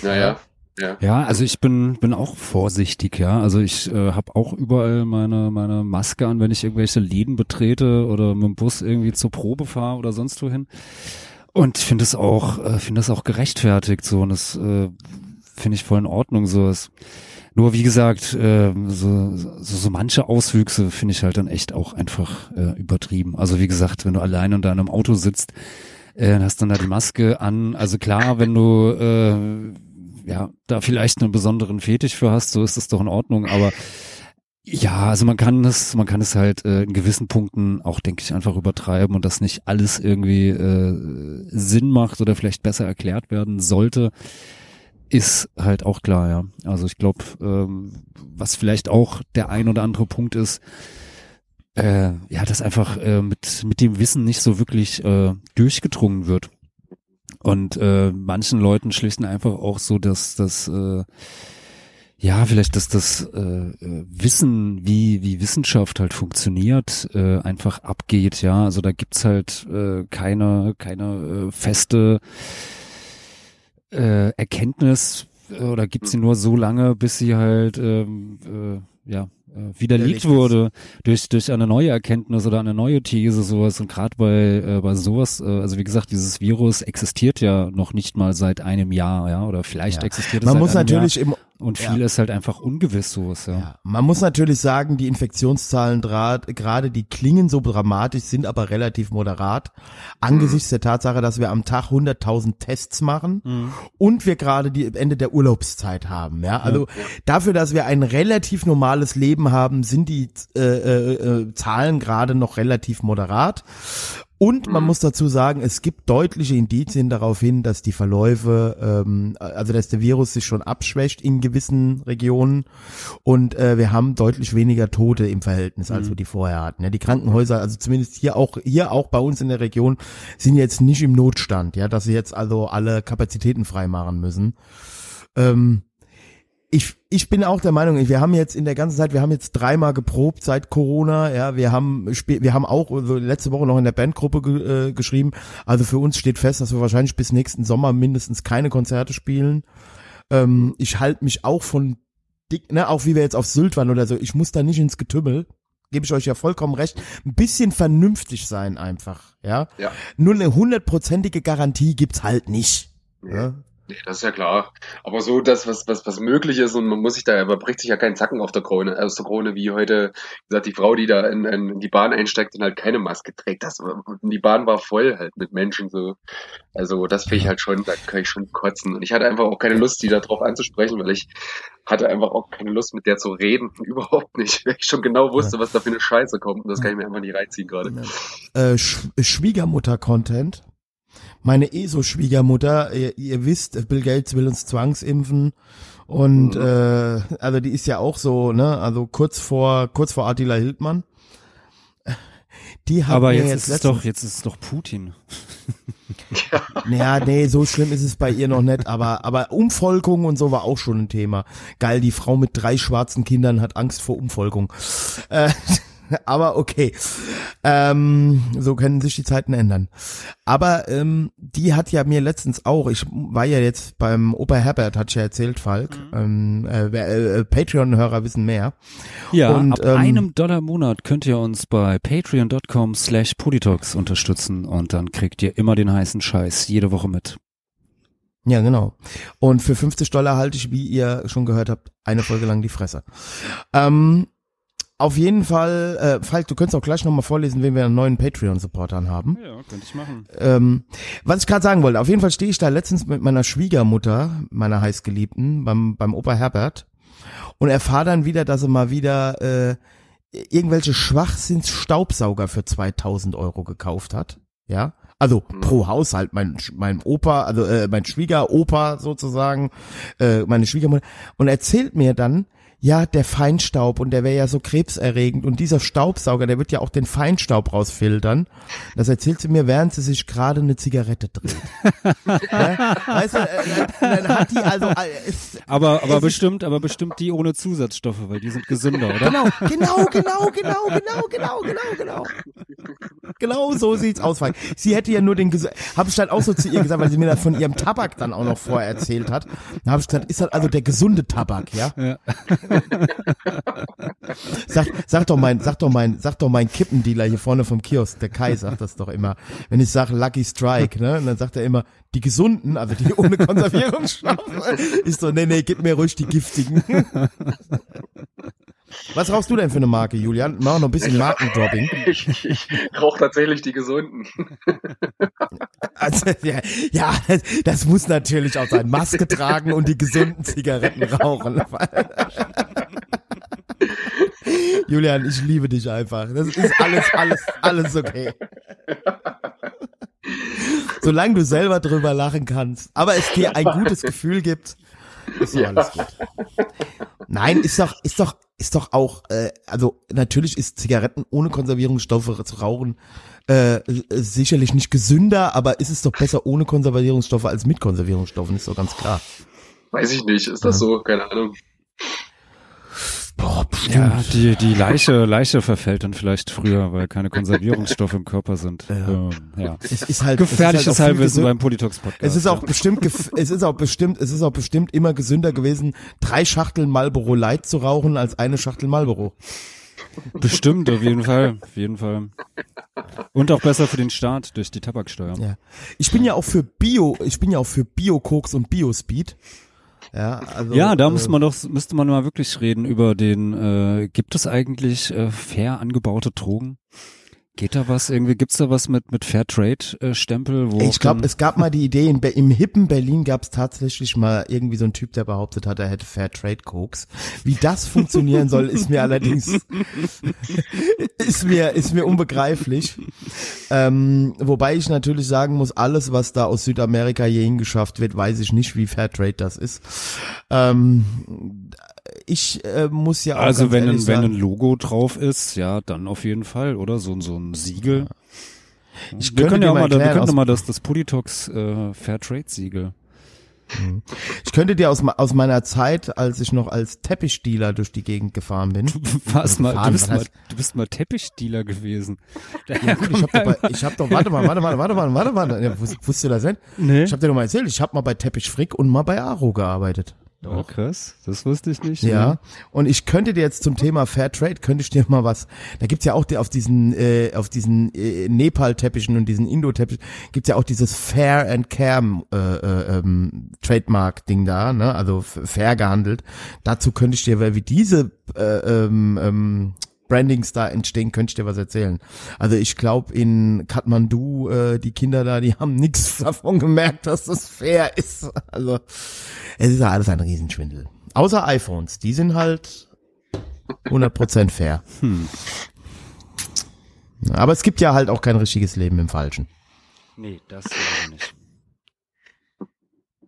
Ja, ja. Ja. Ja, also ich bin bin auch vorsichtig, ja. Also ich äh, habe auch überall meine meine Maske an, wenn ich irgendwelche Läden betrete oder mit dem Bus irgendwie zur Probe fahre oder sonst wohin. Und ich finde es auch äh, finde das auch gerechtfertigt so und das äh, finde ich voll in Ordnung so. Es, nur wie gesagt, äh, so, so, so manche Auswüchse finde ich halt dann echt auch einfach äh, übertrieben. Also wie gesagt, wenn du allein in deinem Auto sitzt, äh, hast dann da die Maske an. Also klar, wenn du äh, ja da vielleicht einen besonderen Fetisch für hast, so ist das doch in Ordnung. Aber ja, also man kann es, man kann es halt äh, in gewissen Punkten auch, denke ich, einfach übertreiben und das nicht alles irgendwie äh, Sinn macht oder vielleicht besser erklärt werden sollte, ist halt auch klar, ja. Also ich glaube, ähm, was vielleicht auch der ein oder andere Punkt ist, äh, ja, dass einfach äh, mit mit dem Wissen nicht so wirklich äh, durchgedrungen wird und äh, manchen Leuten schlicht und einfach auch so, dass das äh, ja vielleicht, dass das äh, äh, Wissen, wie wie Wissenschaft halt funktioniert, äh, einfach abgeht. Ja, also da gibt's halt äh, keine keine äh, feste äh, Erkenntnis äh, oder gibt's sie nur so lange, bis sie halt ähm, äh, ja äh, widerlegt wurde durch durch eine neue Erkenntnis oder eine neue These sowas. Und gerade bei äh, bei sowas äh, also wie gesagt dieses Virus existiert ja noch nicht mal seit einem Jahr ja oder vielleicht Ja. existiert es Man muss natürlich Jahr. im, und ja. viel ist halt einfach ungewiss sowas ja, Ja, man muss natürlich sagen, die Infektionszahlen gerade, die klingen so dramatisch, sind aber relativ moderat. Angesichts der Tatsache, dass wir am Tag 100.000 Tests machen und wir gerade die Ende der Urlaubszeit haben. Ja, also dafür, dass wir ein relativ normales Leben haben, sind die äh, äh, äh, Zahlen gerade noch relativ moderat. Und man muss dazu sagen, es gibt deutliche Indizien darauf hin, dass die Verläufe, ähm, also dass der Virus sich schon abschwächt in gewissen Regionen und äh, wir haben deutlich weniger Tote im Verhältnis, als wir die vorher hatten. Ja, die Krankenhäuser, also zumindest hier auch hier auch bei uns in der Region, sind jetzt nicht im Notstand, ja, dass sie jetzt also alle Kapazitäten freimachen müssen. Ähm, ich, ich bin auch der Meinung, wir haben jetzt in der ganzen Zeit, wir haben jetzt dreimal geprobt seit Corona, ja, wir haben, wir haben auch also letzte Woche noch in der Bandgruppe ge, äh, geschrieben, also für uns steht fest, dass wir wahrscheinlich bis nächsten Sommer mindestens keine Konzerte spielen. Ähm, ich halte mich auch von dick, ne, auch wie wir jetzt auf Sylt waren oder so, ich muss da nicht ins Getümmel, gebe ich euch ja vollkommen recht, ein bisschen vernünftig sein einfach, ja. Ja. Nur eine hundertprozentige Garantie gibt's halt nicht. Ja? Nee, das ist ja klar. Aber so das, was, was, was möglich ist und man muss sich da, man bricht sich ja keinen Zacken auf der Krone, aus der Krone, wie heute, wie gesagt, die Frau, die da in, in die Bahn einsteigt und halt keine Maske trägt. Das, und die Bahn war voll halt mit Menschen so. Also das finde ich halt schon, da kann ich schon kotzen. Und ich hatte einfach auch keine Lust, die da drauf anzusprechen, weil ich hatte einfach auch keine Lust, mit der zu reden. Überhaupt nicht. Weil ich schon genau wusste, was da für eine Scheiße kommt. Und das kann ich mir einfach nicht reinziehen gerade. Äh, Sch Schwiegermutter-Content. Meine ESO-Schwiegermutter, ihr, ihr wisst, Bill Gates will uns zwangsimpfen. Und äh, also die ist ja auch so, ne, also kurz vor kurz vor Attila Hildmann. Die hat Aber jetzt, jetzt ist letztens- doch, jetzt ist es doch Putin. Naja, nee, so schlimm ist es bei ihr noch nicht, aber, aber Umvolkung und so war auch schon ein Thema. Geil, die Frau mit drei schwarzen Kindern hat Angst vor Umvolkung. Äh, aber okay. Ähm, so können sich die Zeiten ändern. Aber ähm, die hat ja mir letztens auch, ich war ja jetzt beim Opa Herbert, hat ja erzählt, Falk. Ähm, äh, wer- äh, Patreon-Hörer wissen mehr. Ja, Und, ab ähm, einem Dollar im Monat könnt ihr uns bei patreon.com slash politox unterstützen und dann kriegt ihr immer den heißen Scheiß jede Woche mit. Ja, genau. Und für 50 Dollar halte ich, wie ihr schon gehört habt, eine Folge lang die Fresse. Ähm, auf jeden Fall, äh, Falk, du könntest auch gleich nochmal vorlesen, wen wir an neuen Patreon-Supportern haben. Ja, könnte ich machen. Ähm, was ich gerade sagen wollte, auf jeden Fall stehe ich da letztens mit meiner Schwiegermutter, meiner heißgeliebten, beim, beim Opa Herbert und erfahre dann wieder, dass er mal wieder äh, irgendwelche Schwachsinns-Staubsauger für 2000 Euro gekauft hat. Ja, also pro Haushalt, mein, mein Opa, also äh, mein Schwiegeropa sozusagen, äh, meine Schwiegermutter und erzählt mir dann, ja, der Feinstaub und der wäre ja so krebserregend und dieser Staubsauger, der wird ja auch den Feinstaub rausfiltern. Das erzählt sie mir, während sie sich gerade eine Zigarette dreht. ja? Weißt du, äh, dann hat die also äh, es, Aber, aber bestimmt, aber bestimmt die ohne Zusatzstoffe, weil die sind gesünder, oder? Genau, genau, genau, genau, genau, genau, genau, genau. Genau so sieht's aus. Falk. Sie hätte ja nur den, habe ich dann auch so zu ihr gesagt, weil sie mir das von ihrem Tabak dann auch noch vorher erzählt hat. Dann habe ich gesagt, ist das also der gesunde Tabak, ja? Ja. Sag, sag doch mein, sag doch mein, sag doch mein Kippendealer hier vorne vom Kiosk, der Kai sagt das doch immer. Wenn ich sage Lucky Strike, ne, und dann sagt er immer, die gesunden, also die ohne Konservierungsstoffe, ist so, nee, nee, gib mir ruhig die giftigen. Was rauchst du denn für eine Marke, Julian? Mach noch ein bisschen Markendropping. Ich, ich, ich rauche tatsächlich die gesunden. Also, ja, ja das, muss natürlich auch sein. Maske tragen und die gesunden Zigaretten rauchen. Julian, ich liebe dich einfach. Das ist alles, alles, alles okay. Solange du selber drüber lachen kannst, aber es dir ein gutes Gefühl gibt, ist doch alles gut. Nein, ist doch, ist doch, ist doch auch, äh, also natürlich ist Zigaretten ohne Konservierungsstoffe zu rauchen äh, sicherlich nicht gesünder, aber ist es doch besser ohne Konservierungsstoffe als mit Konservierungsstoffen, ist doch ganz klar. Weiß ich nicht, ist das so? Keine Ahnung. Boah, bestimmt. Ja, die, die Leiche, Leiche verfällt dann vielleicht früher, weil keine Konservierungsstoffe im Körper sind. Ja. Ähm, ja. Es ist halt Gefährliches es ist halt Halbwissen beim Politox-Podcast. Es ist auch bestimmt, gef- es ist auch bestimmt, es ist auch bestimmt immer gesünder gewesen, drei Schachteln Marlboro Light zu rauchen als eine Schachtel Marlboro. Bestimmt, auf jeden Fall. Auf jeden Fall. Und auch besser für den Staat durch die Tabaksteuer. Ja. Ich bin ja auch für Bio, ich bin ja auch für Bio-Koks und Bio-Speed. Ja, also, Ja, da äh, muss man doch, müsste man mal wirklich reden über den, äh, gibt es eigentlich äh, fair angebaute Drogen? Geht da was irgendwie, gibt's da was mit, mit Fairtrade-Stempel? wo Ich glaube, es gab mal die Idee, in, im hippen Berlin gab es tatsächlich mal irgendwie so einen Typ, der behauptet hat, er hätte Fair Trade Koks. Wie das funktionieren soll, ist mir allerdings, ist mir, ist mir unbegreiflich. Ähm, wobei ich natürlich sagen muss, alles, was da aus Südamerika je hingeschafft wird, weiß ich nicht, wie Fair Trade das ist. Ähm, ich äh, muss ja auch Also wenn ein, wenn ein Logo drauf ist, ja, dann auf jeden Fall, oder? So, ein- so ein Siegel. Ich wir könnte können dir ja auch mal da- wir können mal das, das Politox äh, Fairtrade-Siegel. ich könnte dir aus, aus meiner Zeit, als ich noch als Teppichdealer durch die Gegend gefahren bin, Du warst mal, du Fahren, bist mal, du bist mal Teppichdealer gewesen. Ja, gut, ich hab doch, ich hab doch, warte mal, warte mal, warte mal, warte mal, ja, wus- wusstest du das denn? Nee. Ich hab dir doch mal erzählt, ich hab mal bei Teppich Frick und mal bei Aro gearbeitet. Oh, krass, das wusste ich nicht. Ja, und ich könnte dir jetzt zum Thema Fair Trade, könnte ich dir mal was, da gibt's ja auch die, auf diesen, äh, auf diesen äh, Nepal-Teppichen und diesen Indo-Teppichen, gibt's ja auch dieses Fair and Care äh, äh, ähm, Trademark-Ding da, ne, also fair gehandelt. Dazu könnte ich dir, weil wie diese äh, ähm, ähm, Brandings da entstehen, könnte ich dir was erzählen. Also ich glaube in Kathmandu, äh, die Kinder da, die haben nichts davon gemerkt, dass das fair ist. Also es ist ja alles ein Riesenschwindel. Außer iPhones, die sind halt 100% fair. Aber es gibt ja halt auch kein richtiges Leben im Falschen. Nee, das nicht.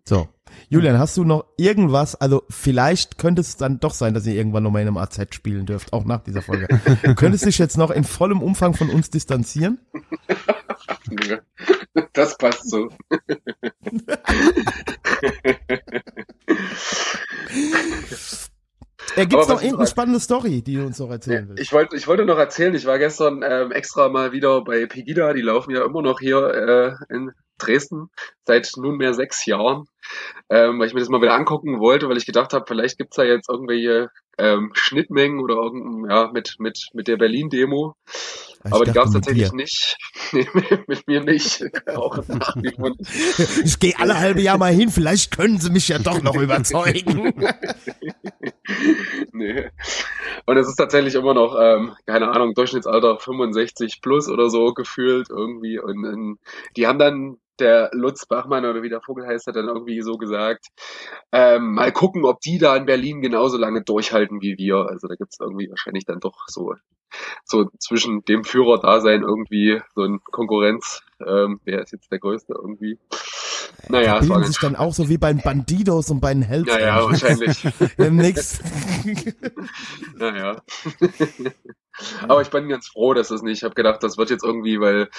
So. Julian, hast du noch irgendwas, also vielleicht könnte es dann doch sein, dass ihr irgendwann nochmal in einem AZ spielen dürft, auch nach dieser Folge. Du könntest dich jetzt noch in vollem Umfang von uns distanzieren? Das passt so. Äh, gibt's Aber noch irgendeine spannende Story, die du uns noch erzählen willst? Ich wollte, ich wollte noch erzählen, ich war gestern ähm, extra mal wieder bei Pegida, die laufen ja immer noch hier äh, in Dresden seit nunmehr sechs Jahren, ähm, weil ich mir das mal wieder angucken wollte, weil ich gedacht habe, vielleicht gibt's da jetzt irgendwelche ähm, Schnittmengen oder irgendein, ja, mit, mit, mit der Berlin-Demo. Aber die gab's tatsächlich dir. nicht. Nee, mit mir nicht. Auch nach wie vor nicht. Ich gehe alle halbe Jahr mal hin, vielleicht können sie mich ja doch noch überzeugen. nee. Und es ist tatsächlich immer noch, ähm, keine Ahnung, Durchschnittsalter 65 plus oder so gefühlt irgendwie. Und, ähm, die haben dann, der Lutz Bachmann oder wie der Vogel heißt, hat dann irgendwie so gesagt, ähm, mal gucken, ob die da in Berlin genauso lange durchhalten wie wir. Also da gibt's irgendwie wahrscheinlich dann doch so, so zwischen dem Führerdasein irgendwie so ein Konkurrenz. Ähm, wer ist jetzt der Größte irgendwie? Naja, Bilden sich dann auch so wie bei den Bandidos und bei den Hells. ja, ja, wahrscheinlich. Demnächst. Naja. Aber ich bin ganz froh, dass das nicht. Ich habe gedacht, das wird jetzt irgendwie, weil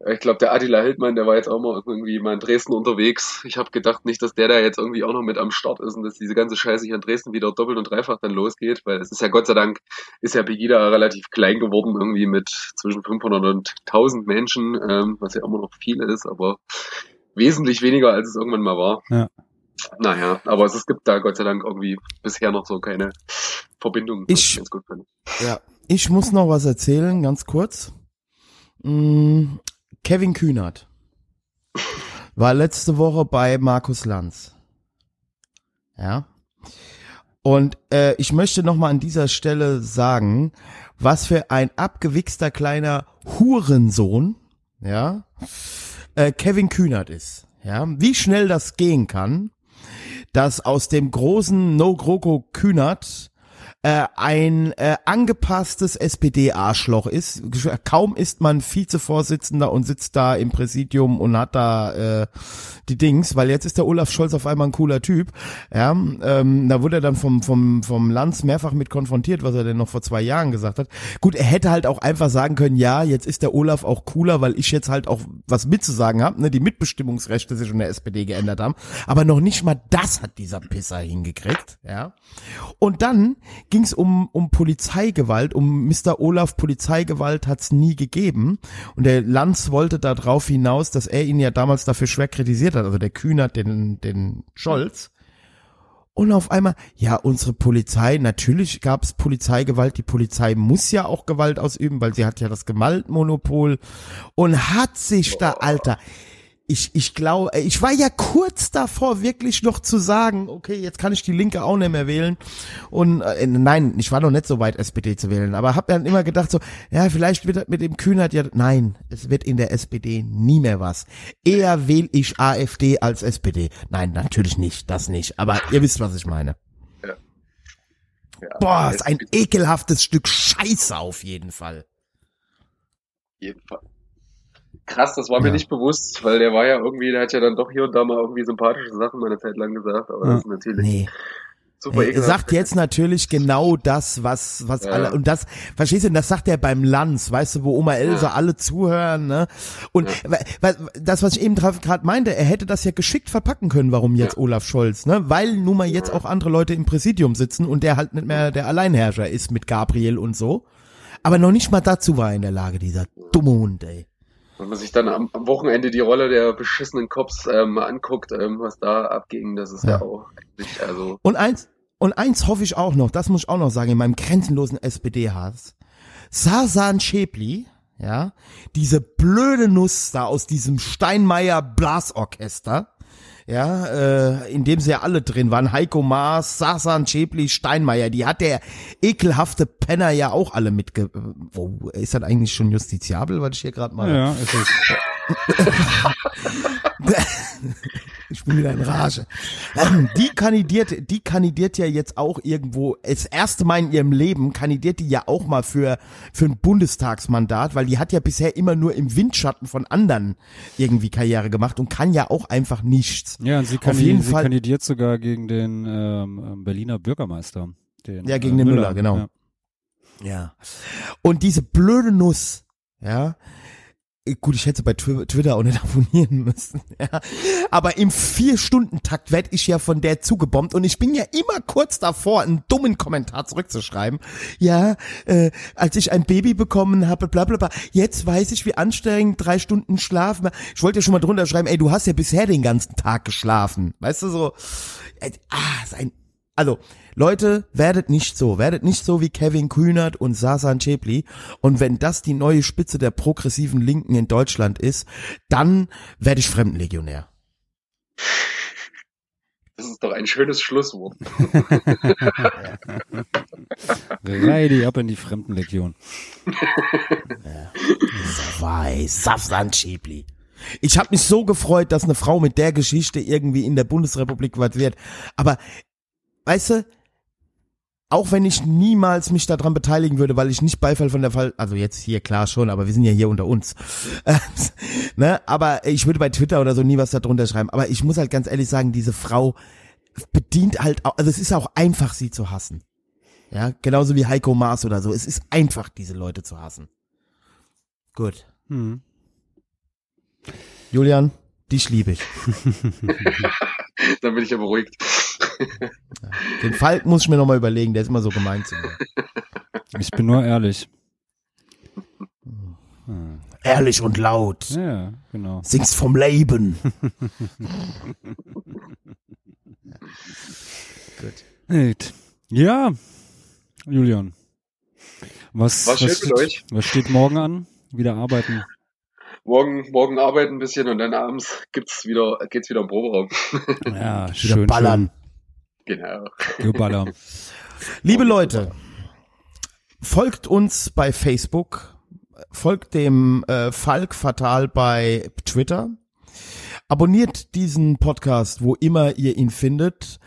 äh, ich glaube, der Attila Hildmann, der war jetzt auch mal irgendwie mal in Dresden unterwegs. Ich habe gedacht nicht, dass der da jetzt irgendwie auch noch mit am Start ist und dass diese ganze Scheiße hier in Dresden wieder doppelt und dreifach dann losgeht, weil es ist ja Gott sei Dank, ist ja Pegida relativ klein geworden, irgendwie mit zwischen 500 und 1000 Menschen, ähm, was ja immer noch viel ist, aber wesentlich weniger, als es irgendwann mal war. Ja. Naja, aber es, gibt da Gott sei Dank irgendwie bisher noch so keine Verbindung. Ich- ganz gut finde. Ja, ich muss noch was erzählen, ganz kurz. Mm, Kevin Kühnert war letzte Woche bei Markus Lanz. Ja. Und äh, ich möchte noch mal an dieser Stelle sagen, was für ein abgewichster kleiner Hurensohn, ja, äh, Kevin Kühnert ist. Ja, wie schnell das gehen kann, dass aus dem großen No GroKo Kühnert äh, ein äh, angepasstes SPD-Arschloch ist. Kaum ist man Vizevorsitzender und sitzt da im Präsidium und hat da äh, die Dings, weil jetzt ist der Olaf Scholz auf einmal ein cooler Typ. Ja, ähm, da wurde er dann vom vom vom Lanz mehrfach mit konfrontiert, was er denn noch vor zwei Jahren gesagt hat. Gut, er hätte halt auch einfach sagen können, ja, jetzt ist der Olaf auch cooler, weil ich jetzt halt auch was mitzusagen habe, ne, die Mitbestimmungsrechte sich in der SPD geändert haben. Aber noch nicht mal das hat dieser Pisser hingekriegt, ja. Und dann ging es um, um Polizeigewalt, um Mr. Olaf Polizeigewalt hat's nie gegeben. Und der Lanz wollte da drauf hinaus, dass er ihn ja damals dafür schwer kritisiert hat, also der Kühnert den, den Scholz. Und auf einmal, ja, unsere Polizei, natürlich gab es Polizeigewalt, die Polizei muss ja auch Gewalt ausüben, weil sie hat ja das Gewaltmonopol und hat sich da, Alter, ich, ich glaube, ich war ja kurz davor, wirklich noch zu sagen, okay, jetzt kann ich die Linke auch nicht mehr wählen. Und äh, nein, ich war noch nicht so weit, SPD zu wählen, aber habe dann immer gedacht, so, ja, vielleicht wird das mit dem Kühnert ja, nein, es wird in der SPD nie mehr was. Eher wähle ich AfD als SPD. Nein, natürlich nicht, das nicht. Aber ihr wisst, was ich meine. Ja, Boah, ist ein ekelhaftes Stück Scheiße auf jeden Fall. jeden Fall. Krass, das war mir Ja. nicht bewusst, weil der war ja irgendwie, der hat ja dann doch hier und da mal irgendwie sympathische Sachen mal eine Zeit lang gesagt, aber Ja. das ist natürlich Nee. super Er sagt jetzt natürlich genau das, was, was Ja. alle, und das, verstehst du, das sagt er beim Lanz, weißt du, wo Oma Else Ja. alle zuhören, ne? Und wa- das, was ich eben gerade meinte, er hätte das ja geschickt verpacken können, warum jetzt Olaf Scholz, ne? Weil nun mal jetzt auch andere Leute im Präsidium sitzen und der halt nicht mehr der Alleinherrscher ist mit Gabriel und so. Aber noch nicht mal dazu war er in der Lage, dieser dumme Hund, ey. Wenn man sich dann am, am Wochenende die Rolle der beschissenen Cops ähm, mal anguckt, ähm, was da abging, das ist ja, Ja. auch eigentlich, also Und eins, und eins hoffe ich auch noch, das muss ich auch noch sagen, in meinem grenzenlosen SPD-Hass. Sasan Schäpli, ja, diese blöde Nuss da aus diesem Steinmeier Blasorchester, ja, äh, in dem sie ja alle drin waren, Heiko Maas, Sasan Schäpli, Steinmeier, die hat der ekelhafte Penner ja auch alle mitge... Oh, ist das eigentlich schon justiziabel, was ich hier gerade mal... Ja, es ist. Ich bin wieder in Rage. Ähm, die kandidiert, die kandidiert ja jetzt auch irgendwo, das erste Mal in ihrem Leben kandidiert die ja auch mal für, für ein Bundestagsmandat, weil die hat ja bisher immer nur im Windschatten von anderen irgendwie Karriere gemacht und kann ja auch einfach nichts. Ja, und sie, Auf kandi jeden sie Fall- kandidiert sogar gegen den ähm, ähm, Berliner Bürgermeister. Den, Ja, gegen den Müller, genau. Ja. Ja. Und diese blöde Nuss, ja, äh, gut, ich hätte bei Twi- Twitter auch nicht abonnieren müssen, ja. Aber im Vier-Stunden-Takt werd ich ja von der zugebombt und ich bin ja immer kurz davor, einen dummen Kommentar zurückzuschreiben. Ja, äh, als ich ein Baby bekommen habe, bla bla bla, jetzt weiß ich, wie anstrengend drei Stunden Schlaf. war. Ich wollte ja schon mal drunter schreiben, ey, du hast ja bisher den ganzen Tag geschlafen. Weißt du so, äh, ah, ist ein also, Leute, werdet nicht so. Werdet nicht so wie Kevin Kühnert und Sasan Chepli. Und wenn das die neue Spitze der progressiven Linken in Deutschland ist, dann werde ich Fremdenlegionär. das ist doch ein schönes Schlusswort. Reidi ab in die Fremdenlegion. Weiß, Sasan Chepli. Ich habe mich so gefreut, dass eine Frau mit der Geschichte irgendwie in der Bundesrepublik was wird. Aber, weißt du, auch wenn ich niemals mich daran beteiligen würde, weil ich nicht Beifall von der Fall, also jetzt hier klar schon, aber wir sind ja hier unter uns, ne? Aber ich würde bei Twitter oder so nie was darunter schreiben. Aber ich muss halt ganz ehrlich sagen, diese Frau bedient halt, auch, also es ist auch einfach, sie zu hassen. Ja, genauso wie Heiko Maas oder so. Es ist einfach, diese Leute zu hassen. Gut. Hm. Julian, dich liebe ich. Dann bin ich ja beruhigt. Den Falk muss ich mir nochmal überlegen, der ist immer so gemein zu mir. Ich bin nur ehrlich. Hm. Ehrlich und laut. Ja, genau. Singst vom Leben. Gut. Ja, Julian. Was, schön was, mit euch. was steht morgen an? Wieder arbeiten. Morgen, morgen arbeiten ein bisschen und dann abends gibt's wieder, geht's wieder im Proberaum. Ja, Wieder schön, ballern. Genau. Geballer. Liebe Leute, folgt uns bei Facebook, folgt dem äh, Falk Fatal bei Twitter, abonniert diesen Podcast, wo immer ihr ihn findet.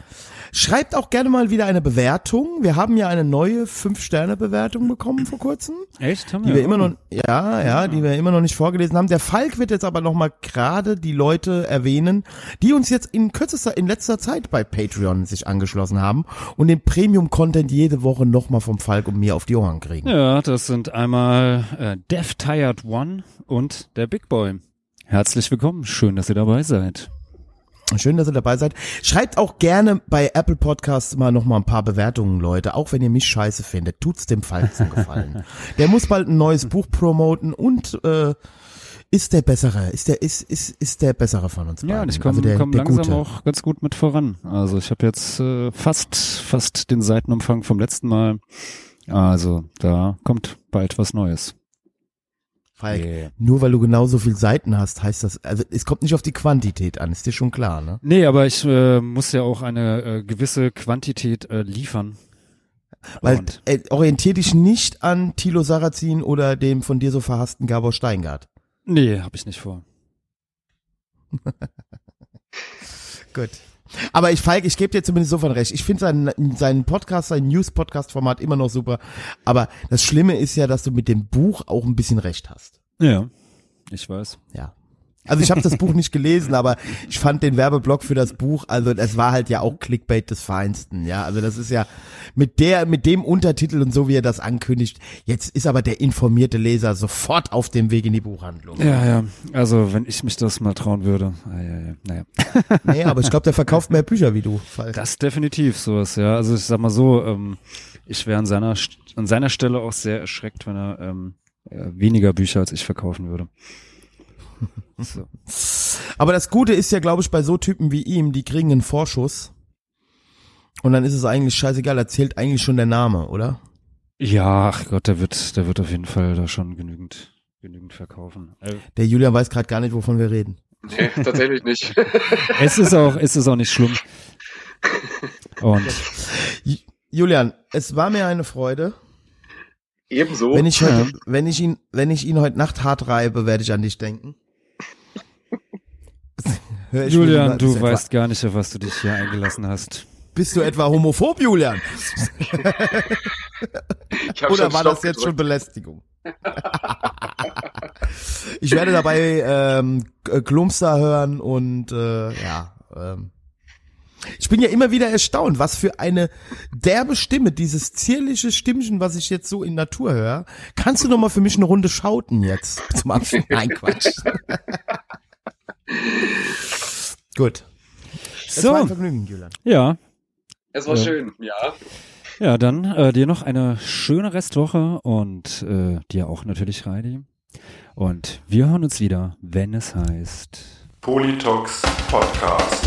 Schreibt auch gerne mal wieder eine Bewertung. Wir haben ja eine neue 5-Sterne-Bewertung bekommen vor kurzem. Echt? Haben die wir immer noch, ja, ja, die wir immer noch nicht vorgelesen haben. Der Falk wird jetzt aber noch mal gerade die Leute erwähnen, die uns jetzt in kürzester, in letzter Zeit bei Patreon sich angeschlossen haben und den Premium-Content jede Woche noch mal vom Falk und mir auf die Ohren kriegen. Ja, das sind einmal äh, Deaf Tired One und der Big Boy. Herzlich willkommen. Schön, dass ihr dabei seid. Schön, dass ihr dabei seid. Schreibt auch gerne bei Apple Podcasts mal noch mal ein paar Bewertungen, Leute. Auch wenn ihr mich scheiße findet, tut's dem Falk zum Gefallen. Der muss bald ein neues Buch promoten und äh, ist der bessere, ist der ist ist ist der bessere von uns Ja, beiden. und ich komme Also der, komm der langsam Gute. auch ganz gut mit voran. Also ich habe jetzt äh, fast fast den Seitenumfang vom letzten Mal. Also da kommt bald was Neues. Falk, Yeah. nur weil du genauso viel Seiten hast, heißt das, also es kommt nicht auf die Quantität an, ist dir schon klar, ne? Nee, aber ich äh, muss ja auch eine äh, gewisse Quantität äh, liefern. Weil äh, orientier dich nicht an Thilo Sarrazin oder dem von dir so verhassten Gabor Steingart. Nee, habe ich nicht vor. Gut. Aber ich, Falk, ich gebe dir zumindest so von recht. Ich finde seinen, seinen Podcast, sein News-Podcast-Format immer noch super. Aber das Schlimme ist ja, dass du mit dem Buch auch ein bisschen recht hast. Ja, ich weiß. Ja. Also ich habe das Buch nicht gelesen, aber ich fand den Werbeblock für das Buch, also das war halt ja auch Clickbait des Feinsten, ja. Also das ist ja mit der, mit dem Untertitel und so wie er das ankündigt. Jetzt ist aber der informierte Leser sofort auf dem Weg in die Buchhandlung. Ja, ja. Also wenn ich mich das mal trauen würde. Ah, ja, ja. Naja. Nee, aber ich glaube, der verkauft mehr Bücher wie du. Falk. Das definitiv sowas, ja. Also ich sag mal so, ähm, ich wäre an seiner an seiner Stelle auch sehr erschreckt, wenn er ähm, äh, weniger Bücher als ich verkaufen würde. So. Aber das Gute ist ja, glaube ich, bei so Typen wie ihm, die kriegen einen Vorschuss. Und dann ist es eigentlich scheißegal, da zählt eigentlich schon der Name, oder? Ja, ach Gott, der wird, der wird auf jeden Fall da schon genügend, genügend verkaufen. Äh, Der Julian weiß gerade gar nicht, wovon wir reden. Nee, tatsächlich nicht. es ist auch, es ist auch nicht schlimm. Und Ju- Julian, es war mir eine Freude. Ebenso. Wenn ich heute, wenn ich ihn, wenn ich ihn heute Nacht hart reibe, werde ich an dich denken. Julian, du weißt gar nicht, auf was du dich hier eingelassen hast. Bist du etwa homophob, Julian? ich hab Oder schon war Stopp das jetzt schon gedrückt. Belästigung? ich werde dabei ähm, K- Klumster hören und äh, ja. Ähm, ich bin ja immer wieder erstaunt, was für eine derbe Stimme, dieses zierliche Stimmchen, was ich jetzt so in Natur höre. Kannst du noch mal für mich eine Runde schauten jetzt zum Abschluss? Nein, Quatsch. Gut. Es war ein So, Vergnügen, Julian. ja, Es war Ja. schön, ja. ja, dann äh, dir noch eine schöne Restwoche und äh, dir auch natürlich, Reidi. Und wir hören uns wieder, wenn es heißt. Politox Podcast.